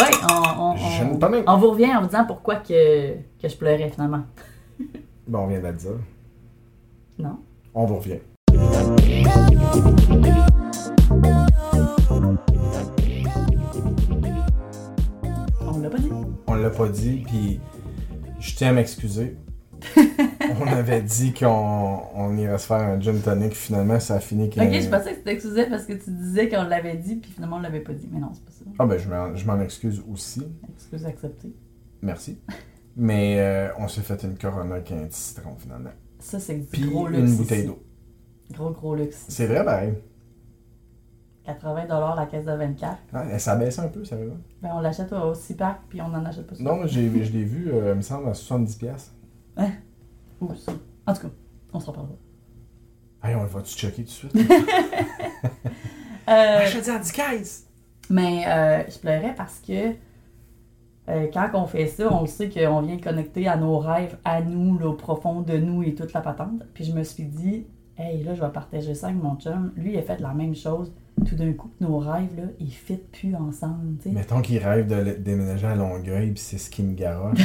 Ouais, on, on, je on, on vous revient en vous disant pourquoi que, que je pleurais finalement. Bon, on vient de le dire. Non. On vous revient. On l'a pas dit. On l'a pas dit, puis je tiens à m'excuser. on avait dit qu'on on irait se faire un gin tonic, finalement ça a fini qu'un... Ok, je pensais que tu t'excusais parce que tu disais qu'on l'avait dit, puis finalement on l'avait pas dit. Mais non, c'est pas ça. Ah ben je m'en- je m'en excuse aussi, Excuse acceptée. merci. Mais euh, on s'est fait une Corona avec un petit citron finalement. Ça, c'est du Puis gros luxe. une bouteille ici. d'eau. Gros, gros luxe. C'est vrai, ben, 80 la caisse de 24. hein, ça baisse un peu, ça va. Ben, on l'achète au 6 pack, puis on en achète pas souvent. Non, mais je l'ai vu, euh, il me semble, à 70$. piastres. Ou ça. En tout cas, on se reparlera. Hey, on va-tu checker tout de suite? Euh, Achète en 10 caisses! mais euh, je pleurais parce que euh, quand on fait ça, on le sait qu'on vient connecter à nos rêves, à nous, là, au profond de nous et toute la patente. Puis je me suis dit, hey, là, je vais partager ça avec mon chum. Lui, il a fait la même chose. Tout d'un coup, nos rêves, là, ils fit plus ensemble, tu sais. Mettons qu'il rêve de déménager à Longueuil, puis c'est ce qui me garoche.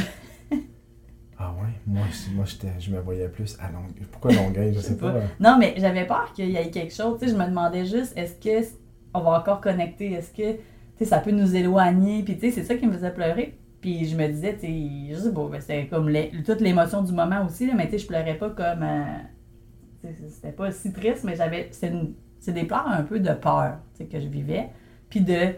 ah ouais? Moi, je- moi j'étais- je me voyais plus à Longueuil. Pourquoi Longueuil? Je sais pas. Non, mais j'avais peur qu'il y ait quelque chose. Je me demandais juste, est-ce que on va encore connecter? Est-ce que ça peut nous éloigner? Puis, c'est ça qui me faisait pleurer. Puis, je me disais, tu sais, je sais pas, ben, c'était comme les- toute l'émotion du moment aussi, là, mais tu sais, je pleurais pas comme. euh, c'était pas si triste, mais j'avais. C'est une- c'est des pleurs un peu de peur, que je vivais. Puis, de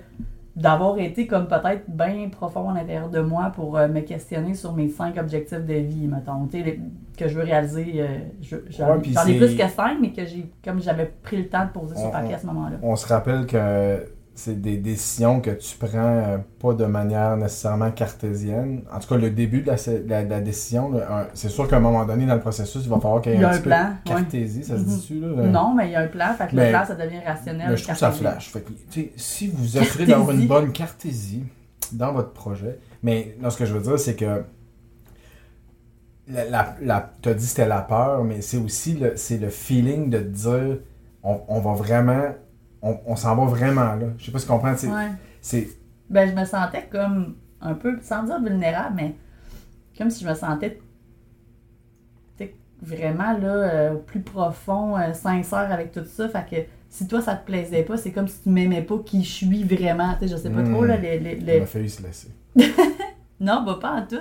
d'avoir été comme peut-être bien profond à l'intérieur de moi pour euh, me questionner sur mes cinq objectifs de vie, mettons, les- que je veux réaliser. euh, je- j'en Ouais, puis j'en ai plus que cinq, mais que j'ai comme j'avais pris le temps de poser sur On- papier à ce moment-là. On se rappelle que c'est des décisions que tu prends euh, pas de manière nécessairement cartésienne. En tout cas, le début de la, de la- de la décision, c'est sûr qu'à un moment donné dans le processus, il va falloir qu'il y ait Il y un, a petit un peu de cartésie, ça se Mhm. dit-tu? Là, Non, mais il y a un plan, fait que Mais- le plan, ça devient rationnel. Mais je trouve ça flash. Fait que, tu sais, si vous offrez d'avoir une bonne cartésie dans votre projet, mais non, ce que je veux dire, c'est que la, la, la- t'as dit c'était la peur, mais c'est aussi le, c'est le feeling de te dire on, on va vraiment, on, on s'en va vraiment là. Je sais pas si tu comprends. c'est- Ouais. Ben, je me sentais comme un peu, sans dire vulnérable, mais comme si je me sentais vraiment là, euh, plus profond, euh, sincère avec tout ça. Fait que si toi ça te plaisait pas, c'est comme si tu m'aimais pas qui je suis vraiment. Tu sais, je sais pas trop là. Les, les- Il les- m'a failli se laisser. Non, bah pas en tout.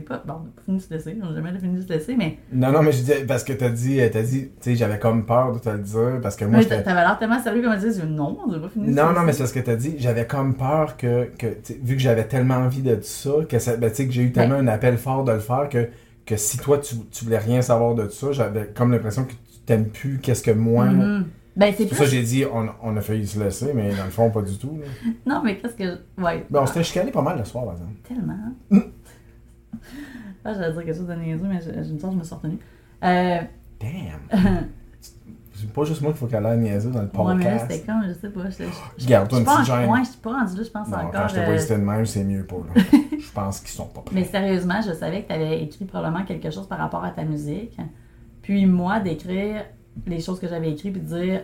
Pas. Bon, on a pas fini de se laisser, on a jamais fini de se laisser, mais. Non, non, mais je dis, parce que t'as dit, t'as dit, tu sais, j'avais comme peur de te le dire, parce que moi, Mais t'avais l'air tellement sérieux comme dire non, on a pas fini de se Non, non, mais c'est parce que t'as dit, j'avais comme peur que, que vu que j'avais tellement envie de ça, que, ça, ben, tu sais, que j'ai eu tellement un appel fort de le faire, que, que si toi, tu, tu voulais rien savoir de ça, j'avais comme l'impression que tu t'aimes plus qu'est-ce que moi... Mhm. Ben, c'est pour ça que j'ai dit, on, on a failli se laisser, mais dans le fond, pas du tout. là. Non, mais qu'est-ce que. Ouais. Ben, on s'était chicané pas mal le soir, par exemple. Tellement. Ah, j'allais dire quelque chose de niaiseux, mais me sens que je me suis retenue. Euh. Damn! C'est pas juste moi qu'il faut qu'elle ait niaiseux dans le ouais, mais là, podcast. c'était comme, je sais pas. Je, je, Garde-toi une suis pas petite gêne. Ouais, je suis pas rendue là, je pense non, encore. quand je te euh, vois hésiter de même, c'est mieux pas, là. Je pense qu'ils sont pas prêts. Mais sérieusement, je savais que tu avais écrit probablement quelque chose par rapport à ta musique. Puis moi, d'écrire les choses que j'avais écrites, puis de dire,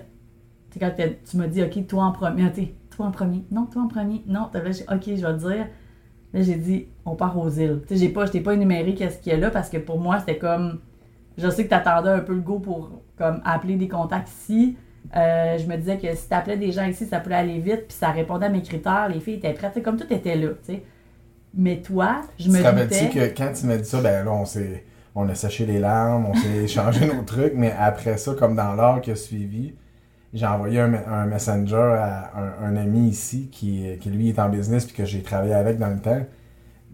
tu sais, quand tu m'as dit, OK, toi en premier, tu toi en premier, non, toi en premier, non, t'as là, j'ai- OK, je vais te dire. Là, j'ai dit, on part aux îles. Tu sais, j'ai pas, je t'ai pas énuméré qu'est-ce qu'il y a là, parce que pour moi, c'était comme, je sais que t'attendais un peu le go pour, comme, appeler des contacts ici. Euh, je me disais que si t'appelais des gens ici, ça pouvait aller vite, puis ça répondait à mes critères, les filles étaient prêtes, Tu comme tout était là, tu sais. Mais toi, je Tu me rappelles-tu doutais... que quand tu m'as dit ça, ben là, on s'est. On a séché les larmes, on s'est échangé nos trucs, mais après ça, comme dans l'heure qui a suivi, j'ai envoyé un, me- un messenger à un, un ami ici qui, qui, lui, est en business puis que j'ai travaillé avec dans le temps.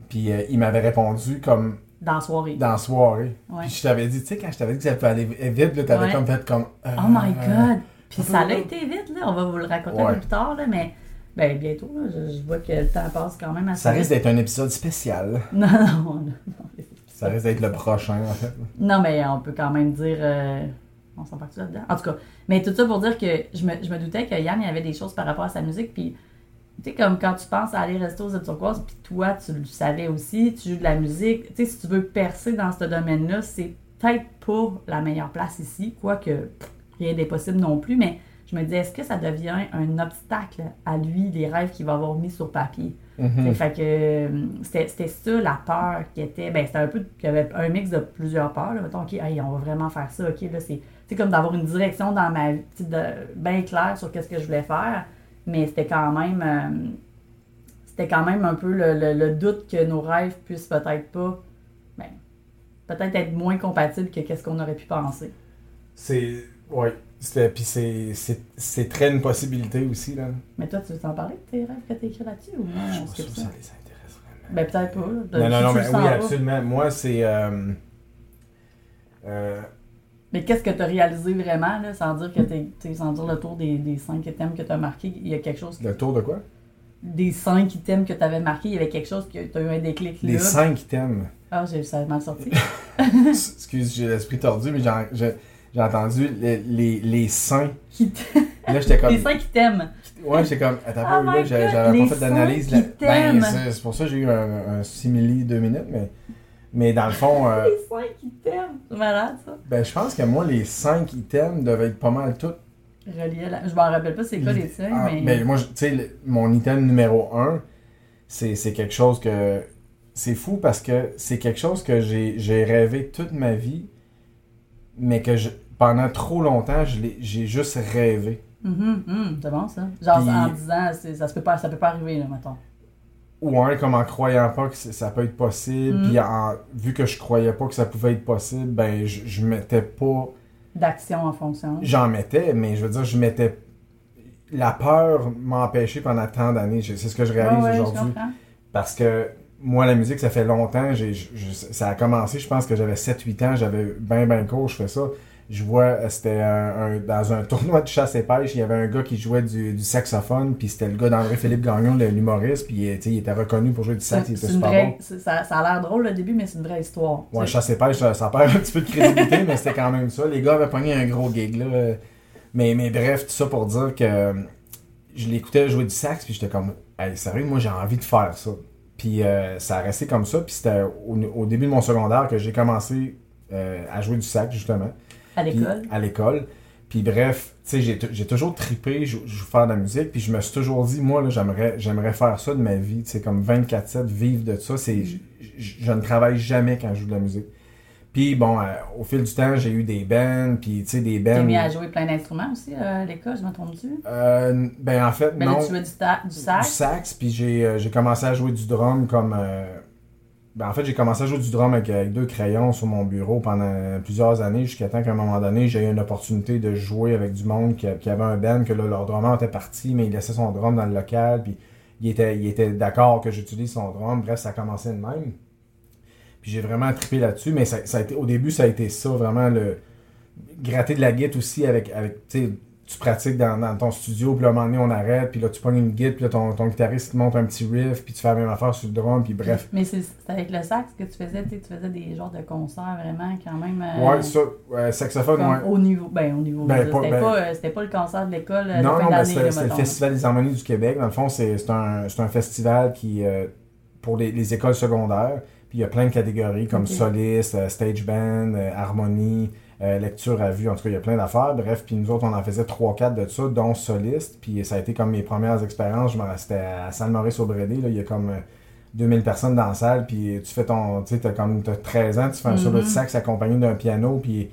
Puis euh, il m'avait répondu comme dans la soirée. dans la soirée. Ouais. Puis je t'avais dit, tu sais, quand je t'avais dit que ça pouvait aller vite, là, t'avais Ouais. comme fait comme. euh, Oh my god! Puis ça a été vite, là. On va vous le raconter un peu plus tard, là, mais ben, bientôt, là, je, je vois que le temps passe quand même assez Ça risque d'être un épisode spécial. Non, non, non, non. Ça risque d'être le prochain, en fait. Non, mais on peut quand même dire. On s'en part là-dedans? En tout cas, mais tout ça pour dire que je me, je me doutais que Yann, il y avait des choses par rapport à sa musique. Puis, tu sais, comme quand tu penses à aller rester aux îles turquoises, puis toi, tu le savais aussi, tu joues de la musique. Tu sais, si tu veux percer dans ce domaine-là, c'est peut-être pas la meilleure place ici, quoique rien n'est possible non plus. Mais je me disais, est-ce que ça devient un obstacle à lui, les rêves qu'il va avoir mis sur papier? Mhm. T'sais, Fait que euh, c'était c'était ça la peur qui était. Ben, c'était un peu. qu'il y avait un mix de plusieurs peurs. Là. Mettons, OK, hey, on va vraiment faire ça. OK, là, c'est. C'est comme d'avoir une direction dans ma vie, bien claire sur qu'est-ce que je voulais faire. Mais c'était quand même. euh, c'était quand même un peu le, le- le doute que nos rêves puissent peut-être pas. Ben, peut-être être moins compatibles que qu'est-ce qu'on aurait pu penser. C'est. Ouais. Puis c'est- c'est c'est très une possibilité aussi, là. Mais toi, tu veux t'en parler de tes rêves que tu écrit là-dessus ou non? Je skip que ça? ça les intéresse vraiment. Ben, peut-être pas. là. Non, non, non, mais oui, absolument. Moi, c'est. euh, euh, Mais qu'est-ce que tu as réalisé vraiment, là, sans dire que t'es, sans dire le tour des, des cinq items que tu as marqué, il y a quelque chose, le tour de quoi? Des cinq items que tu avais marqué, il y avait quelque chose que tu as eu un déclic là. Les cinq thèmes. Ah, j'ai ça mal sorti. Excuse, j'ai l'esprit tordu, mais j'ai entendu les, les, les seins. Qui Là, j'étais comme. les cinq items. Ouais, j'étais comme. Attends, Oh là, j'avais pas fait d'analyse. là. Ben, items. c'est pour ça que j'ai eu un, un simili deux minutes, mais. Mais dans le fond, euh, Les cinq items. C'est malade, ça. Ben, je pense que moi, les cinq items devaient être pas mal tous Relié à la... Je m'en rappelle pas c'est quoi les cinq, Ah, mais. ben, moi, tu sais, mon item numéro un, c'est c'est quelque chose que. C'est fou parce que c'est quelque chose que j'ai j'ai rêvé toute ma vie, mais que je, pendant trop longtemps, j'ai juste rêvé. Mhm, mhm, c'est bon, ça. Genre, Puis- en disant, ça, peut pas, ça peut pas arriver, là, mettons. Ou un, comme en croyant pas que ça peut être possible, Mm. puis en, vu que je croyais pas que ça pouvait être possible, ben je, je mettais pas. D'action en fonction. J'en mettais, mais je veux dire, je mettais. La peur m'a empêché pendant tant d'années. C'est ce que je réalise Ouais, ouais, je aujourd'hui. Parce que moi, la musique, ça fait longtemps. J'ai, ça a commencé, je pense que j'avais 7-8 ans. J'avais ben, ben court, je fais ça. Je vois, euh, c'était un- un- dans un tournoi de chasse et pêche, il y avait un gars qui jouait du, du saxophone, puis c'était le gars d'André-Philippe Gagnon, le- l'humoriste, puis euh, il était reconnu pour jouer du sax, il était super vraie- bon. ça, ça a l'air drôle au début, mais c'est une vraie histoire. Ouais, chasse et pêche, ça, ça perd un petit peu de crédibilité, mais c'était quand même ça. Les gars avaient pogné un gros gig, là. Mais, mais bref, tout ça pour dire que euh, je l'écoutais jouer du sax, puis j'étais comme, hey, sérieux, moi j'ai envie de faire ça. Puis euh, ça a resté comme ça, puis c'était au, au début de mon secondaire que j'ai commencé euh, à jouer du sax, justement. À l'école. à l'école. Puis bref, tu sais, j'ai, toujours trippé, je, faire de la musique, puis je me suis toujours dit, moi, là, j'aimerais, j'aimerais faire ça de ma vie, tu sais, comme 24-7, vivre de ça. C'est, je, ne travaille jamais quand je joue de la musique. Puis bon, euh, au fil du temps, j'ai eu des bands, puis tu sais, des T'es bands... mis à jouer plein d'instruments aussi euh, à l'école, je me trompe-tu? Euh, ben en fait, Ben non. là, tu jouais du, du du sax. sax, puis j'ai j'ai commencé à jouer du drum comme. Ben, en fait, j'ai commencé à jouer du drum avec, deux crayons sur mon bureau pendant plusieurs années, jusqu'à temps qu'à un moment donné, j'ai eu une opportunité de jouer avec du monde qui, avait un band, que là, leur drummer était parti, mais il laissait son drum dans le local, puis il était, d'accord que j'utilise son drum. Bref, ça a commencé de même. Puis j'ai vraiment trippé là-dessus, mais ça, a été, au début, ça a été ça, vraiment le gratter de la guitare aussi avec, avec tu pratiques dans, dans ton studio, puis là, à un moment donné, on arrête, puis là, tu pognes une guitare, puis là, ton, ton guitariste te monte un petit riff, puis tu fais la même affaire sur le drum, puis bref. Mais c'est avec le sax que tu faisais, tu sais, tu faisais des genres de concerts vraiment quand même. euh, Ouais, ça, saxophone, ouais. au niveau. Ben, au niveau. Ben, c'était ben- pas, euh, c'était pas le concert de l'école euh, de Non, fin non, là, c'est le. Festival des harmonies du Québec. Dans le fond, c'est un, un festival qui, euh, pour les, les écoles secondaires, puis il y a plein de catégories comme Ok. soliste, stage band, harmonie, euh, lecture à vue. En tout cas, il y a plein d'affaires. Bref, puis nous autres, on en faisait 3-4 de ça, dont soliste. Puis ça a été comme mes premières expériences. Je me restais à Salle-Maurice-au-Brédé. Là, il y a comme euh, 2000 personnes dans la salle. Puis tu fais ton. Tu sais, t'as comme t'as 13 ans, tu fais un solo de sax accompagné d'un piano. Puis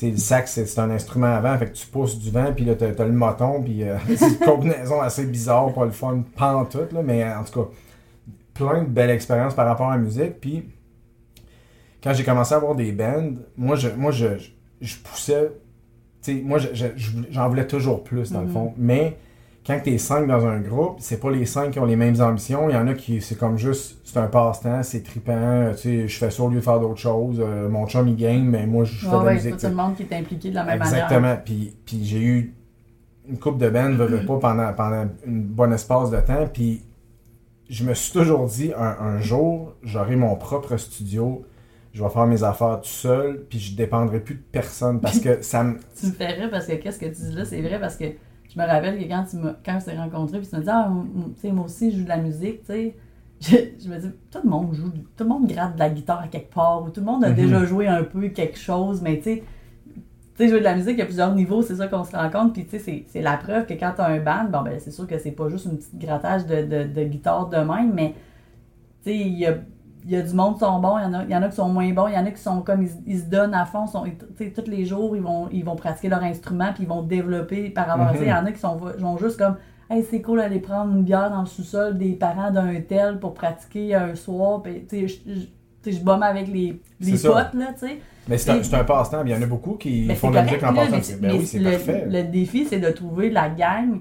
sais, le sax, c'est un instrument avant, fait que tu pousses du vent, puis là, t'as t'as le moton, puis euh, c'est une combinaison assez bizarre, pas le fun, pantoute, là, mais euh, en tout cas, plein de belles expériences par rapport à la musique, puis quand j'ai commencé à avoir des bands, moi, je, moi, je, je, poussais, tu sais, moi, je- je- je- j'en voulais toujours plus, dans le Mhm. fond, mais quand t'es cinq dans un groupe, c'est pas les cinq qui ont les mêmes ambitions. Il y en a qui, c'est comme juste, c'est un passe-temps, c'est trippant, euh, tu je fais ça au lieu de faire d'autres choses. Euh, mon chum, il game, mais moi, je fais Ouais, de la musique. c'est tu tout le monde qui est impliqué de la même manière. Exactement. Puis, puis j'ai eu une coupe de bandes, veux, veux pas, pendant, pendant une bon espace de temps. Puis je me suis toujours dit, un, un jour, j'aurai mon propre studio, je vais faire mes affaires tout seul, puis je dépendrai plus de personne parce que ça me. Tu me fais rire parce que qu'est-ce que tu dis là, c'est vrai parce que je me rappelle que quand tu m'as quand on s'est rencontrés, puis tu m'as dit ah tu sais moi aussi je joue de la musique, tu sais. Je, je me dis tout le monde joue, tout le monde gratte de la guitare à quelque part ou tout le monde a Mhm. déjà joué un peu quelque chose, mais tu sais tu sais, jouer de la musique, il y a plusieurs niveaux, c'est ça qu'on se rend compte. Puis, tu sais, c'est- la preuve que quand tu as un band, bon, ben, c'est sûr que c'est pas juste une petite grattage de, de, de guitare de même, mais, tu sais, il y a, il y a du monde qui sont bons, il y, en a, il y en a qui sont moins bons, il y en a qui sont comme, ils, ils se donnent à fond, sont, tous les jours, ils vont, ils vont pratiquer leur instrument, puis ils vont développer par rapport à ça. Mhm. Il y en a qui sont, vont juste comme, hey, c'est cool d'aller prendre une bière dans le sous-sol des parents d'un tel pour pratiquer un soir, puis, je- bomme avec les, les potes, là, tu sais. Mais c'est un, un passe-temps, il y en a beaucoup qui font de la musique en C'est- Ben oui, c'est parfait. le défi, c'est de trouver la gang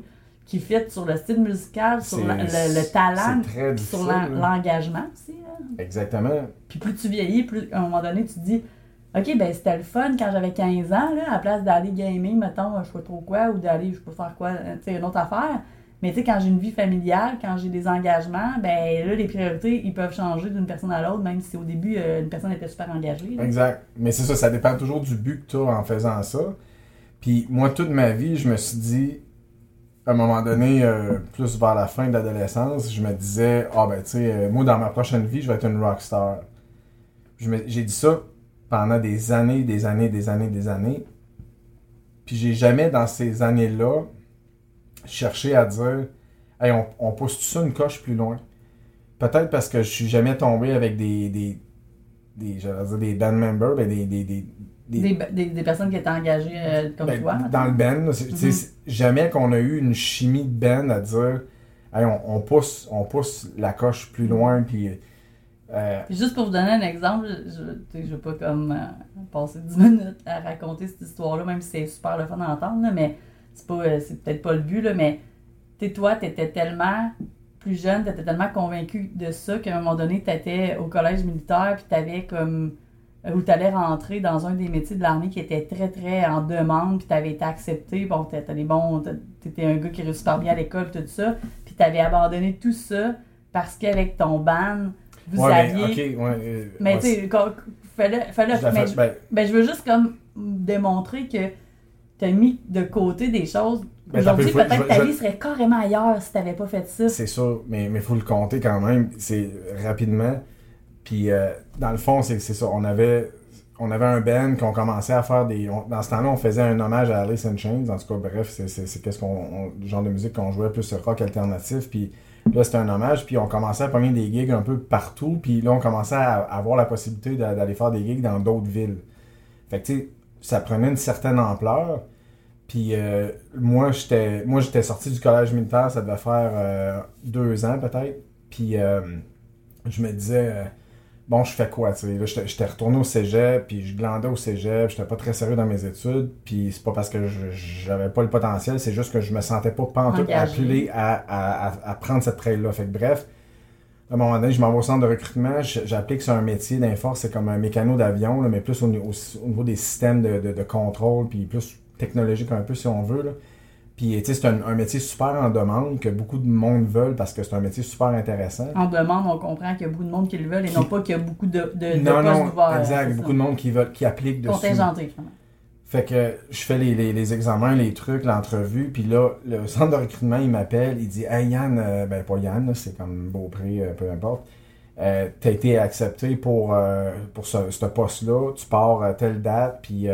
qui fit sur le style musical, sur la- le, le talent, très sur l'engagement aussi. là. Exactement. Puis plus tu vieillis, plus à un moment donné, tu te dis OK, ben c'était le fun quand j'avais 15 ans, là, à la place d'aller gamer, mettons, je sais pas trop quoi, ou d'aller, je pas faire quoi, euh, tu sais, une autre affaire. Mais tu sais, quand j'ai une vie familiale, quand j'ai des engagements, ben là, les priorités, ils peuvent changer d'une personne à l'autre, même si au début, euh, une personne était super engagée. là. Exact. Mais c'est ça, ça dépend toujours du but que tu as en faisant ça. Puis moi, toute ma vie, je me suis dit, à un moment donné, euh, plus vers la fin de l'adolescence, je me disais, ah ben tu sais, euh, moi, dans ma prochaine vie, je vais être une rockstar. J'ai dit ça pendant des années, des années, des années, des années. Puis j'ai jamais, dans ces années-là, cherché à dire, hey, on, pousse tout ça une coche plus loin? Peut-être parce que je suis jamais tombé avec des, des, des, j'allais dire des band members, ben des, des, des- Des, personnes qui étaient engagées euh, comme ben, toi. dans le band. tu Mhm. c'est jamais qu'on a eu une chimie de band à dire, hey, on, on pousse, on pousse la coche plus loin, puis euh, Puis juste pour vous donner un exemple, je, tu veux pas comme euh, passer 10 minutes à raconter cette histoire-là, même si c'est super le fun d'entendre, là, mais c'est euh, peut-être pas le but, là, mais tu toi, t'étais tellement plus jeune, t'étais tellement convaincu de ça qu'à un moment donné, t'étais au collège militaire, puis t'avais comme euh, où t'allais rentrer dans un des métiers de l'armée qui était très très en demande, puis t'avais été accepté, bon, bons, t'as- t'étais un gars qui réussit bien à l'école, tout ça, puis t'avais abandonné tout ça parce qu'avec ton ban, vous ouais, aviez... mais, ok, ouais, euh, Mais ouais, tu sais, fais-le, fais-le. je la mais je- ben, ben, je veux juste comme démontrer que tu as mis de côté des choses. Ben, Aujourd'hui, peut-être que ta je- vie serait carrément ailleurs si t'avais pas fait ça. C'est sûr, mais il faut le compter quand même. C'est rapidement. Puis, euh, dans le fond, c'est ça. On avait, on avait un band qu'on commençait à faire des. dans ce temps-là, on faisait un hommage à Alice in Chains. En tout cas, bref, c'est, qu'est-ce le genre de musique qu'on jouait plus rock alternatif. Puis là, c'était un hommage. Puis on commençait à pogner des gigs un peu partout. Puis là, on commençait à avoir la possibilité d'a- d'aller faire des gigs dans d'autres villes. Fait que, tu sais, ça prenait une certaine ampleur. Puis euh, moi, j'étais sorti du collège militaire, ça devait faire euh, deux ans peut-être. Puis je me disais, bon, je fais quoi, tu sais? Là, j'étais retourné au cégep, puis je glandais au cégep, j'étais pas très sérieux dans mes études, puis c'est pas parce que je- j'avais pas le potentiel, c'est juste que je me sentais pas pantoute appelé à, à, à, à prendre cette trail-là. Fait que bref, à un moment donné, je m'en vais au centre de recrutement, j'applique sur un métier d'inforce, c'est comme un mécano d'avion, mais plus au, ni- au- au niveau des systèmes de, de, de contrôle, puis plus technologique un peu si on veut. Là. Puis tu sais, c'est un, un métier super en demande que beaucoup de monde veulent parce que c'est un métier super intéressant. En demande, on comprend qu'il y a beaucoup de monde qui le veulent et non pas qu'il y a beaucoup de, de, de non, postes non, ouverts. exact. Beaucoup ça. de monde qui, veulent, qui appliquent dessus. Contingenté, finalement. Fait que je fais les, les, les examens, les trucs, l'entrevue, puis là, le centre de recrutement, il m'appelle, il dit Hey Yann, euh, ben pas Yann, c'est comme Beaupré, euh, peu importe. Euh, t'as été accepté pour, euh, pour ce, ce poste-là, tu pars à telle date, puis tu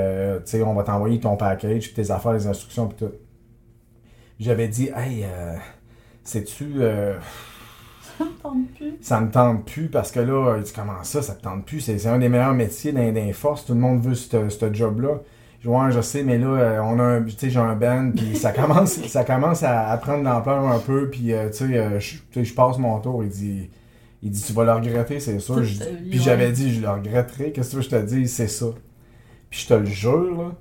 sais, on va t'envoyer ton package, puis tes affaires, les instructions, puis tout. J'avais dit Hey, euh, sais-tu, euh, Ça me tente plus. ça me tente plus parce que là, il dit comment ça, ça te tente plus, c'est un des meilleurs métiers les forces, tout le monde veut ce job-là. Je dis, ouais, je sais, mais là, euh, on a un, tu sais, j'ai un band, puis ça commence, ça commence à, à prendre l'ampleur un peu, puis euh, tu sais, je passe mon tour, il dit, il dit, tu vas le regretter, c'est sûr. Puis j'avais dit, je le regretterai, qu'est-ce que je te dise, c'est ça. Puis je te le jure, là,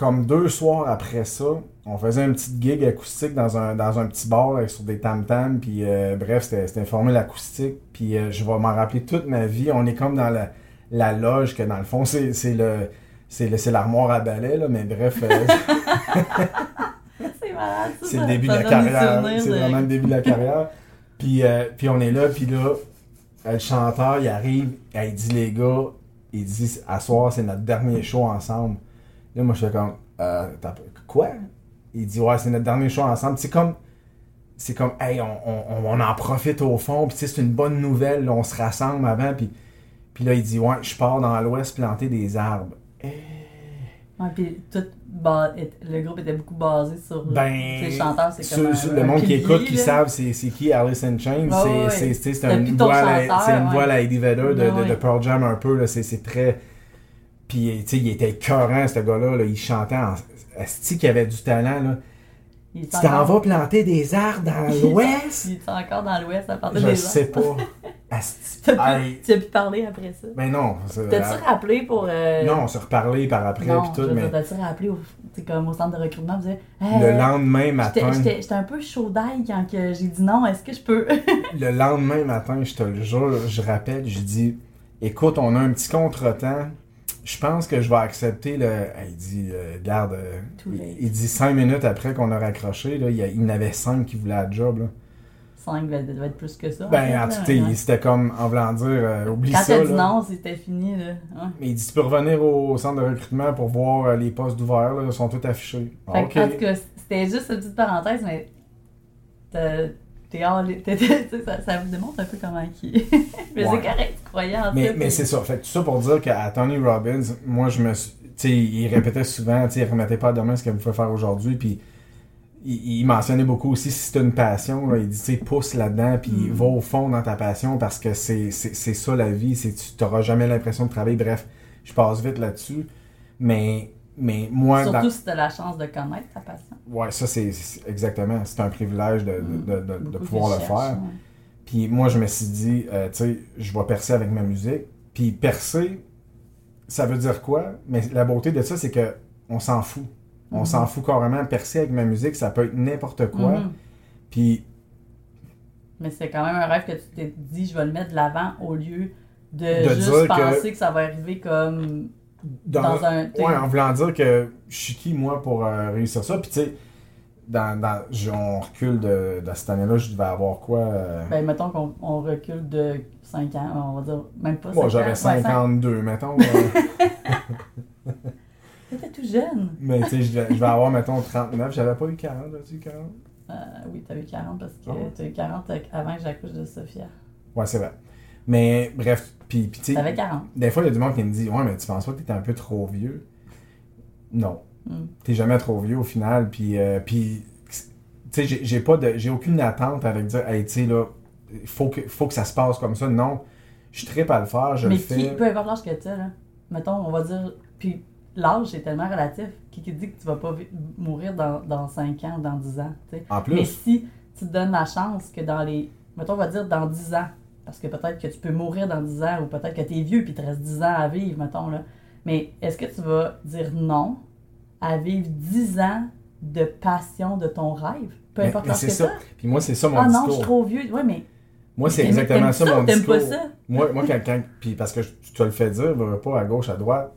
comme deux soirs après ça, on faisait une petite gig acoustique dans un, dans un petit bar là, sur des tam-tams, puis euh, bref, c'était formule acoustique, puis euh, je vais m'en rappeler toute ma vie. On est comme dans la, la loge, que dans le fond, c'est le... C'est l'armoire à balai, là, mais bref, euh, C'est malade, c'est le début de la carrière. C'est vraiment le début de la carrière. Puis, puis on est là, puis là, le chanteur, il arrive, il dit les gars, il dit à soir, c'est notre dernier show ensemble. Là, moi, je fais comme, euh, t'as- quoi? Il dit, ouais, c'est notre dernier show ensemble. C'est comme, c'est comme, hey, on, on, on en profite au fond, puis tu sais, c'est une bonne nouvelle, là, on se rassemble avant, puis, puis là, il dit, ouais, je pars dans l'ouest planter des arbres. Ouais, puis tout le groupe était beaucoup basé sur Ben, les chanteurs, c'est Sur- sur le monde qui écoute, qui savent c'est qui Alice in Chains, Ouais, c'est- ouais. c'est une voix la- chanteur, une voix à Eddie Vedder de, de, de. Pearl Jam un peu, là, c'est c'est très... Puis, tu sais, il était écœurant, ce gars-là, là, il chantait en... Asti qu'il avait du talent, là. Tu t'en vas planter des arbres dans l'ouest? Il est encore dans l'ouest à partir Je des sais arbres. pas. Asti. Tu as pu parler après ça. Ben non. T'as-tu rappelé pour. euh, Non, on s'est reparlé par après, non, puis je tout, mais T'as-tu rappelé au, comme au centre de recrutement? Le lendemain matin... J'étais un peu chaud d'ail quand j'ai dit non, est-ce que je peux? Le lendemain matin, je te le jure, je rappelle, je dis Écoute, on a un petit contretemps. Je pense que je vais accepter le. Il dit euh, Garde, euh, il dit cinq minutes après qu'on a raccroché, là, il il en avait cinq qui voulaient la job. Là. 5 devait, devait être plus que ça. Ben, fait, en tout cas, c'était comme, en voulant dire, euh, oublie Quand ça. t'as dit là. non, c'était fini. Là. Mais il dit Tu peux revenir au centre de recrutement pour voir euh, les postes ouverts, là, ils sont tous affichés. Fait En tout cas, c'était juste une petite parenthèse, mais t'es ça, ça vous démontre un peu comment qui. mais Ouais. c'est correct, tu croyais en Mais, ça, mais c'est ça. Fait que tout ça pour dire qu'à Tony Robbins, moi, je me suis. Tu sais, il répétait souvent, tu sais, il remettait pas à demain ce qu'il pouvait faire aujourd'hui. Puis il, il mentionnait beaucoup aussi si c'est une passion, là, il dit, tu sais, pousse là-dedans, puis Mm. va au fond dans ta passion parce que c'est ça la vie. Tu n'auras jamais l'impression de travailler. Bref, je passe vite là-dessus. Mais, mais moi, Surtout dans- si t'as la chance de connaître ta passion. ouais, ça, c'est exactement. C'est un privilège de, de- de- pouvoir le faire. ouais. Puis moi, je me suis dit, euh, tu sais, je vais percer avec ma musique. Puis percer, ça veut dire quoi? Mais la beauté de ça, c'est que on s'en fout. On Mhm. s'en fout carrément. Percer avec ma musique, ça peut être n'importe quoi. Mhm. Puis, Mais c'est quand même un rêve que tu t'es dit, je vais le mettre de l'avant au lieu de, De juste que- penser que... ça va arriver comme dans, dans un. ouais, en voulant dire que je suis qui, moi, pour euh, réussir ça. Puis, tu sais, dans, dans, on recule de, de cette année-là, je devais avoir quoi? euh, Ben, mettons qu'on on recule de 5 ans, on va dire, même pas moi, 5 ans. j'avais ouais, cinq- 52, mettons. euh, T'étais tout jeune. mais, tu sais, je vais je vais avoir, mettons, 39. J'avais pas eu 40, as-tu eu 40? Euh, oui, t'as eu 40 parce que ouais? t'as eu 40 avant que j'accouche de Sophia. Ouais, c'est vrai. Mais bref, Puis, puis tu sais, T'avais 40. des fois, il y a du monde qui me dit Ouais, mais tu penses pas que t'es un peu trop vieux? Non. Mm. T'es jamais trop vieux au final. Puis, euh, puis tu sais, j'ai- j'ai pas de. J'ai aucune attente avec dire Hey, tu sais, là, faut que, faut que ça se passe comme ça. Non. Je tripe à le faire, je mais le qui, fais. peu importe l'âge que tu as, là, mettons, on va dire, puis l'âge, c'est tellement relatif, qui, qui dit que tu vas pas mourir dans, dans 5 ans ou dans 10 ans, tu sais. En plus. Mais si tu te donnes la chance que dans les, mettons, on va dire dans 10 ans, parce que peut-être que tu peux mourir dans 10 ans, ou peut-être que tu es vieux puis il te reste 10 ans à vivre, mettons, là. Mais est-ce que tu vas dire non à vivre 10 ans de passion de ton rêve? Peu Mais- importe mais que ça. t'as? Puis moi, c'est ça mon Ah non, je discours. suis trop vieux. Ouais, mais Moi, c'est exactement ça, ça mon discours. pas ça? Moi, moi quand, quand- puis parce que je- tu te le fais dire, va pas à gauche, à droite.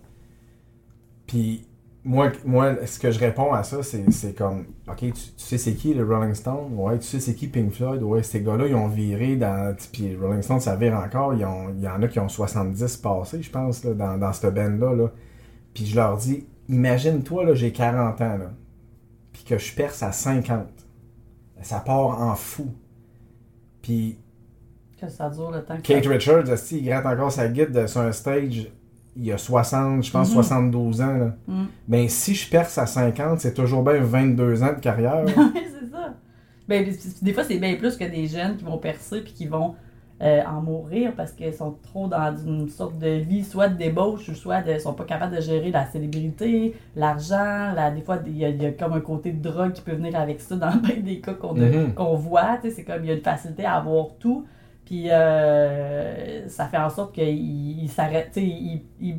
Puis moi, moi, ce que je réponds à ça, c'est c'est comme, ok, tu, tu sais c'est qui le Rolling Stone, ouais, tu sais c'est qui Pink Floyd, ouais, ces gars-là, ils ont viré dans, puis Rolling Stone, ça vire encore, ils ont- il y en a qui ont 70 passés, je pense, là, dans, dans cette band-là, là. Puis je leur dis, imagine-toi, là, j'ai 40 ans, là, puis que je perce à 50. Ça part en fou. Puis que ça dure le temps que Kate ça- Richards, il gratte encore sa guide de- sur un stage. Il y a 60, je pense Mhm. 72 ans. Là. Mm. Ben, si je perce à 50, c'est toujours bien 22 ans de carrière. Oui, c'est ça. Ben, des fois, c'est bien plus que des jeunes qui vont percer puis qui vont euh, en mourir parce qu'ils sont trop dans une sorte de vie, soit de débauche ou soit de, sont pas capables de gérer la célébrité, l'argent. La, des fois, il y, a, il y a comme un côté de drogue qui peut venir avec ça dans bien des cas qu'on a- Mhm. qu'on voit. tu sais, C'est comme il y a une facilité à avoir tout. Puis euh, ça fait en sorte qu'ils ils s'arrêtent. Ils, ils,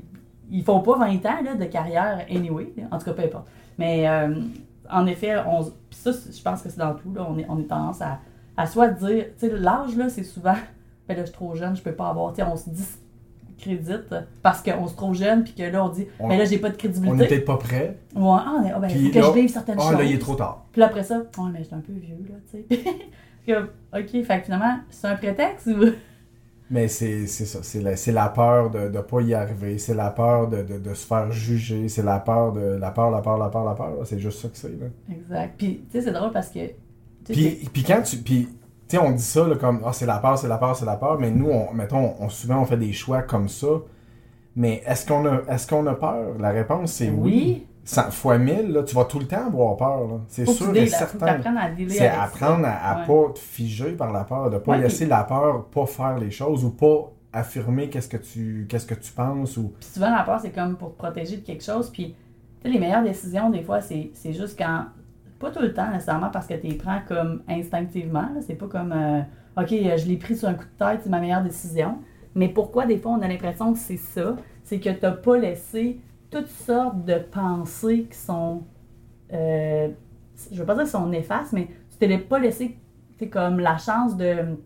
ils font pas 20 ans là, de carrière anyway. là. En tout cas, peu importe. Mais euh, en effet, on, ça, je pense que c'est dans tout. Là, on, est, on est tendance à, à soit dire, tu sais, l'âge, là, c'est souvent, ben là, je suis trop jeune, je peux pas avoir, on se discrédite parce qu'on se trouve jeune, puis que là, on dit, On- ben là, j'ai pas de On crédibilité. n'est peut-être pas prêt. Ouais, ah, ah, ben, faut que là- je vive certaines Ah, choses. là, il est trop tard. Puis après ça, ouais, mais j'étais un peu vieux, là, tu sais. Comme, ok, fait que finalement, c'est un prétexte ou? Mais c'est ça. C'est la, la peur de ne pas y arriver. C'est la peur de, de, de se faire juger. C'est la peur de. La peur, la peur, la peur, la peur. C'est juste ça que c'est. Exact. Puis, tu sais, c'est drôle parce que. Puis, puis quand tu. Puis, tu sais, on dit ça là, comme. Ah, c'est la peur, c'est la peur, c'est la peur. Mais nous, on, mettons, on, souvent, on fait des choix comme ça. Mais est-ce qu'on a, est qu'on a peur? La réponse, c'est oui. Oui. 100 fois 1000, là, tu vas tout le temps avoir peur. là. C'est sûr tu et certain. C'est apprendre à, Ouais. pas te figer par la peur, de pas Ouais, laisser la peur pas faire les choses ou pas affirmer qu'est-ce que tu qu'est-ce que tu penses ou Puis souvent, la peur, c'est comme pour te protéger de quelque chose. Puis, les meilleures décisions, des fois, c'est c'est juste quand. Pas tout le temps, nécessairement, parce que tu les prends comme instinctivement. C'est pas comme. euh, OK, euh, je l'ai pris sur un coup de tête, c'est ma meilleure décision. Mais pourquoi, des fois, on a l'impression que c'est ça? C'est que tu pas laissé toutes sortes de pensées qui sont. euh, je veux pas dire sont néfastes, mais tu t'es pas laissé sais, comme la chance de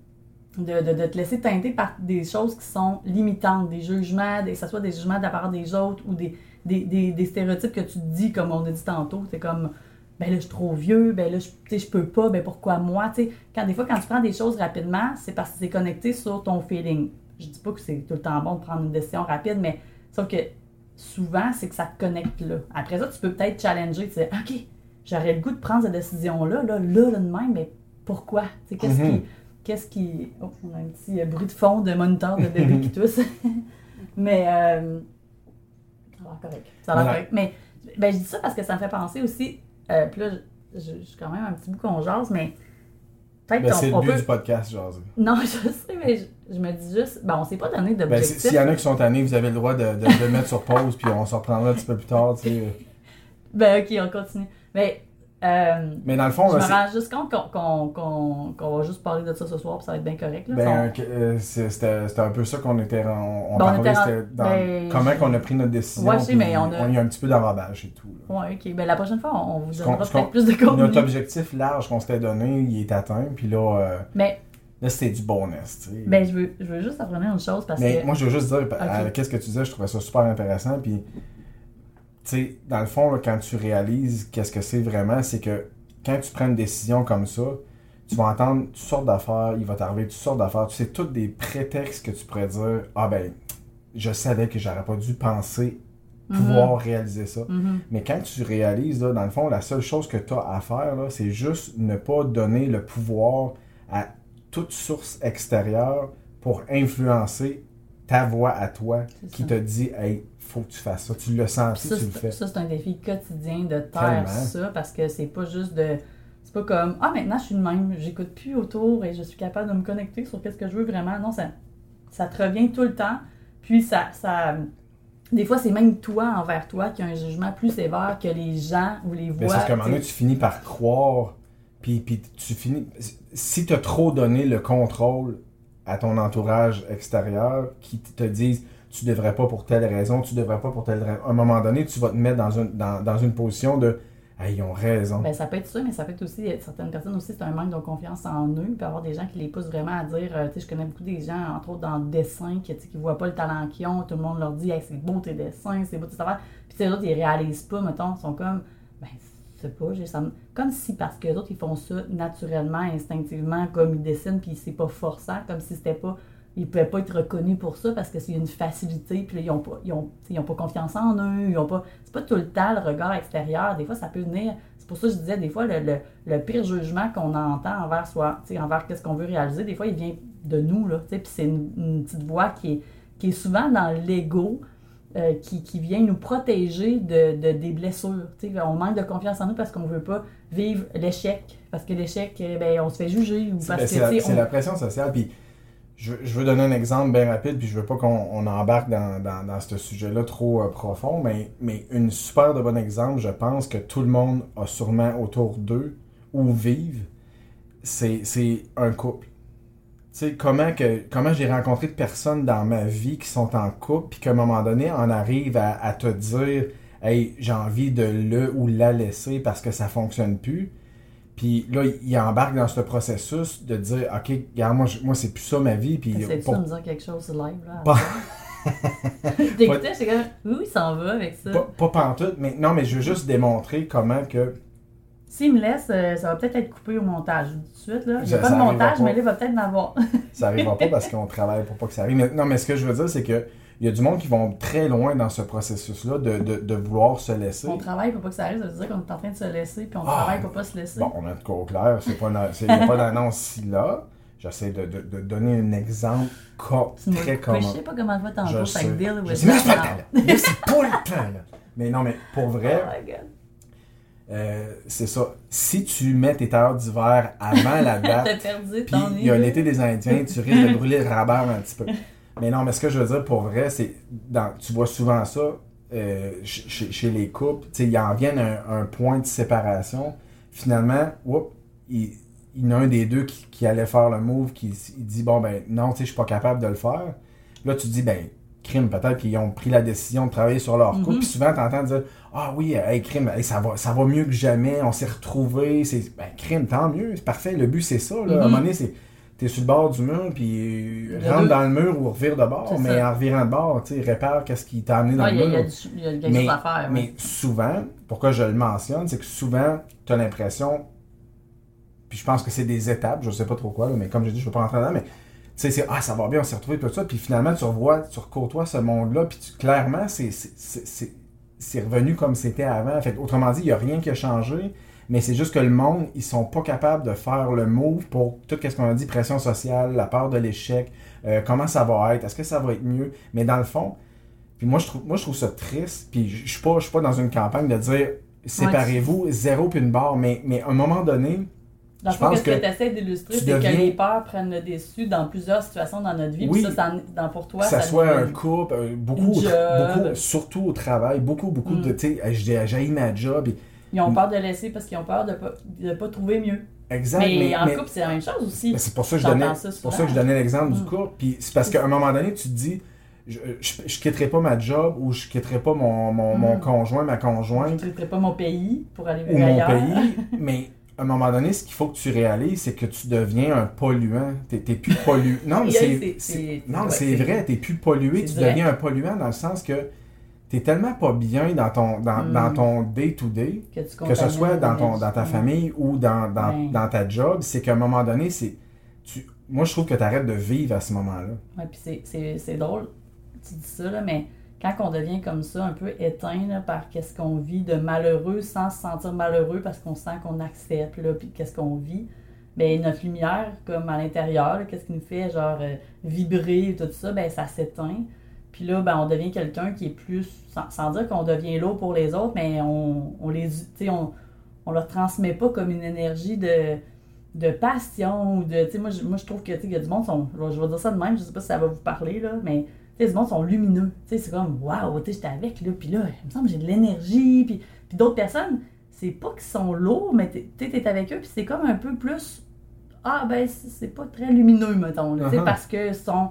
de, de, te laisser teinter par des choses qui sont limitantes, des jugements, des, que ce soit des jugements de la part des autres ou des, des, des, des stéréotypes que tu te dis, comme on a dit tantôt. C'est comme, ben là, je suis trop vieux, ben là, je, je peux pas, ben pourquoi moi? Tu sais, quand, des fois, quand tu prends des choses rapidement, c'est parce que c'est connecté sur ton feeling. Je dis pas que c'est tout le temps bon de prendre une décision rapide, mais sauf que souvent, c'est que ça te connecte là. Après ça, tu peux peut-être challenger, tu sais, OK, j'aurais le goût de prendre cette décision-là, là, là, là, de même, mais pourquoi? Tu sais, qu'est-ce Mhm. qui qu'est-ce qui. Oh, on a un petit euh, bruit de fond de moniteur de bébé qui tousse. Mais. Euh... Ça a l'air correct. Ça a l'air correct. Mais ben, je dis ça parce que ça me fait penser aussi. Euh, puis là, je, je- je suis quand même un petit bout qu'on jase, mais. Peut-être ben, c'est le but peut. du podcast, genre. Non, je sais, mais je, je me dis juste. Ben, on s'est pas donné Ben, d'objectif. s'il y en a qui sont tannés, vous avez le droit de, de, mettre sur pause, puis on se reprendra un petit peu plus tard, tu sais. Ben, ok, on continue. Mais. Euh, Mais dans le fond, je me là, rends juste compte qu'on qu'on- qu'on- qu'on va juste parler de ça ce soir, puis ça va être bien correct. Là, Ben, On- euh, c'est- c'était c'était un peu ça qu'on était. On, on Ben, on était en- dans ben, comment qu'on a pris notre décision. Ouais, sais, mais on a- y a un petit peu d'enrobage et tout. Ouais, ok. Ben, la prochaine fois, on, on vous donnera peut-être plus de contenu. Notre objectif large qu'on s'était donné, il est atteint. Puis là, euh, Mais là c'était du bonus. tu sais. Ben, je veux, je veux juste apprendre une chose parce mais que. moi, je veux juste dire, qu'est-ce que tu disais, je trouvais ça super intéressant. Puis, sais, dans le fond, là, quand tu réalises qu'est-ce que c'est vraiment, c'est que quand tu prends une décision comme ça, tu vas entendre toutes sortes d'affaires, il va t'arriver toutes sortes d'affaires. Tu sais, tous des prétextes que tu pourrais dire Ah ben, je savais que j'aurais pas dû penser pouvoir réaliser ça. Mhm. Mais quand tu réalises, là, dans le fond, la seule chose que tu as à faire, là, c'est juste ne pas donner le pouvoir à toute source extérieure pour influencer ta voix à toi qui ça. te dit Hey, faut que tu fasses ça. Tu le sens, Puis tu le fais. c'est- ça, c'est un défi quotidien de taire Tellement. ça parce que c'est pas juste de. C'est pas comme Ah, maintenant je suis de même, j'écoute plus autour et je suis capable de me connecter sur qu'est-ce que je veux vraiment. Non, ça, ça te revient tout le temps. Puis ça. ça des fois, c'est même toi envers toi qui a un jugement plus sévère que les gens ou les Mais voix. c'est parce qu'à un moment donné, tu finis par croire, puis, puis tu finis. Si tu as trop donné le contrôle à ton entourage extérieur qui te disent tu devrais pas pour telle raison, tu devrais pas pour telle raison, à un moment donné, tu vas te mettre dans une, dans, dans une position de hey, ils ont raison. Ben, ça peut être ça, mais ça peut être aussi, certaines personnes aussi, c'est un manque de confiance en eux. Il peut y avoir des gens qui les poussent vraiment à dire, euh, sais, je connais beaucoup des gens, entre autres dans le dessin, qui ne voient pas le talent qu'ils ont. Tout le monde leur dit, c'est beau tes dessins, c'est beau tes affaires. Puis les autres, ils réalisent pas, mettons, ils sont comme, ben, c'est pas, j'ai ça me- comme si parce que les autres, ils font ça naturellement, instinctivement, comme ils dessinent, puis c'est pas forçant, comme si c'était pas. Ils pouvaient pas être reconnus pour ça parce que c'est une facilité, puis là, ils ont pas, ils ont, ils ont pas confiance en eux, ils ont pas. C'est pas tout le temps le regard extérieur. Des fois, ça peut venir. C'est pour ça que je disais, des fois, le, le, le pire jugement qu'on entend envers soi, envers qu'est-ce qu'on veut réaliser, des fois, il vient de nous, là, puis c'est une, une petite voix qui est, qui est souvent dans l'ego, euh, qui, qui vient nous protéger de, de- des blessures. On manque de confiance en nous parce qu'on veut pas vivre l'échec. Parce que l'échec, euh, ben, on se fait juger. Ou C'est parce ben, que, c'est la, on- la pression sociale. Puis je, veux donner un exemple bien rapide, puis je veux pas qu'on on embarque dans, ce sujet-là trop euh, profond, mais, mais une super de bon exemple, je pense que tout le monde a sûrement autour d'eux ou vivent, c'est un couple. Tu sais, comment, comment j'ai rencontré de personnes dans ma vie qui sont en couple, puis qu'à un moment donné, on arrive à, à te dire Hey, j'ai envie de le ou la laisser parce que ça fonctionne plus. Puis là, il embarque dans ce processus de dire OK, regarde, moi, moi c'est plus ça ma vie. Puis Essayes-tu pour- de me dire quelque chose live, là? Pas- T'écoutais, j'étais comme, où il s'en va avec ça? pas, pas pantoute, mais non, mais je veux juste démontrer comment que. S'il me laisse, euh, ça va peut-être être coupé au montage. Tout de suite, là. Ça- pas de ça montage, pas. mais là, il va peut-être en avoir. Ça arrivera pas parce qu'on travaille pour pas que ça arrive. Mais- non, mais ce que je veux dire, c'est que il y a du monde qui vont très loin dans ce processus-là de, de, de vouloir se laisser. on travaille pour pas que ça arrive, ça veut dire qu'on est en train de se laisser, puis on Ah. travaille pour pas se laisser. Bon, on a de quoi au clair, il n'y a pas d'annonce là. J'essaie de, de, de donner un exemple co- très commun. je sais pas comment va Je with sais, mais that c'est pas le temps, là. Mais c'est pas le temps, là. Mais non, mais pour vrai, Oh my God. euh, c'est ça. Si tu mets tes tailleurs d'hiver avant la date, puis ton il y a l'été des Indiens, tu risques de brûler le rabat un petit peu. Mais non, mais ce que je veux dire pour vrai, c'est dans, tu vois souvent ça euh, ch- chez, chez les couples. Ils en viennent à un, un point de séparation. Finalement, whoop, il, il y en a un des deux qui, qui allait faire le move, qui il dit Bon, ben non, tu sais, je suis pas capable de le faire. Là, tu te dis Ben, crime, peut-être qu'ils ont pris la décision de travailler sur leur couple. Mhm. Puis souvent, tu entends dire Ah oui, hey, crime, hey, ça, va, ça va mieux que jamais, on s'est retrouvés. C'est, ben, crime, tant mieux, c'est parfait. Le but, c'est ça. Là. À un moment donné, c'est. T'es sur le bord du mur, puis rentre deux. dans le mur ou revire de bord, mais ça. en revirant de bord, tu sais, répare qu'est-ce qui t'a amené dans Ouais, le il y a mur. il y a quelque Mais, chose à faire. ouais. mais souvent, pourquoi je le mentionne, c'est que souvent, tu as l'impression, puis je pense que c'est des étapes, je sais pas trop quoi, là, mais comme j'ai dit, je ne veux pas rentrer là mais tu sais, c'est ah, ça va bien, on s'est retrouvés, tout ça, puis finalement, tu revois, tu recôtoies ce monde-là, puis tu- clairement, c'est- c'est- c'est c'est- c'est revenu comme c'était avant. Fait autrement dit, il n'y a rien qui a changé, mais c'est juste que le monde, ils sont pas capables de faire le move pour tout ce qu'on a dit, pression sociale, la peur de l'échec, euh, comment ça va être, est-ce que ça va être mieux, mais dans le fond, puis moi, je trouve, moi, je trouve ça triste. Puis je suis pas, je suis pas dans une campagne de dire séparez-vous, zéro puis une barre. Mais, mais à un moment donné, Dans je pense ce que, que tu essaies d'illustrer, c'est deviens- que les peurs prennent le dessus dans plusieurs situations dans notre vie. Oui. Puis ça, dans, pour toi, que ça ça soit un couple, euh, beaucoup, surtout au travail, beaucoup, beaucoup Mm. de, tu sais, j'ai j'ai ma job. et- Ils ont peur de laisser parce qu'ils ont peur de pas, de pas trouver mieux. exact. mais, mais- en mais- couple, c'est la même chose aussi. c'est pour ça que je donnais, pour ça que je donnais l'exemple du Mm. couple. Puis c'est parce qu'à un moment donné, tu te dis, je, je, je quitterai pas ma job ou je quitterai pas mon, mon, mon Mm. conjoint, ma Je conjointe. ne quitterai pas mon pays pour aller ou vivre mon ailleurs. pays, mais à un moment donné, ce qu'il faut que tu réalises, c'est que tu deviens un polluant. T'es plus pollué. Non, c'est, ouais, vrai, t'es plus pollué, tu vrai. deviens un polluant dans le sens que t'es tellement pas bien dans ton, dans, Mm. dans ton day-to-day, Que, tu que ce soit dans, ton, dans ta famille ou dans, dans, Ouais. dans ta job, c'est qu'à un moment donné, c'est. Tu, moi, je trouve que tu arrêtes de vivre à ce moment-là. Ouais, puis c'est- drôle, tu dis ça, là, mais quand on devient comme ça, un peu éteint là, par qu'est-ce qu'on vit de malheureux sans se sentir malheureux parce qu'on sent qu'on accepte, là, puis qu'est-ce qu'on vit, ben notre lumière, comme à l'intérieur, là, qu'est-ce qui nous fait genre euh, vibrer et tout ça, ben ça s'éteint. Puis là, ben, on devient quelqu'un qui est plus, sans, sans dire qu'on devient lourd pour les autres, mais on, on les, tu sais, on, on leur transmet pas comme une énergie de, de passion ou de, tu sais, moi, je- moi je trouve que, tu sais, il y a du monde, sont, je vais- dire ça de même, je sais pas si ça va vous parler, là, mais, tu sais, du monde sont lumineux, tu sais, c'est comme, waouh, tu sais, j'étais avec, là, puis là, il me semble que j'ai de l'énergie, puis, puis d'autres personnes, c'est pas qu'ils sont lourds, mais tu sais, t'es avec eux, puis c'est comme un peu plus, ah, ben, c'est pas très lumineux, mettons, là, tu sais, Uh-huh. parce que sont...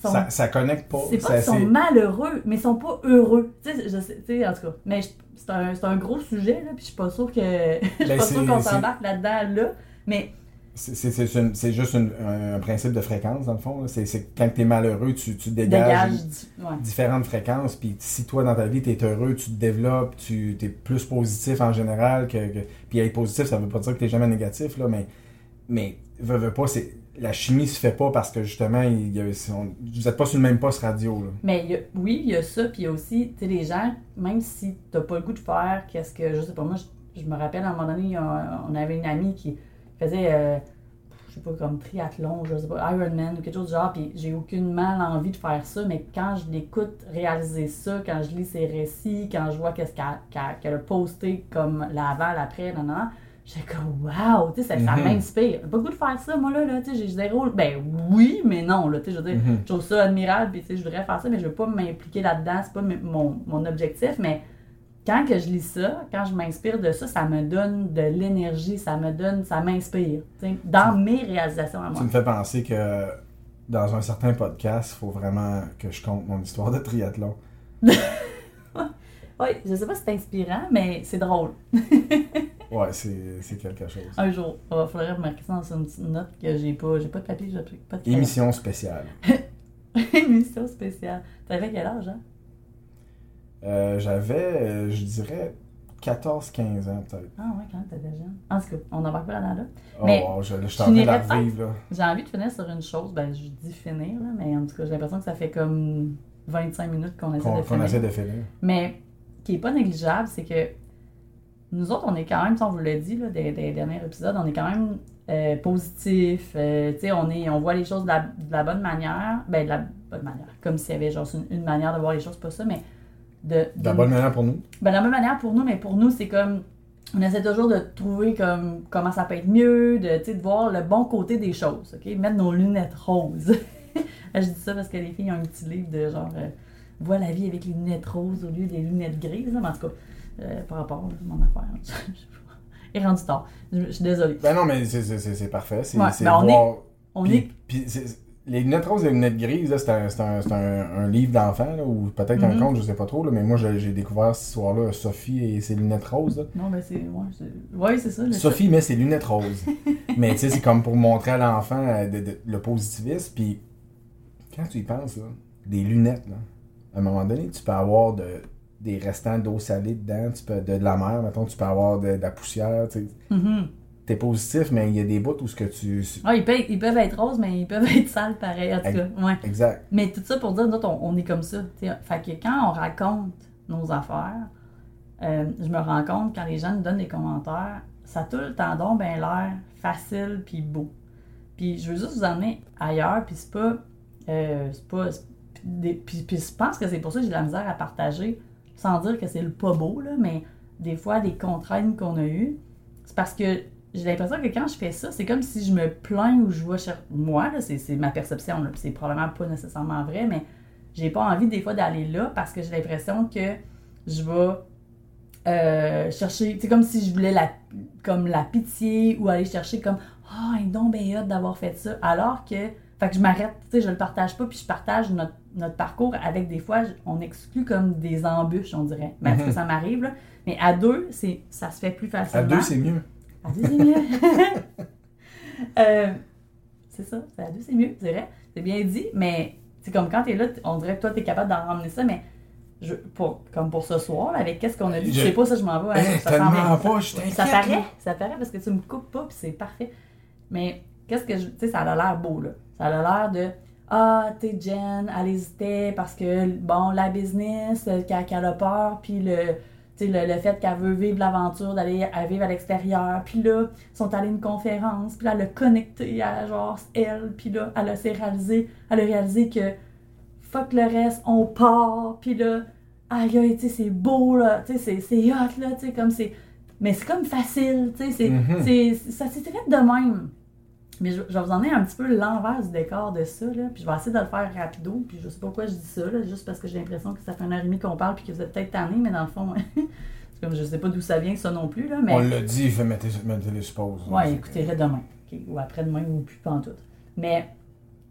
sont Ça, ça connecte pas. c'est pas qu'ils sont malheureux, mais ils sont pas heureux. Tu sais, je sais, tu sais, en tout cas. Mais c'est un, un gros sujet, là, puis je suis pas sûre que. je suis Ben, pas sûre qu'on s'embarque là-dedans, là. Mais C'est juste une- un, principe de fréquence, dans le fond. C'est quand tu es malheureux, tu, tu dégages dégage. du- Ouais. différentes fréquences. Puis si toi, dans ta vie, tu es heureux, tu te développes, tu es plus positif en général. que, que- Puis être positif, ça veut pas dire que tu jamais négatif, là, mais, mais veux, veux pas, c'est la chimie se fait pas parce que justement, vous êtes pas sur le même poste radio. Mais oui, il y a ça, puis il aussi, tu sais, les gens, même si t'as pas le goût de faire, qu'est-ce que, je sais pas, moi, je, me rappelle, à un moment donné, on avait une amie qui faisait, euh, je sais pas, comme triathlon, je sais pas, Ironman ou quelque chose du genre, puis j'ai aucunement envie de faire ça, mais quand je l'écoute réaliser ça, quand je lis ses récits, quand je vois qu'est-ce qu'elle a posté comme l'avant, l'après, non, non, J'étais comme, waouh, tu sais, ça, ça Mhm. m'inspire. J'ai pas le goût de faire ça, moi, là, là tu sais, j'ai zéro. Ben oui, mais non, là, tu sais, je veux dire, Mhm. je trouve ça admirable, puis tu sais, je voudrais faire ça, mais je veux pas m'impliquer là-dedans, c'est pas mon, mon objectif, mais quand que je lis ça, quand je m'inspire de ça, ça me donne de l'énergie, ça me donne, ça m'inspire, tu sais, dans mes réalisations à Tu moi. me fais penser que dans un certain podcast, il faut vraiment que je compte mon histoire de triathlon. Oui, je sais pas si c'est inspirant, mais c'est drôle. Ouais, c'est quelque chose. Un jour, il faudrait remarquer ça dans une petite note que j'ai pas, j'ai pas de papier, j'ai pas de. Émission spéciale. Émission spéciale. T'avais quel âge, hein? Euh, J'avais, euh, je dirais, 14-15 ans peut-être. Ah ouais, quand t'étais jeune. En tout cas, on n'embarque pas là-dedans là. Oh, Mais je, je suis tu en train de n'irais la revivre, là. J'ai envie de finir sur une chose, ben je dis finir, là, mais en tout cas, j'ai l'impression que ça fait comme 25 minutes qu'on essaie Qu'on de qu'on finir. essaie de finir. Mais qui est pas négligeable, c'est que nous autres, on est quand même, sais, on vous l'a dit là, des, des derniers épisodes, on est quand même euh, positif. euh, tu sais, on, est, on voit les choses de la, de la bonne manière. Ben, de la bonne manière. Comme s'il y avait genre une, une manière de voir les choses, pas ça, mais de. De la bonne manière pour nous. ben, de la même manière pour nous, mais pour nous, c'est comme. On essaie toujours de trouver comme comment ça peut être mieux, de, tu sais, de voir le bon côté des choses, OK? Mettre nos lunettes roses. je dis ça parce que les filles ont un petit livre de genre euh, Vois la vie avec les lunettes roses au lieu des lunettes grises, là, mais en tout cas, euh, par rapport à mon affaire. est rendu tard. Je, je suis désolée. Ben non, mais c'est- parfait. C'est Ouais, ben on voir- On est. c'est- les lunettes roses et les lunettes grises, c'est un, un, un, un livre d'enfant, ou peut-être un Mhm. conte, je sais pas trop, là, mais moi j'ai découvert ce soir-là Sophie et ses lunettes roses. là. Non, ben c'est. Ouais, c'est ouais, c'est ça. Sophie met ses lunettes roses. mais tu sais, c'est comme pour montrer à l'enfant euh, le positivisme. Puis quand tu y penses, là, des lunettes, là, à un moment donné, tu peux avoir de, des restants d'eau salée dedans, tu peux, de, de la mer, mettons, tu peux avoir de, de la poussière. tu sais. Mhm. T'es positif, mais il y a des bouts où ce que tu. Ah, ils, peuvent, ils peuvent être roses, mais ils peuvent être sales pareil, en tout cas. Ouais. Exact. Mais tout ça pour dire, nous on, on est comme ça. t'sais. Fait que quand on raconte nos affaires, euh, je me rends compte, quand les gens nous donnent des commentaires, ça a tout le temps donc ben l'air facile puis beau. Puis je veux juste vous emmener ailleurs, puis c'est pas... euh, c'est pas puis je pense que c'est pour ça que j'ai de la misère à partager, sans dire que c'est le pas beau, là, mais des fois, des contraintes qu'on a eues, c'est parce que j'ai l'impression que quand je fais ça, c'est comme si je me plains ou je vois cher... moi, là, c'est, c'est ma perception, là, c'est probablement pas nécessairement vrai, mais j'ai pas envie des fois d'aller là parce que j'ai l'impression que je vais euh, chercher, c'est comme si je voulais la, comme la pitié ou aller chercher comme ah, oh, ben hâte d'avoir fait ça, alors que, fait que je m'arrête, tu sais, je le partage pas, puis je partage notre, notre parcours avec des fois, on exclut comme des embûches, on dirait, mais parce que ça m'arrive, là, mais à deux, c'est, ça se fait plus À facilement. deux, c'est mieux. À deux, c'est mieux. Euh, c'est ça, à deux, c'est mieux, c'est vrai. C'est bien dit, mais c'est comme quand t'es là, t- on dirait que toi, t'es capable d'en ramener ça, mais je, pour, comme pour ce soir, là, avec qu'est-ce qu'on a dit, je Je- sais pas, ça, je m'en vais. hein, Hey, ça tellement semble- pas, je ça, ça là. paraît, ça paraît parce que tu me coupes pas, puis c'est parfait. Mais qu'est-ce que je. Tu sais, ça a l'air beau, là. Ça a l'air de. Ah, t'es Jen, elle hésitait parce que, bon, la business, qu'elle a peur, puis le. tu le, le fait qu'elle veut vivre l'aventure d'aller vivre à l'extérieur. Puis là, ils sont allés à une conférence. Puis là, elle a connecté à genre elle. Puis là, elle a s'est réalisé, elle a réalisé que fuck le reste, on part. Puis là, aïe, aïe, tu sais, c'est beau, là. Tu sais, c'est- hot, là. Tu sais, comme c'est. Mais c'est comme facile, tu sais. c'est- c'est- Ça s'est fait de même. Mais je, je vais vous emmener un petit peu l'envers du décor de ça, là. Puis je vais essayer de le faire rapido. Puis je sais pas pourquoi je dis ça, là. Juste parce que j'ai l'impression que ça fait une heure et demie qu'on parle. Puis que vous êtes peut-être tanné, mais dans le fond, c'est comme je sais pas d'où ça vient, ça non plus, là. Mais... On l'a dit, fait mettez, mettez les supposes. Ouais, écoutez-le demain. Ou après-demain, ou plus tout. Mais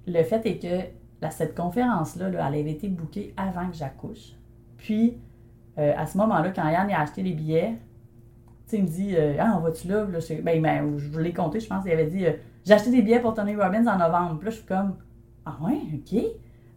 le fait est que là, cette conférence-là, là, elle avait été bookée avant que j'accouche. Puis, euh, à ce moment-là, quand Yann a acheté les billets, il me dit euh, Ah, on va-tu là? Là, je, ben, ben, je vous l'ai compté, je pense. Il avait dit euh, J'ai acheté des billets pour Tony Robbins en novembre. Puis là, je suis comme Ah, ouais, ok.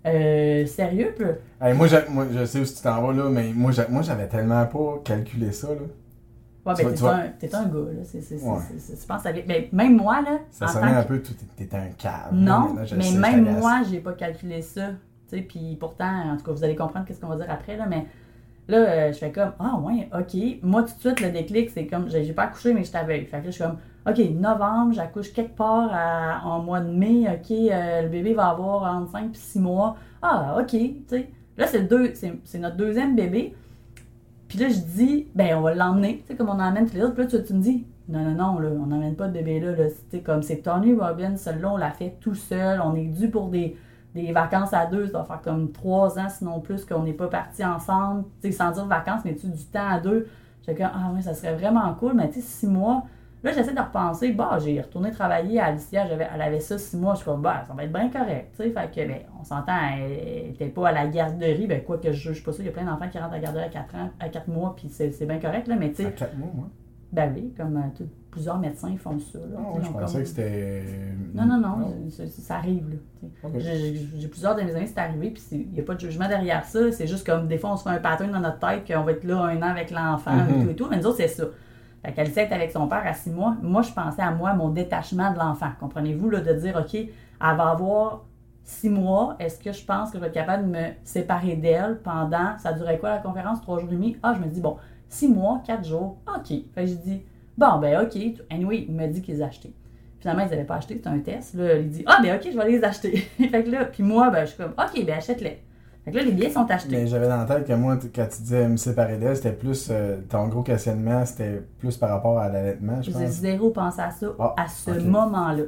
Euh, sérieux? Puis Hey, moi, je sais où tu t'en vas, là, mais moi, j'avais tellement pas calculé ça, là. ouais, Tu ben, t'es tu vas- un, un gars, là. C'est, Ouais. ben, même moi, là. Ça sonnait un que- peu, tout t'étais un cave. Non, mais sais, même moi, j'ai pas calculé ça. Tu sais, puis pourtant, en tout cas, vous allez comprendre qu'est-ce qu'on va dire après, là, mais là, euh, je fais comme, ah ouais, ok. Moi, tout de suite, le déclic, c'est comme, j'ai j'ai pas accouché, mais je t'avais. Fait que là, je suis comme, ok, novembre, j'accouche quelque part à- en mois de mai, ok, euh, le bébé va avoir entre 5 et 6 mois. Ah, ok, tu sais. Là, c'est deux- c'est notre deuxième bébé. Puis là, je dis, ben, on va l'emmener, tu sais, comme on emmène tous les autres. Puis là, tu, me dis, non, non, non, là, on n'emmène pas de bébé là. là. C'est comme, c'est Tony Robbins, celui-là, on l'a fait tout seul. On est dû pour des, des vacances à deux. Ça doit faire comme trois ans, sinon plus, qu'on n'est pas partis ensemble. Tu sais, sans dire vacances, mais tu du temps à deux. J'étais comme, ah oui, ça serait vraiment cool. Mais tu sais, six mois. Là, j'essaie de repenser. Bah, j'ai retourné travailler à Alicia. Elle avait ça six mois. Je suis comme, bah, ça va être bien correct. Tu sais, fait que, ben, on s'entend, elle n'était pas à la garderie. Ben, quoi que je juge pas ça. Il y a plein d'enfants qui rentrent à la garderie à 4 ans, à 4 mois, puis c'est, c'est bien correct, là. Mais tu À sais, 4 mois, moi. ben oui, comme euh, tout- plusieurs médecins font ça, là. Sais, je pensais comme- que c'était. Non, non, non, c'est- ça arrive, là. tu sais. Ok. J'ai- plusieurs de mes amis, c'est arrivé, puis il n'y a pas de jugement derrière ça. C'est juste comme des fois, on se fait un pattern dans notre tête qu'on va être là un an avec l'enfant et Mhm. tout et tout. Mais nous autres, c'est ça. Fait qu'elle est avec son père à six mois. Moi, je pensais à moi, mon détachement de l'enfant. Comprenez-vous, là, de dire, OK, elle va avoir six mois. Est-ce que je pense que je vais être capable de me séparer d'elle pendant. Ça durait quoi la conférence? Trois jours et demi? Ah, je me dis, bon, six mois, quatre jours. OK. Fait que je dis, bon, ben, OK. Anyway, il m'a dit qu'ils acheté. Finalement, ils n'avaient pas acheté, c'était un test. Là, il dit, ah, ben, OK, je vais les acheter. fait que là, puis moi, ben, je suis comme, OK, ben, achète-les. Fait que là, les billets sont achetés. Mais j'avais dans la tête que moi, quand tu disais me séparer d'elle, c'était plus. euh, ton gros questionnement, c'était plus par rapport à l'allaitement, je J'ai pense. zéro pensé à ça Ah, à ce moment-là.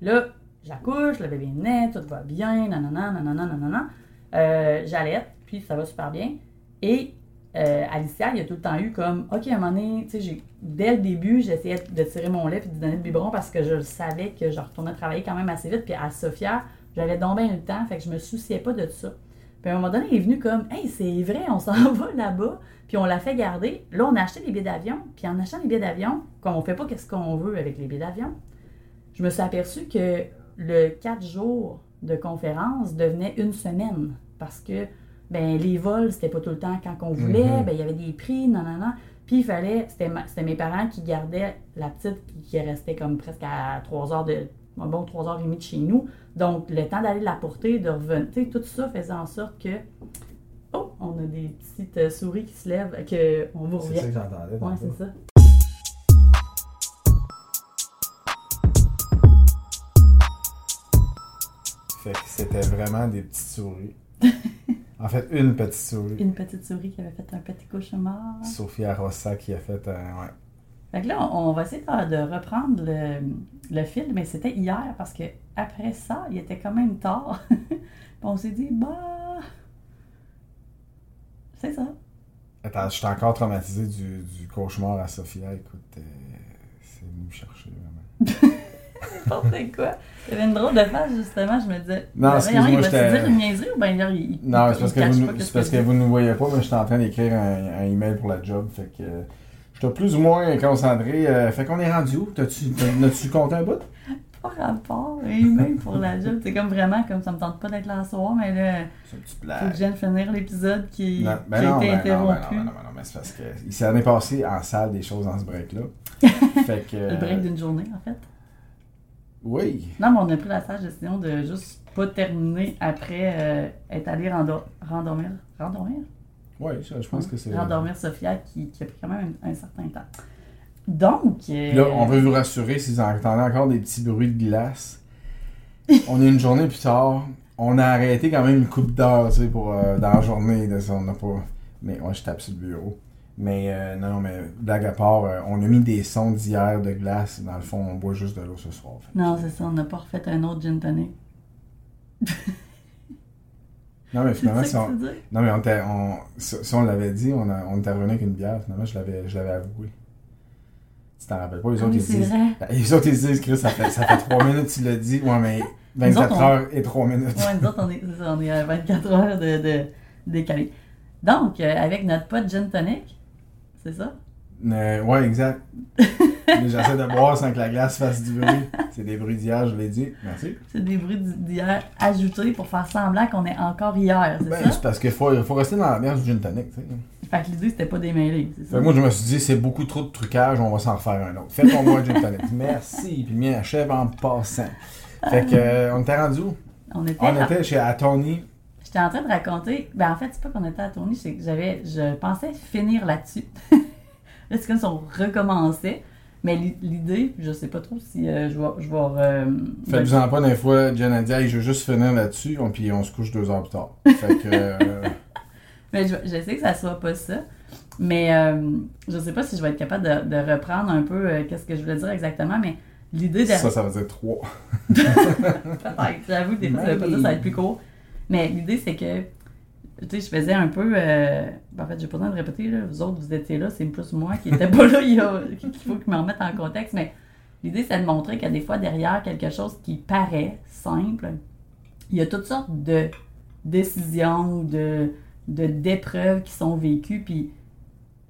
Là, j'accouche, le bébé naît, tout va bien, nanana, nanana, nanana. Euh, J'allaite, puis ça va super bien. Et euh, Alicia, il y a tout le temps eu comme, OK, à un moment donné, tu sais, j'ai- dès le début, j'essayais de tirer mon lait puis de donner le biberon parce que je le savais que je retournais travailler quand même assez vite. Puis à Sophia, j'avais donc bien le temps, fait que je me souciais pas de ça. Puis à un moment donné, il est venu comme, hey, c'est vrai, on s'en va là-bas, puis on l'a fait garder. Là, on a acheté des billets d'avion, puis en achetant des billets d'avion, comme on fait pas qu'est-ce qu'on veut avec les billets d'avion, je me suis aperçue que le 4 jours de conférence devenait une semaine. Parce que ben les vols c'était pas tout le temps quand on voulait. Mhm. ben il y avait des prix non non non puis il fallait c'était mes parents qui gardaient la petite qui, qui restait comme presque à 3 heures de un bon 3 heures et demie de chez nous donc le temps d'aller la porter de revenir tout ça faisait en sorte que oh on a des petites euh, souris qui se lèvent que on vous C'est revient ça que j'entendais. ouais tantôt. c'est ça Fait que c'était vraiment des petites souris. en fait, une petite souris. une petite souris qui avait fait un petit cauchemar Sophia Rossa qui a fait. euh, ouais. Fait que là, on on va essayer de, de reprendre le, le fil, mais c'était hier parce que après ça, il était quand même tard. Puis on s'est dit, bah. C'est ça. Attends, je suis encore traumatisé du, du cauchemar à Sophia. Écoute, euh, c'est venu me chercher vraiment. N'importe quoi. Il y avait une drôle de face, justement. Je me disais, Non, excuse-moi, il va se dire une niaiserie ou bien là, il, Non, c'est parce que, vous, parce que vous ne nous voyez pas, mais j'étais en train d'écrire un, un email pour la job. Fait que j'étais plus ou moins concentré. euh, fait qu'on est rendu où? T'as-tu, t'as- N'as-tu compté un bout? Pas rapport, et même pour la job. C'est comme vraiment, comme ça me tente pas d'être là ce soir, mais là, faut que vienne finir l'épisode qui, Non, qui ben a non, été ben non, ben non, interrompu. ben non, ben non, mais c'est parce que il s'en est passé en salle des choses dans ce break-là. fait que. Le break d'une journée, en fait. Oui. Non, mais on a pris la sage décision de juste pas terminer après euh, être allé rendo- rendormir. Rendormir? Oui, je, je pense que c'est. Rendormir Sophia qui, qui a pris quand même un, un certain temps. Donc. euh, Là, on veut vous rassurer si vous entendez encore des petits bruits de glace. on est une journée plus tard. On a arrêté quand même une coupe d'heure, tu sais, pour, euh, dans la journée. On n'a pas... Mais moi, je tape sur le bureau. Mais euh, non, mais blague à part, on a mis des sons d'hier de glace. Dans le fond, on boit juste de l'eau ce soir. Non, c'est ça, on n'a pas refait un autre gin tonic. Non, mais finalement, si on, non, mais on, on, si on l'avait dit, on, a, on était revenu avec une bière. Finalement, je l'avais, je l'avais avoué. Tu t'en rappelles pas? Les Ah autres, ils disent. vrai. Ben, Les autres, ils disent, Chris, ça fait, ça fait 3 minutes, tu l'as dit. Ouais, mais 24 autres, on- heures et 3 minutes. Ouais, nous autres, on est, on est à 24 heures de, de décalé. Donc, euh, avec notre pote gin tonic, c'est ça? Euh, ouais, exact. J'essaie de boire sans que la glace fasse du bruit. C'est des bruits d'hier, je l'ai dit. Merci. C'est des bruits d'hier ajoutés pour faire semblant qu'on est encore hier, c'est Ben, ça? c'est parce qu'il faut, faut rester dans l'ambiance du gin tonic, tu sais. Fait que l'idée, c'était pas démêler, c'est Fait ça? que moi, je me suis dit, c'est beaucoup trop de trucage, on va s'en refaire un autre. Fais ton bois gin tonic. Merci. Puis le mien achève en passant. Fait que, euh, on était rendu où? On était, On était chez Atony. J'étais en train de raconter. Ben, en fait, c'est pas qu'on était à tourner, c'est que j'avais. Je pensais finir là-dessus. là, c'est comme si on recommençait. Mais l'i- l'idée, je sais pas trop si euh, je vais. Je vais euh, Faites-vous-en pas des fois, Jen a dit, hey, je veux juste finir là-dessus, on- puis on se couche deux heures plus tard. Fait que, euh, Mais je, je sais que ça soit pas ça. Mais euh, je sais pas si je vais être capable de, de reprendre un peu euh, qu'est-ce que je voulais dire exactement. Mais l'idée de. ça, ça veut dire trois. Peut-être. J'avoue que des fois, ça veut pas dire que ça va être plus court. Mais l'idée, c'est que, tu sais, je faisais un peu. euh, en fait, j'ai pas besoin de répéter, là. Vous autres, vous étiez là, c'est plus moi qui n'étais pas là. Il faut que je me remette en contexte. Mais l'idée, c'est de montrer a des fois, derrière quelque chose qui paraît simple, il y a toutes sortes de décisions, de d'épreuves qui sont vécues. Puis,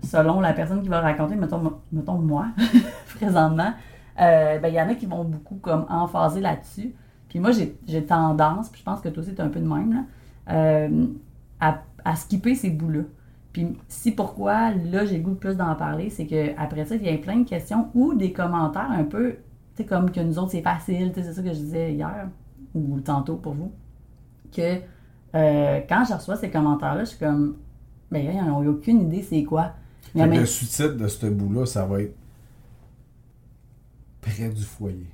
selon la personne qui va raconter, mettons, mettons moi, présentement, euh, ben, il y en a qui vont beaucoup comme emphaser là-dessus. Puis moi, j'ai j'ai tendance, puis je pense que toi aussi, tu un peu de même, là, euh, à, à skipper ces bouts-là. Puis si pourquoi, là, j'ai le goût de plus d'en parler, c'est que après ça, il y a plein de questions ou des commentaires un peu, tu sais, comme que nous autres, c'est facile, tu sais, c'est ça que je disais hier, ou tantôt pour vous, que euh, quand je reçois ces commentaires-là, je suis comme, ben, ils n'ont aucune idée c'est quoi. Mais- le sous-titre de ce bout-là, ça va être près du foyer.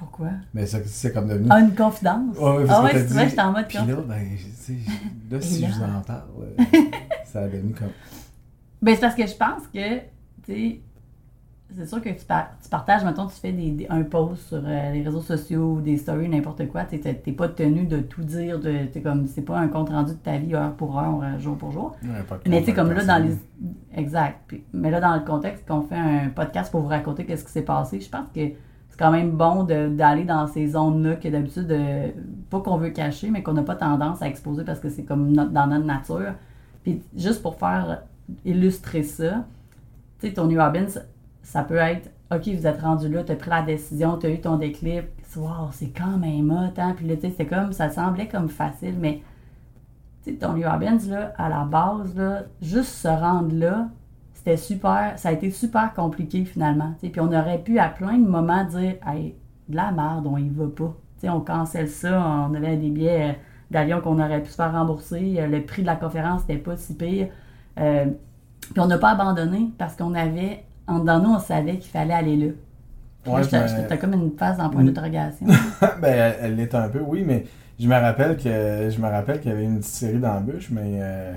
Pourquoi? Mais c'est c'est comme devenu. Ah, une confidence? Ouais, ouais, parce ah ouais, c'est vrai, j'étais en mode Puis là, ben, là, si là? je vous en parle, euh, ça a devenu comme. Ben, c'est parce que je pense que, tu sais, c'est sûr que tu, par- tu partages, mettons, tu fais des, des- un post sur euh, les réseaux sociaux ou des stories, n'importe quoi, tu t'es pas tenu de tout dire, de, t'es comme, c'est pas un compte rendu de ta vie heure pour heure, euh, jour pour jour. Ouais, Mais tu sais, comme là, dans les. Exact. Puis- mais là, dans le contexte qu'on fait un podcast pour vous raconter qu'est-ce qui s'est passé, je pense que quand même bon d'aller dans ces zones-là que d'habitude, pas qu'on veut cacher, mais qu'on n'a pas tendance à exposer parce que c'est comme notre- dans notre nature. Puis juste pour faire illustrer ça, tu sais, Tony Robbins, ça peut être OK, vous êtes rendu là, tu as pris la décision, tu as eu ton déclic. Wow, c'est quand même hot, hein? Puis là, tu sais, c'était comme, ça semblait comme facile, mais tu sais, Tony Robbins, là, à la base, là, juste se rendre là, c'était super, ça a été super compliqué finalement. tu sais. Puis on aurait pu à plein de moments dire, hey, de la merde, on y va pas. On cancelle ça, on avait des billets euh, d'avion qu'on aurait pu se faire rembourser, euh, le prix de la conférence n'était pas si pire. Euh, puis on n'a pas abandonné parce qu'on avait, en dedans de nous, on savait qu'il fallait aller là. Ouais, j'étais comme une phase en point Mm. d'interrogation. ben, elle, elle l'est un peu, oui, mais je me rappelle que je me rappelle qu'il y avait une petite série d'embûches, mais euh,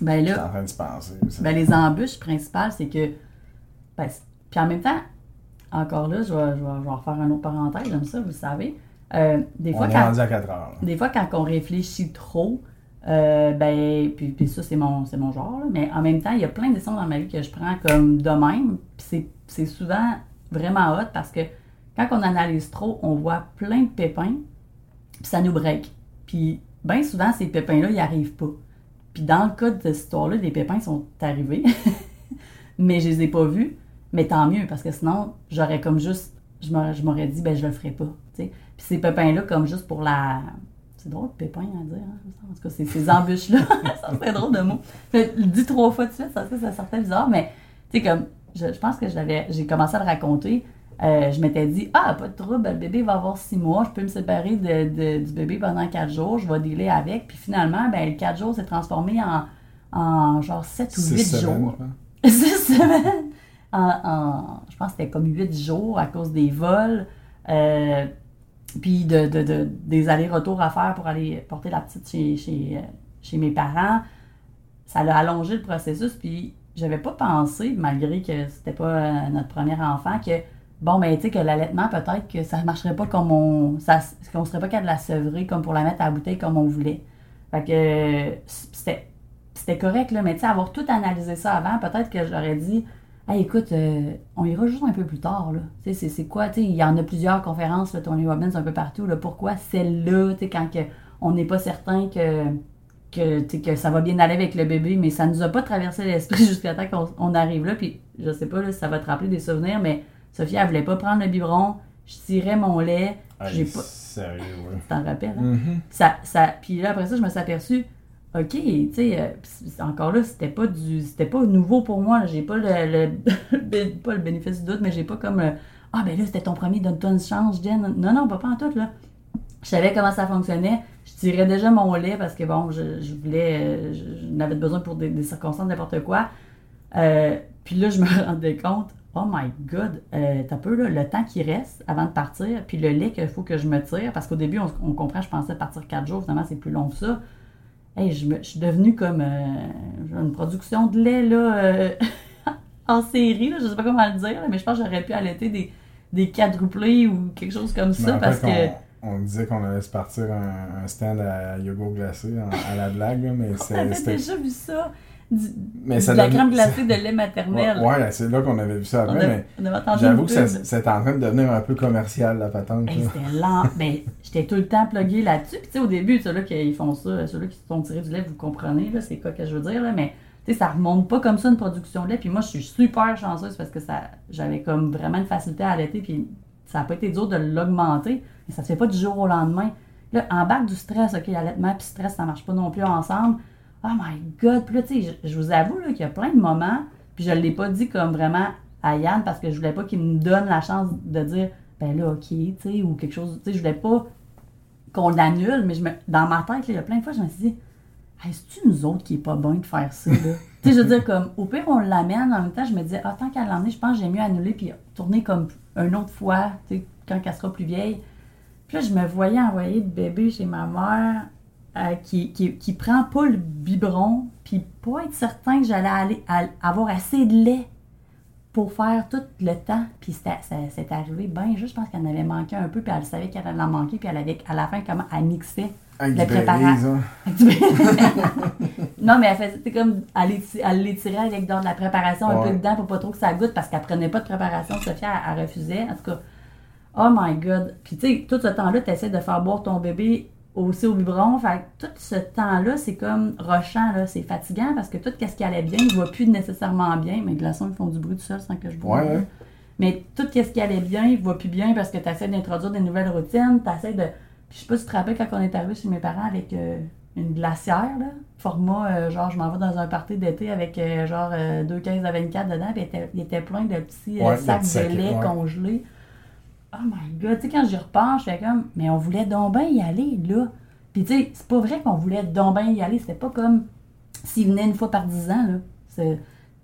ben là, en train de se penser. Ben, les embûches principales, c'est que. ben, puis en même temps, encore là, je vais, je vais, je vais refaire un autre parenthèse, j'aime ça, vous le savez. Euh, des, On fois, est quand, rendu à 4 heures. des fois, quand on réfléchit trop, euh, ben, puis, puis ça, c'est mon, c'est mon genre, là, mais en même temps, il y a plein de décisions dans ma vie que je prends comme de même, puis c'est, c'est souvent vraiment hot parce que quand on analyse trop, on voit plein de pépins, puis ça nous break. Puis bien souvent, ces pépins-là, ils n'arrivent pas. Puis dans le cas de cette histoire-là, les pépins sont arrivés, mais je les ai pas vus. Mais tant mieux, parce que sinon, j'aurais comme juste, je m'aurais, dit, ben je le ferai pas. Puis ces pépins-là, comme juste pour la. C'est drôle, pépin à dire. Hein? En tout cas, c'est ces embûches-là. ça serait drôle de mot. Je le dis trois fois de suite, ça, ça, ça sortait bizarre, mais tu sais, comme, je, je pense que je l'avais, j'ai commencé à le raconter. Euh, je m'étais dit, ah, pas de trouble, le bébé va avoir six mois, je peux me séparer de, de- du bébé pendant quatre jours, je vais dealer avec. Puis finalement, ben, le quatre jours s'est transformé en, en genre 7 ou Six 8 semaines, jours. Six semaines. En, en- je pense que c'était comme 8 jours à cause des vols. euh, puis de, de- de- des allers-retours à faire pour aller porter la petite chez, chez, euh, chez mes parents. Ça a allongé le processus. Puis j'avais pas pensé, malgré que c'était pas notre premier enfant, que bon, ben tu sais, que l'allaitement, peut-être que ça marcherait pas comme on. Ça, qu'on serait pas capable de la sevrer comme pour la mettre à la bouteille comme on voulait. Fait que c'était correct, là, mais tu sais, avoir tout analysé ça avant, peut-être que j'aurais dit, hey, écoute, euh, on ira juste un peu plus tard, là. Tu sais, c'est- c'est quoi, il y en a plusieurs conférences, là, Tony Robbins, un peu partout, là. Pourquoi celle-là, quand que on n'est pas certain que, que, que ça va bien aller avec le bébé, mais ça nous a pas traversé l'esprit jusqu'à temps qu'on on arrive là, puis je sais pas, là, si ça va te rappeler des souvenirs, mais Sophie, elle voulait pas prendre le biberon, je tirais mon lait, j'ai pas... Sérieux, ouais. Tu t'en rappelles, hein? Mhm. ça, ça, puis là, après ça, je me suis aperçue, OK, tu sais, euh, encore là, c'était pas du c'était pas nouveau pour moi. J'ai pas le, le- pas le bénéfice du doute, mais j'ai pas comme le, Ah, ben là, c'était ton premier, donne-toi une chance, Jen. Non, non, pas, pas en tout, là. Je savais comment ça fonctionnait. Je tirais déjà mon lait parce que, bon, je, je voulais, euh, je- j'en avais besoin pour des, des circonstances, n'importe quoi. Euh, puis là, je me rendais compte, oh my god, euh, t'as peu là, le temps qui reste avant de partir, puis le lait qu'il faut que je me tire, parce qu'au début, on, on comprend, je pensais partir quatre jours, finalement, c'est plus long que ça. Hey, je, me- je suis devenue comme euh, une production de lait là, euh, en série, là, je sais pas comment le dire, là, mais je pense que j'aurais pu allaiter des, des quadruplés ou quelque chose comme ça, parce que. On disait qu'on allait se partir un, un stand à yogourt glacé à la blague, là, mais c'était. déjà vu ça. Mais ça de la crème glacée de lait Ouais, maternel. ouais, c'est là qu'on avait vu ça après, mais j'avoue que c'était en train de devenir un peu commercial, la patente. C'était lent. Ben, j'étais tout le temps pluguée là-dessus. Puis, tu sais, au début, ceux-là qui font ça, ceux-là qui se font tirer du lait, vous comprenez, là, c'est quoi que je veux dire, là. Mais, tu sais, ça remonte pas comme ça une production de lait. Puis, moi, je suis super chanceuse parce que ça, j'avais comme vraiment une facilité à allaiter. Puis, ça a pas été dur de l'augmenter. Mais ça se fait pas du jour au lendemain. Là, en bac du stress, OK, allaitement puis stress, ça marche pas non plus ensemble. Oh my God! Puis là, tu sais, je, je vous avoue là, qu'il y a plein de moments, puis je l'ai pas dit comme vraiment à Yann parce que je voulais pas qu'il me donne la chance de dire, ben là, OK, tu sais, ou quelque chose. Tu sais, je voulais pas qu'on l'annule, mais je me, dans ma tête, là, il y a plein de fois, je me suis dit, hey, c'est-tu nous autres qui est pas bon de faire ça, là? tu sais, je veux dire, comme, au pire, on l'amène, en même temps, je me disais, ah, tant qu'à l'emmener, je pense que j'ai mieux annuler puis tourner comme une autre fois, tu sais, quand elle sera plus vieille. Puis là, je me voyais envoyer de bébé chez ma mère euh, qui, qui, qui prend pas le biberon, puis pas être certain que j'allais aller à- avoir assez de lait pour faire tout le temps. Puis c'est arrivé bien juste, je pense qu'elle en avait manqué un peu, puis elle savait qu'elle allait en manquer, puis elle avait, à la fin, comment elle mixait. Avec le du Baileys, préparat. hein. non, mais elle faisait, comme, elle l'éti- elle l'étirait avec dans de la préparation un peu dedans pour pas trop que ça goûte, parce qu'elle prenait pas de préparation. Sophia, elle, elle refusait. En tout cas, oh my god. Puis tu sais, tout ce temps-là, tu essaies de faire boire ton bébé aussi au biberon. Fait que tout ce temps-là, c'est comme rochant, là. C'est fatigant parce que tout ce qui allait bien ne va plus nécessairement bien. Mes glaçons, ils font du bruit tout seul sans que je. Ouais, ouais. Mais tout ce qui allait bien, il va plus bien parce que tu essaies d'introduire des nouvelles routines, tu essaies de. Puis je sais pas si tu te rappelles quand on est arrivé chez mes parents avec euh, une glacière, là, format, euh, genre je m'en vais dans un party d'été avec euh, genre euh, deux caisses de 24 dedans, puis il était, il était plein de petits Ouais, sacs de lait congelés. Oh my god, tu sais, quand j'y repense, je fais comme, mais on voulait donc bien y aller, là. Puis tu sais, c'est pas vrai qu'on voulait donc bien y aller, c'était pas comme s'il venait une fois par dix ans, là.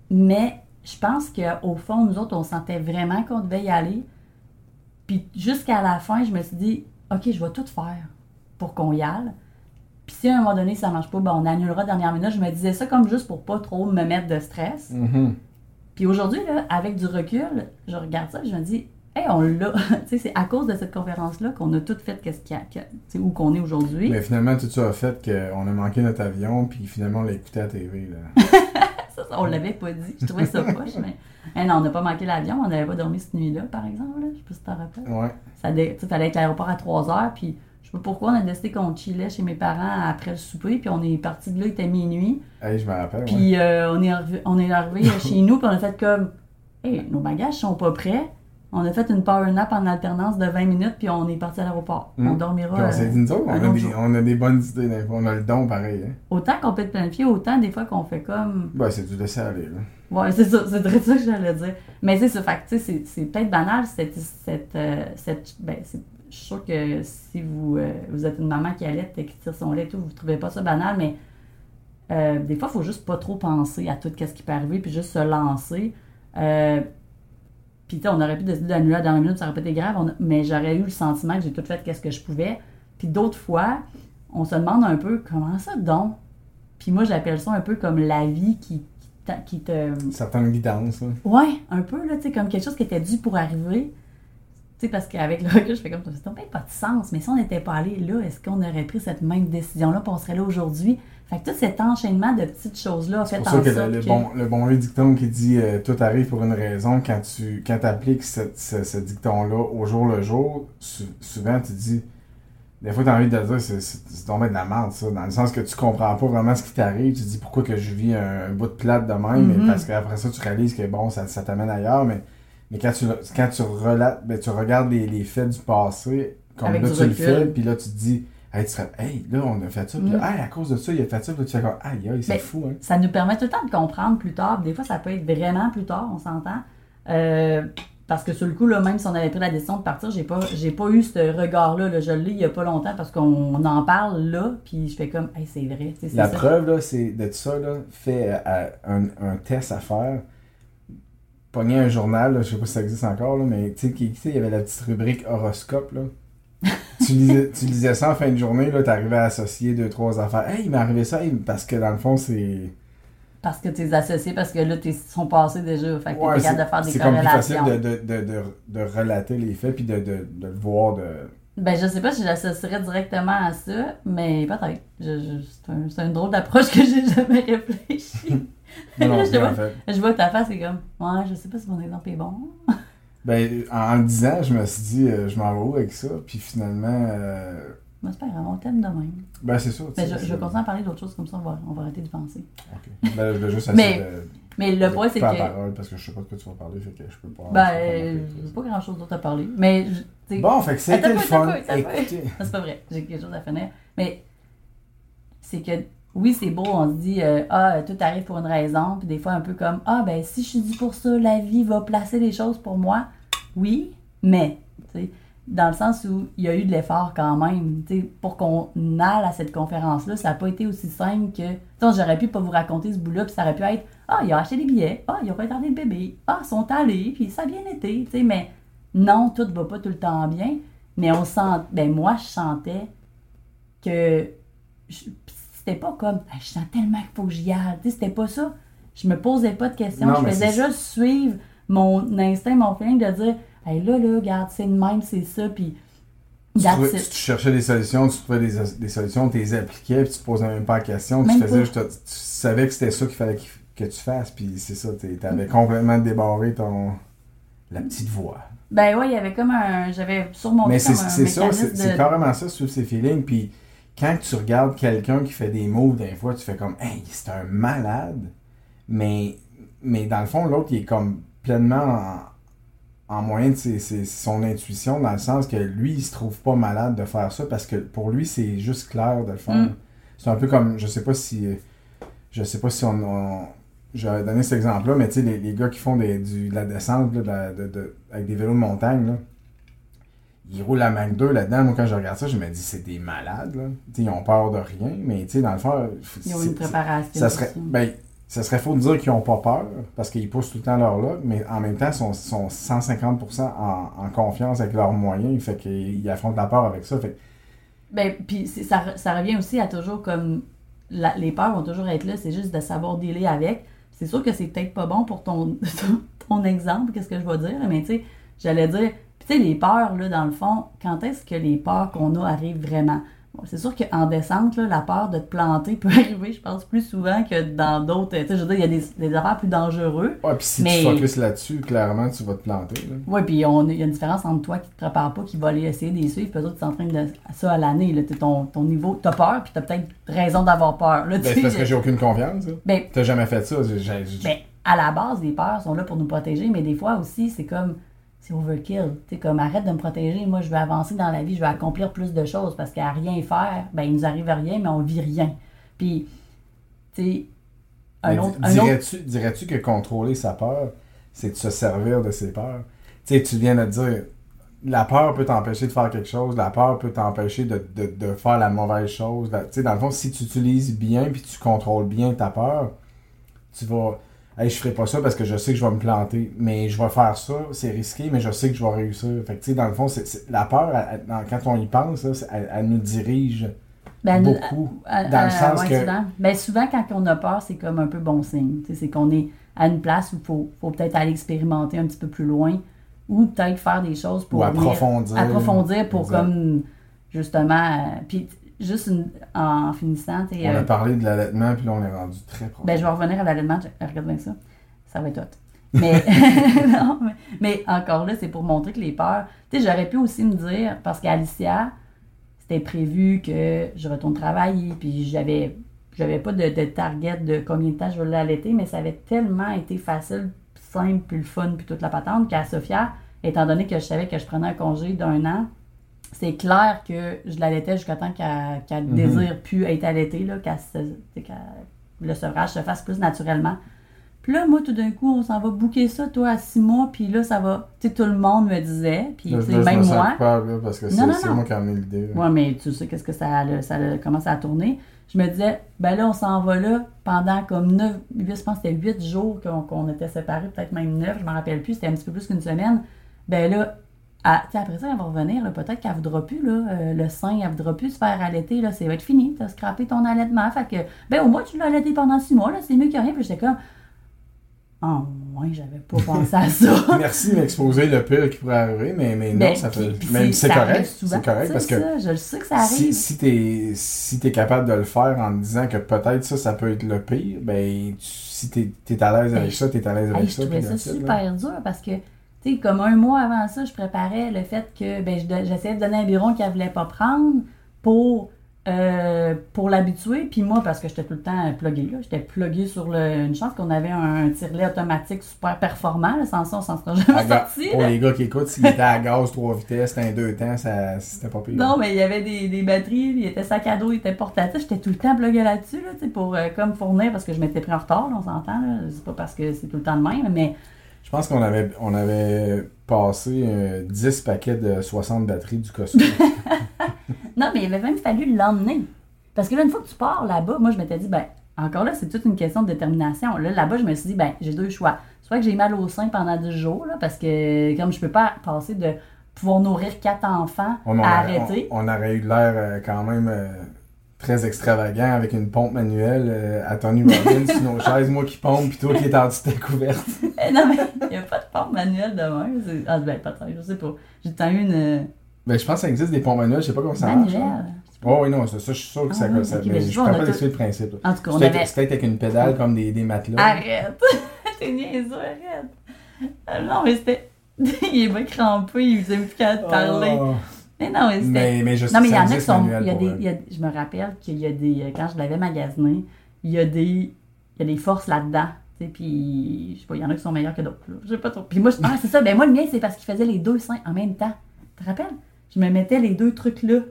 Mais je pense qu'au fond, nous autres, on sentait vraiment qu'on devait y aller. Puis jusqu'à la fin, je me suis dit, OK, je vais tout faire pour qu'on y aille. Puis si à un moment donné, ça marche pas, ben on annulera dernière minute. Je me disais ça comme juste pour pas trop me mettre de stress. Mhm. Puis aujourd'hui, là, avec du recul, je regarde ça et je me dis, hey, on l'a. Tu sais, c'est à cause de cette conférence-là qu'on a tout fait qu'est-ce qu'il y a, où qu'on est aujourd'hui. Mais finalement, tout ça a fait qu'on a manqué notre avion, puis finalement, on l'a écouté à la TV. Là. Ça, ça, on l'avait pas dit. Je trouvais ça poche, mais. Eh non, on n'a pas manqué l'avion. On n'avait pas dormi cette nuit-là, par exemple. là. Je sais pas si tu t'en rappelles. Ouais. Ça dé- fallait être à l'aéroport à 3 heures. Puis je sais pas pourquoi on a décidé qu'on chillait chez mes parents après le souper. Puis on est parti de là, il était minuit. Hey, je me rappelle. ouais. Puis euh, on est arrivé, on est arrivé chez nous. Puis on a fait comme. Hey, nos bagages sont pas prêts. On a fait une power nap en alternance de 20 minutes. Puis on est parti à l'aéroport. On dormira. Puis on s'est euh, dit, nous autres, on a, des, jour. on a des bonnes idées. On a le don pareil. Hein. Autant qu'on peut être planifié, autant des fois qu'on fait comme. Ben, c'est du laisser aller. Là. Ouais, c'est ça, c'est très ça que j'allais dire. Mais c'est ça, fait que, tu sais, c'est- c'est peut-être banal, cette, cette, euh, cette ben, c'est- je suis sûre que si vous, euh, vous êtes une maman qui allait et qui tire son lait et tout, vous ne trouvez pas ça banal, mais euh, des fois, il faut juste pas trop penser à tout ce qui peut arriver, puis juste se lancer. Euh, puis, on aurait pu décider d'annuler à la dernière minute, ça aurait pas été grave, on a- mais j'aurais eu le sentiment que j'ai tout fait qu'est-ce que je pouvais. Puis d'autres fois, on se demande un peu comment ça donc? Puis moi, j'appelle ça un peu comme la vie qui, qui, te. Certaines guidances. là. Ouais, un peu, là, tu sais, comme quelque chose qui était dû pour arriver. Tu sais, parce qu'avec le recul, je fais comme ça, ça n'a pas de sens. Mais si on n'était pas allé là, est-ce qu'on aurait pris cette même décision-là, puis on serait là aujourd'hui? Fait que tout cet enchaînement de petites choses-là fait en ça que sorte le, le que... bon, le bon vieux dicton qui dit euh, tout arrive pour une raison, quand tu quand appliques ce, ce- ce dicton-là au jour le jour, sou- souvent tu dis, des fois tu as envie de dire, c'est tombé de la merde ça, dans le sens que tu comprends pas vraiment ce qui t'arrive, tu dis pourquoi que je vis un, bout de plate de même, Mhm. mais parce qu'après ça tu réalises que bon, ça, ça t'amène ailleurs, mais, mais quand tu, quand tu relates, ben, tu regardes les, les faits du passé, comme Avec là tu le fais, puis là tu te dis, hey, tu serais, hey, là on a fait ça, puis Mhm. hey, à cause de ça, il a fait ça, puis tu fais comme, aïe, aïe, c'est Ben, fou, hein. Ça nous permet tout le temps de comprendre plus tard. Des fois, ça peut être vraiment plus tard, on s'entend. Euh, parce que sur le coup, là, même si on avait pris la décision de partir, j'ai pas, j'ai pas eu ce regard-là. là. Je l'ai il y a pas longtemps parce qu'on en parle là, puis je fais comme, hey, c'est vrai. c'est La ça. preuve, là, c'est de ça, là, fait euh, un, un test à faire. Pogner un journal, là, je sais pas si ça existe encore, là, mais tu sais, il y avait la petite rubrique horoscope, là. tu, lisais, tu lisais ça en fin de journée, là, t'arrivais à associer deux, trois affaires. Hey, il m'est arrivé ça, parce que dans le fond, c'est. Parce que tu es associé, parce que là, tu sont passés déjà. Fait que Ouais, t'es c'est capable de faire des c'est comme plus facile corrélations. de, de, de, de, relater les faits puis de, de, de le voir de. Ben, je sais pas si j'associerais directement à ça, mais peut-être. C'est un- c'est une drôle d'approche que j'ai jamais réfléchi. Non, non, Je en fait. je vois ta face, c'est comme, ouais, je sais pas si mon exemple est bon. Ben, en, en le disant, je me suis dit, euh, je m'en vais où avec ça, puis finalement. euh, Moi, c'est pas grave, on t'aime de même. ben, c'est ça. sais, je, vais continuer à parler d'autres choses, comme ça, on va, on va arrêter de penser. Ok. Ben, je vais juste Mais- de- Mais le point, c'est que. parole parce que je sais pas de quoi tu vas parler, fait que je peux pas. Ben, j'ai pas grand chose d'autre à parler. Mais, je- Bon, fait que c'était le fun. c'est pas vrai. J'ai quelque chose à finir. Mais c'est que, oui, c'est beau, on se dit, euh, ah, tout arrive pour une raison. Puis des fois, un peu comme, ah, ben, si je suis dit pour ça, la vie va placer les choses pour moi. Oui, mais, tu sais, dans le sens où il y a eu de l'effort quand même. Tu sais, pour qu'on aille à cette conférence-là, ça n'a pas été aussi simple que. J'aurais pu pas vous raconter ce bout-là, puis ça aurait pu être, ah, il a acheté des billets, ah, il a retardé le bébé, ah, ils sont allés, puis ça a bien été, tu sais, mais non, tout va pas tout le temps bien. Mais on sent, ben moi, je sentais que c'était pas comme, Ah, je sens tellement qu'il faut que j'y aille. Tu sais, c'était pas ça. Je me posais pas de questions. Non, je faisais juste suivre mon instinct, mon feeling de dire, hey, là, là, regarde, c'est de même, c'est ça, puis Tu, trouvais- tu cherchais des solutions, tu trouvais des, des solutions, tu les appliquais, puis tu te posais même pas la question. Tu faisais tu savais que c'était ça qu'il fallait qu'il- que tu fasses, puis c'est ça, tu avais complètement débarré ton. la petite voix. Ben ouais, il y avait comme un. J'avais surmonté Mais c'est ça, c'est c'est de- carrément ça, suivre ses feelings. Puis quand tu regardes quelqu'un qui fait des moves, des fois, tu fais comme, hey, c'est un malade. Mais, mais dans le fond, l'autre, il est comme pleinement en, en moyen de ses- ses- son intuition, dans le sens que lui, il se trouve pas malade de faire ça parce que pour lui, c'est juste clair de le faire. Mm. C'est un peu comme, je sais pas si. Je sais pas si on. on- J'avais donné cet exemple-là, mais tu sais, les, les gars qui font des, du, de la descente là, de de- de- avec des vélos de montagne, là, ils roulent la Mac 2 là-dedans. Moi, quand je regarde ça, je me dis, c'est des malades. Là. Ils ont peur de rien, mais tu sais, dans le fond, Ils ont c'est- une préparation. ça serait, ben, ça serait faux de dire qu'ils n'ont pas peur parce qu'ils poussent tout le temps leur log, mais en même temps, ils sont, sont 150% en, en confiance avec leurs moyens. Fait qu'ils ils affrontent la peur avec ça. Fait Ben, puis ça, ça revient aussi à toujours comme. les peurs vont toujours être là, c'est juste de savoir dealer avec. C'est sûr que c'est peut-être pas bon pour ton, ton, exemple, qu'est-ce que je vais dire, mais tu sais, j'allais dire. Tu sais, les peurs, là, dans le fond, quand est-ce que les peurs qu'on a arrivent vraiment? C'est sûr qu'en descente, là, la peur de te planter peut arriver, je pense, plus souvent que dans d'autres. Tu sais, je veux dire, il y a des, des affaires plus dangereuses. Ouais, puis si Mais- tu focuses là-dessus, clairement, tu vas te planter. là. Oui, puis il y a une différence entre toi qui te prépare pas, qui va aller essayer de les suivre, puis eux autres, qui s'entraînent de ça à l'année. là. Ton, ton niveau, t'as peur, puis t'as peut-être raison d'avoir peur. Là, tu Ben, c'est parce que j'ai aucune confiance. là. Ben, T'as jamais fait ça. j'ai- j'ai- j'ai- ben, à la base, les peurs sont là pour nous protéger, mais des fois aussi, c'est comme, c'est overkill. Tu sais, comme, arrête de me protéger, moi, je veux avancer dans la vie, je veux accomplir plus de choses, parce qu'à rien faire, ben, il nous arrive rien, mais on vit rien. Puis, tu sais, un autre... dirais-tu, dirais-tu que contrôler sa peur, c'est de se servir de ses peurs? Tu sais, tu viens de dire, la peur peut t'empêcher de faire quelque chose, la peur peut t'empêcher de, de, de faire la mauvaise chose. La- Tu sais, dans le fond, si tu utilises bien puis tu contrôles bien ta peur, tu vas. Hey, je ferai pas ça parce que je sais que je vais me planter, mais je vais faire ça, c'est risqué, mais je sais que je vais réussir. Fait que, tu sais, dans le fond, c'est, c'est- la peur, elle- elle- dans- quand on y pense, là, elle, elle nous dirige Ben, beaucoup. dans le euh, sens ouais, que. Souvent. Ben, souvent, quand on a peur, c'est comme un peu bon signe. C'est qu'on est à une place où il faut, faut peut-être aller expérimenter un petit peu plus loin ou peut-être faire des choses pour Ou venir- approfondir. approfondir pour Exact. comme justement euh, puis juste une- en finissant On a euh, parlé de l'allaitement, puis là, on est rendu très profond. ben je vais revenir à l'allaitement je- regarde bien ça ça va être hot mais non mais, mais encore là c'est pour montrer que les peurs tu sais j'aurais pu aussi me dire parce qu'Alicia c'était prévu que je retourne travailler puis j'avais j'avais pas de, de target de combien de temps je vais l'allaiter mais ça avait tellement été facile simple puis le fun puis toute la patente qu'à Sophia étant donné que je savais que je prenais un congé d'un an c'est clair que je l'allaitais jusqu'à temps qu'elle qu'elle Mhm. désire plus être allaitée, là, se- le sevrage se fasse plus naturellement. Puis là, moi, tout d'un coup, on s'en va booker ça, toi, à six mois, puis là, ça va. Tu sais, tout le monde me disait, puis Là, je même me sens moi. là, parce que c'est moi qui ai amené l'idée. Ouais, mais tu sais qu'est-ce que ça a, ça a commencé à tourner. Je me disais, ben là, on s'en va là pendant comme 9, 8, je pense que c'était 8 jours qu'on était séparés, peut-être même 9, je m'en rappelle plus, c'était un petit peu plus qu'une semaine. Ben là, à- tu sais, après ça, elle va revenir, peut-être qu'elle voudra plus, là, euh, le sein, elle voudra plus se faire allaiter, là, ça va être fini, t'as scrappé ton allaitement. Fait que, ben au moins, tu l'as allaité pendant 6 mois, là, c'est mieux que rien. Puis j'étais comme, oh, ouais, j'avais pas pensé à ça. Merci de m'exposer le pire qui pourrait arriver, mais, mais non, Ben, ça fait. c'est correct. C'est correct parce que ça, je le sais que ça arrive. si, si t'es si t'es capable de le faire en te disant que peut-être ça, ça peut être le pire, ben tu- si t'es es à l'aise avec Ben, ça, t'es à l'aise Hey, avec je ça. trouvais puis ça là. super dur parce que, tu sais, comme un mois avant ça, je préparais le fait que ben, j'essayais de donner un biberon qu'elle voulait pas prendre pour, euh, pour l'habituer. Puis moi, parce que j'étais tout le temps pluguée, là, j'étais pluguée sur le, une chance qu'on avait un tirelet automatique super performant. Là, sans ça, on s'en serait jamais ga- sorti. Pour là. les gars qui écoutent, s'il était à gaz trois vitesses, un deux temps, ça c'était pas pire. Non, mais il y avait des, des batteries, il était sac à dos, il était portatif. J'étais tout le temps pluguée là-dessus, là, pour euh, comme fournir, parce que je m'étais pris en retard, là, on s'entend. C'est pas parce que c'est tout le temps de même, mais Je pense qu'on avait, on avait passé euh, 10 paquets de 60 batteries du Costco. Non, mais il avait même fallu l'emmener. Parce que là, une fois que tu pars là-bas, moi, je m'étais dit, ben, encore là, c'est toute une question de détermination. Là, là-bas, je me suis dit, ben, j'ai deux choix. Soit que j'ai mal au sein pendant 10 jours, là, parce que comme je peux pas passer de pouvoir nourrir quatre enfants On, on à aurait- arrêter. on- on aurait eu l'air euh, quand même euh, très extravagant avec une pompe manuelle euh, à Tony Robbins sur nos chaises, moi qui pompe, puis toi qui es en de ta couverte. Eh, non, mais il n'y a pas de pompe manuelle de. C'est- Ah, ben, peut-être, je sais pas. J'ai tant eu une euh, Ben, je pense que ça existe des pompes manuelles, je sais pas comment ça marche. hein. manuelle. Oh oui, non, ça, ça, je suis sûr que Ah ça, oui, ça ok, mais mais je ne pas a l'expliquer le principe. En tout cas, on avait. peut-être avec une pédale comme des, des matelas. Arrête! T'es niaiseux, arrête! Ah, Non, mais c'était. il est pas crampé, il faisait plus qu'à te parler. Oh. Mais non, mais c'était. Mais, mais je sais Non, mais il y en a qui sont. Il y a des, eux. il y a- je me rappelle qu'il y a des. euh, Quand je l'avais magasiné, il y a des. Il y a des forces là-dedans. tu sais, Puis, je sais pas, il y en a qui sont meilleurs que d'autres. Je sais pas trop. Puis moi, je- ah, c'est ça. Ben, moi, le mien, c'est parce qu'il faisait les deux seins en même temps. Tu te rappelles? Je me mettais les deux trucs là.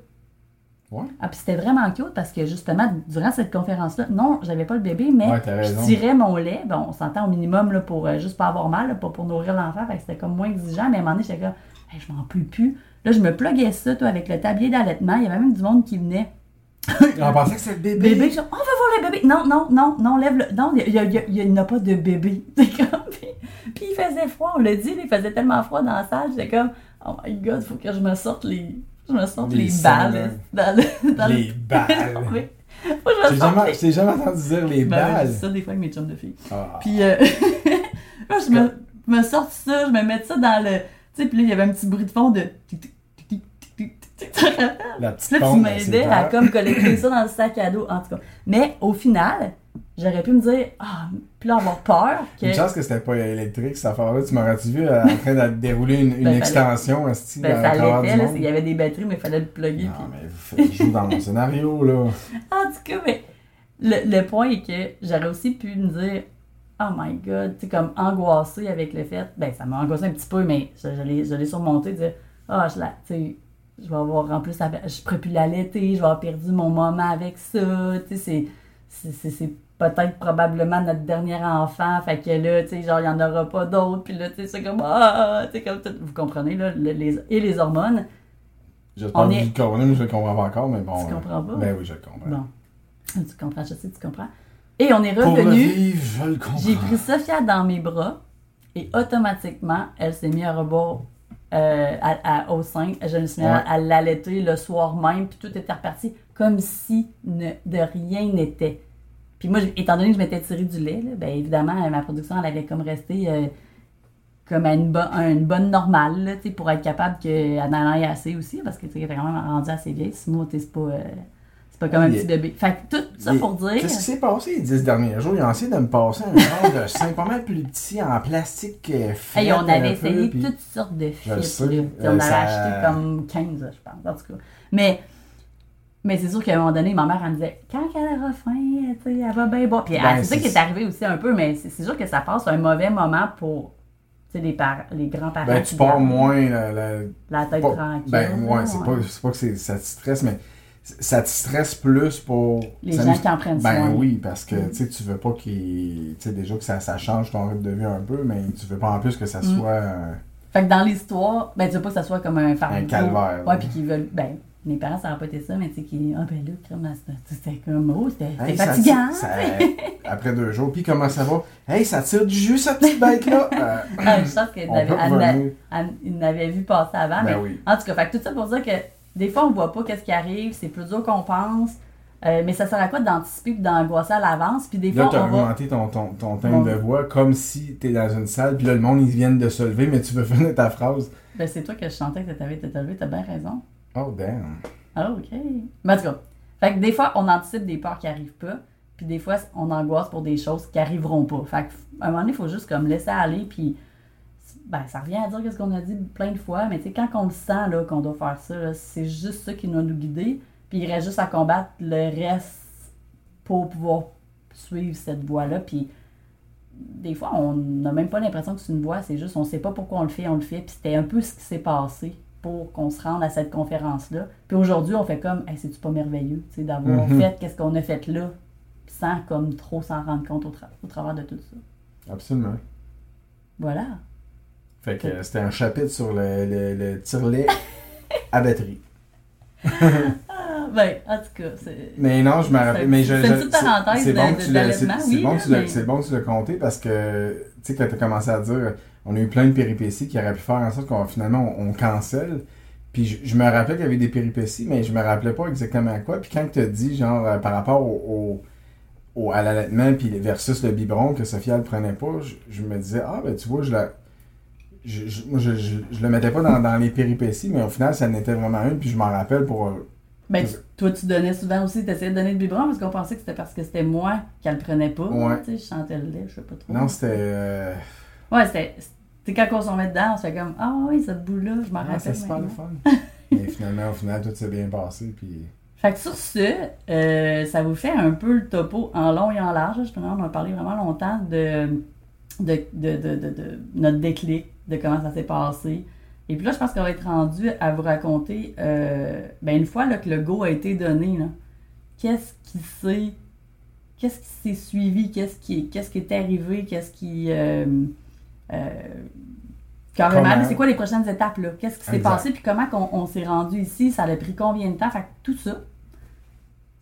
Ouais. Ah, puis c'était vraiment cute parce que justement, durant cette conférence-là, non, j'avais pas le bébé, mais Ouais, je tirais mon lait. Bon, on s'entend au minimum là, pour euh, juste pas avoir mal, là, pas pour nourrir l'enfant. Fait que c'était comme moins exigeant, mais à un moment donné, j'étais comme, Hey, je m'en peux plus. Là, je me pluguais ça, toi, avec le tablier d'allaitement. Il y avait même du monde qui venait. On pensait que c'était le bébé. Bébé, on va voir le bébé. Non, non, non, non, lève le. Non, il y a- il a- il a- il n'y a pas de bébé. C'est comme, puis, puis il faisait froid, on l'a dit, il faisait tellement froid dans la salle. J'étais comme, oh my god, faut que je me sorte les. Je me sorte Les balles. Dans le, dans Les balles. Je J'ai sorte jamais, les- jamais entendu dire les Ben, balles. dis ça des fois avec mes chums de filles. Ah. Puis, euh, là, je me, je me sors ça, je me mets ça dans le. Tu sais, puis là, il y avait un petit bruit de fond de. La petite Là, tu m'aidais à comme collecter ça dans le sac à dos, en tout cas. Mais au final, j'aurais pu me dire, ah, puis là, avoir peur que. Une chance que c'était pas électrique, cette affaire-là. Tu m'aurais-tu vu euh, en train de dérouler une, une Ben, extension, esti, Ben, ça l'était, là, il y avait des batteries, mais il fallait le plugger. Non, puis- mais vous faites jouer dans mon scénario, là. En tout cas, mais le, le point est que j'aurais aussi pu me dire, oh my god, tu sais, comme angoissée avec le fait, ben ça m'a angoissé un petit peu, mais je, je l'ai- surmonté, dire, ah, je la, tu sais, je vais avoir, en plus, je pourrais plus l'allaiter, je vais avoir perdu mon moment avec ça, tu sais, c'est, c'est, c'est, c'est- peut-être probablement notre dernier enfant, fait que là, tu sais, genre, il n'y en aura pas d'autres, puis là, tu sais, c'est comme, ah, tu sais, comme tout, vous comprenez, là, le- les, et les hormones. J'espère que est- vous comprenez, mais je le comprends pas encore, mais bon. Tu euh, comprends pas? Ben oui, je le comprends. Bon, tu comprends, je sais, tu comprends. Et on est revenu, vivre, je le comprends. j'ai pris Sophia dans mes bras, et automatiquement, elle s'est mise à rebord euh, à, à- au sein. Je me suis mis à- Ouais. à l'allaiter le soir même, puis tout était reparti comme si ne- de rien n'était. Puis moi, étant donné que je m'étais tiré du lait, là, ben évidemment, ma production, elle avait comme resté euh, comme à une, bo- à une bonne normale, là, pour être capable qu'elle en ait assez aussi, parce que tu quand même rendue assez vieille. Sinon, tu pas, euh, pas comme un petit bébé. Fait que tout ça pour dire. Qu'est-ce qui s'est passé les dix derniers jours? Ils ont essayé de me passer un genre de sein pas mal plus petit en plastique euh, frais. Hey, on avait essayé puis- toutes sortes de fils. là. Euh, on avait ça- acheté comme 15, je pense, en tout cas. Mais, mais c'est sûr qu'à un moment donné, ma mère, elle me disait, quand elle aura faim, elle va bien boire. Puis Ben, c'est ça c'est- qui est arrivé aussi un peu, mais c'est c'est sûr que ça passe un mauvais moment pour les, par- les grands-parents. Ben, tu pars moins la, la- La tête pas- tranquille. Ben, ouais, c'est pas, c'est pas que c'est- ça te stresse, mais ça te stresse plus pour. Les gens qui en prennent Ben soin. oui, parce que Mm. tu veux pas qu'il. Tu sais, déjà que ça, ça change ton rythme de vie un peu, mais tu veux pas en plus que ça Mm. soit. euh, Fait que dans l'histoire, ben, tu veux pas que ça soit comme un fardeau. Un calvaire, Ouais, puis qu'ils veulent. Ben, mes parents, ça n'aurait pas été ça, mais tu sais, qui. Ah, ben là, crème, c'était- comme. Oh, c'était Hey, fatigant. ça- après deux jours, puis comment ça va? Hey, ça tire du jus, cette petite bête-là! Euh, Ah, je pense qu'elle on avait- peut elle revenir. Elle- il l'avait vu passer avant. Ben mais oui. En tout cas, fait que tout ça pour dire que des fois, on voit pas qu'est-ce qui arrive, c'est plus dur qu'on pense. euh, mais ça sert à quoi d'anticiper et d'angoisser à l'avance? Puis des Là, fois, t'as va. augmenté ton, ton, ton timbre de voix comme si t'es dans une salle, puis là, le monde, ils viennent de se lever, mais tu veux finir ta phrase. Ben, c'est toi que je chantais que t'avais été élevé, t'as bien raison. Oh, damn. Ah, ok. Mais en tout cas, fait que des fois, on anticipe des peurs qui arrivent pas. Puis des fois, on angoisse pour des choses qui arriveront pas. Fait que, à un moment donné, il faut juste comme laisser aller. Puis, ben, ça revient à dire ce qu'on a dit plein de fois. Mais quand on le sent là, qu'on doit faire ça, c'est juste ça qui doit nous guider. Puis il reste juste à combattre le reste pour pouvoir suivre cette voie-là. Puis des fois, on n'a même pas l'impression que c'est une voie. C'est juste, on sait pas pourquoi on le fait, on le fait. Puis c'était un peu ce qui s'est passé pour qu'on se rende à cette conférence-là. Puis aujourd'hui, on fait comme, hey, c'est-tu pas merveilleux, d'avoir Mhm. fait qu'est-ce qu'on a fait là, sans comme trop s'en rendre compte au, tra- au travers de tout ça? Absolument. Voilà. Fait que c'était un chapitre sur le, le, le tire-lait à batterie. Ah, ben, en tout cas, c'est. Mais non, je me rappelle. Mais je, c'est je- parenthèse c'est bon oui, bon mais- bon que tu l'as compté parce que, tu sais, quand tu as commencé à dire, on a eu plein de péripéties qui auraient pu faire en sorte qu'on finalement on, on cancelle. Puis je, je me rappelais qu'il y avait des péripéties, mais je me rappelais pas exactement à quoi. Puis quand tu as dit, genre, euh, par rapport au, au- au- à l'allaitement puis versus le biberon que Sophia ne prenait pas, je, je me disais, ah, ben tu vois, je la. Je, je, moi, je, je, le mettais pas dans, dans les péripéties, mais au final, ça en était vraiment une, puis je m'en rappelle pour. euh, Ben, tu- toi, tu donnais souvent aussi, tu essayais de donner le biberon parce qu'on pensait que c'était parce que c'était moi qui le prenais pas. Ouais. Tu sais, je chantais le lait, je sais pas trop. Non, c'était. euh, Ouais, c'était. Tu sais, quand on s'en met dedans, on se fait comme, ah oui, cette bout-là, je m'en Ah, rappelle. c'est super le fun. Mais finalement, au final, tout s'est bien passé. Puis... Fait que sur ce, euh, ça vous fait un peu le topo en long et en large. Justement, on a parlé vraiment longtemps de, de, de- de notre déclic, de comment ça s'est passé. Et puis là, je pense qu'on va être rendu à vous raconter, euh, ben une fois là, que le go a été donné, qu'est-ce qui s'est qu'est-ce qui s'est suivi, qu'est-ce qui, qu'est-ce qui est arrivé, qu'est-ce qui... euh, euh, carrément, c'est quoi les prochaines étapes, là? Qu'est-ce qui s'est passé, puis comment on, s'est rendu ici, ça a pris combien de temps, fait que tout ça,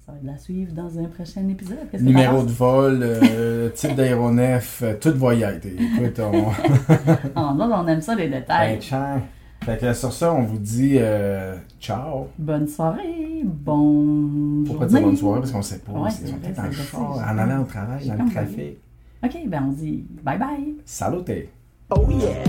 ça va être la suivre dans un prochain épisode. Numéro de vol, euh, type d'aéronef, euh, tout va y être. Écoute, on. Ah, non, on aime ça, les détails. Ben, tiens. Fait que sur ça, on vous dit euh, ciao. Bonne soirée, bon. Pourquoi dire bonne soirée? Parce qu'on sait pas. Ouais, ils c'est sont peut-être c'est char, en allant au travail, J'ai dans le trafic. Ok, ben on dit bye bye. Salut! Oh yeah.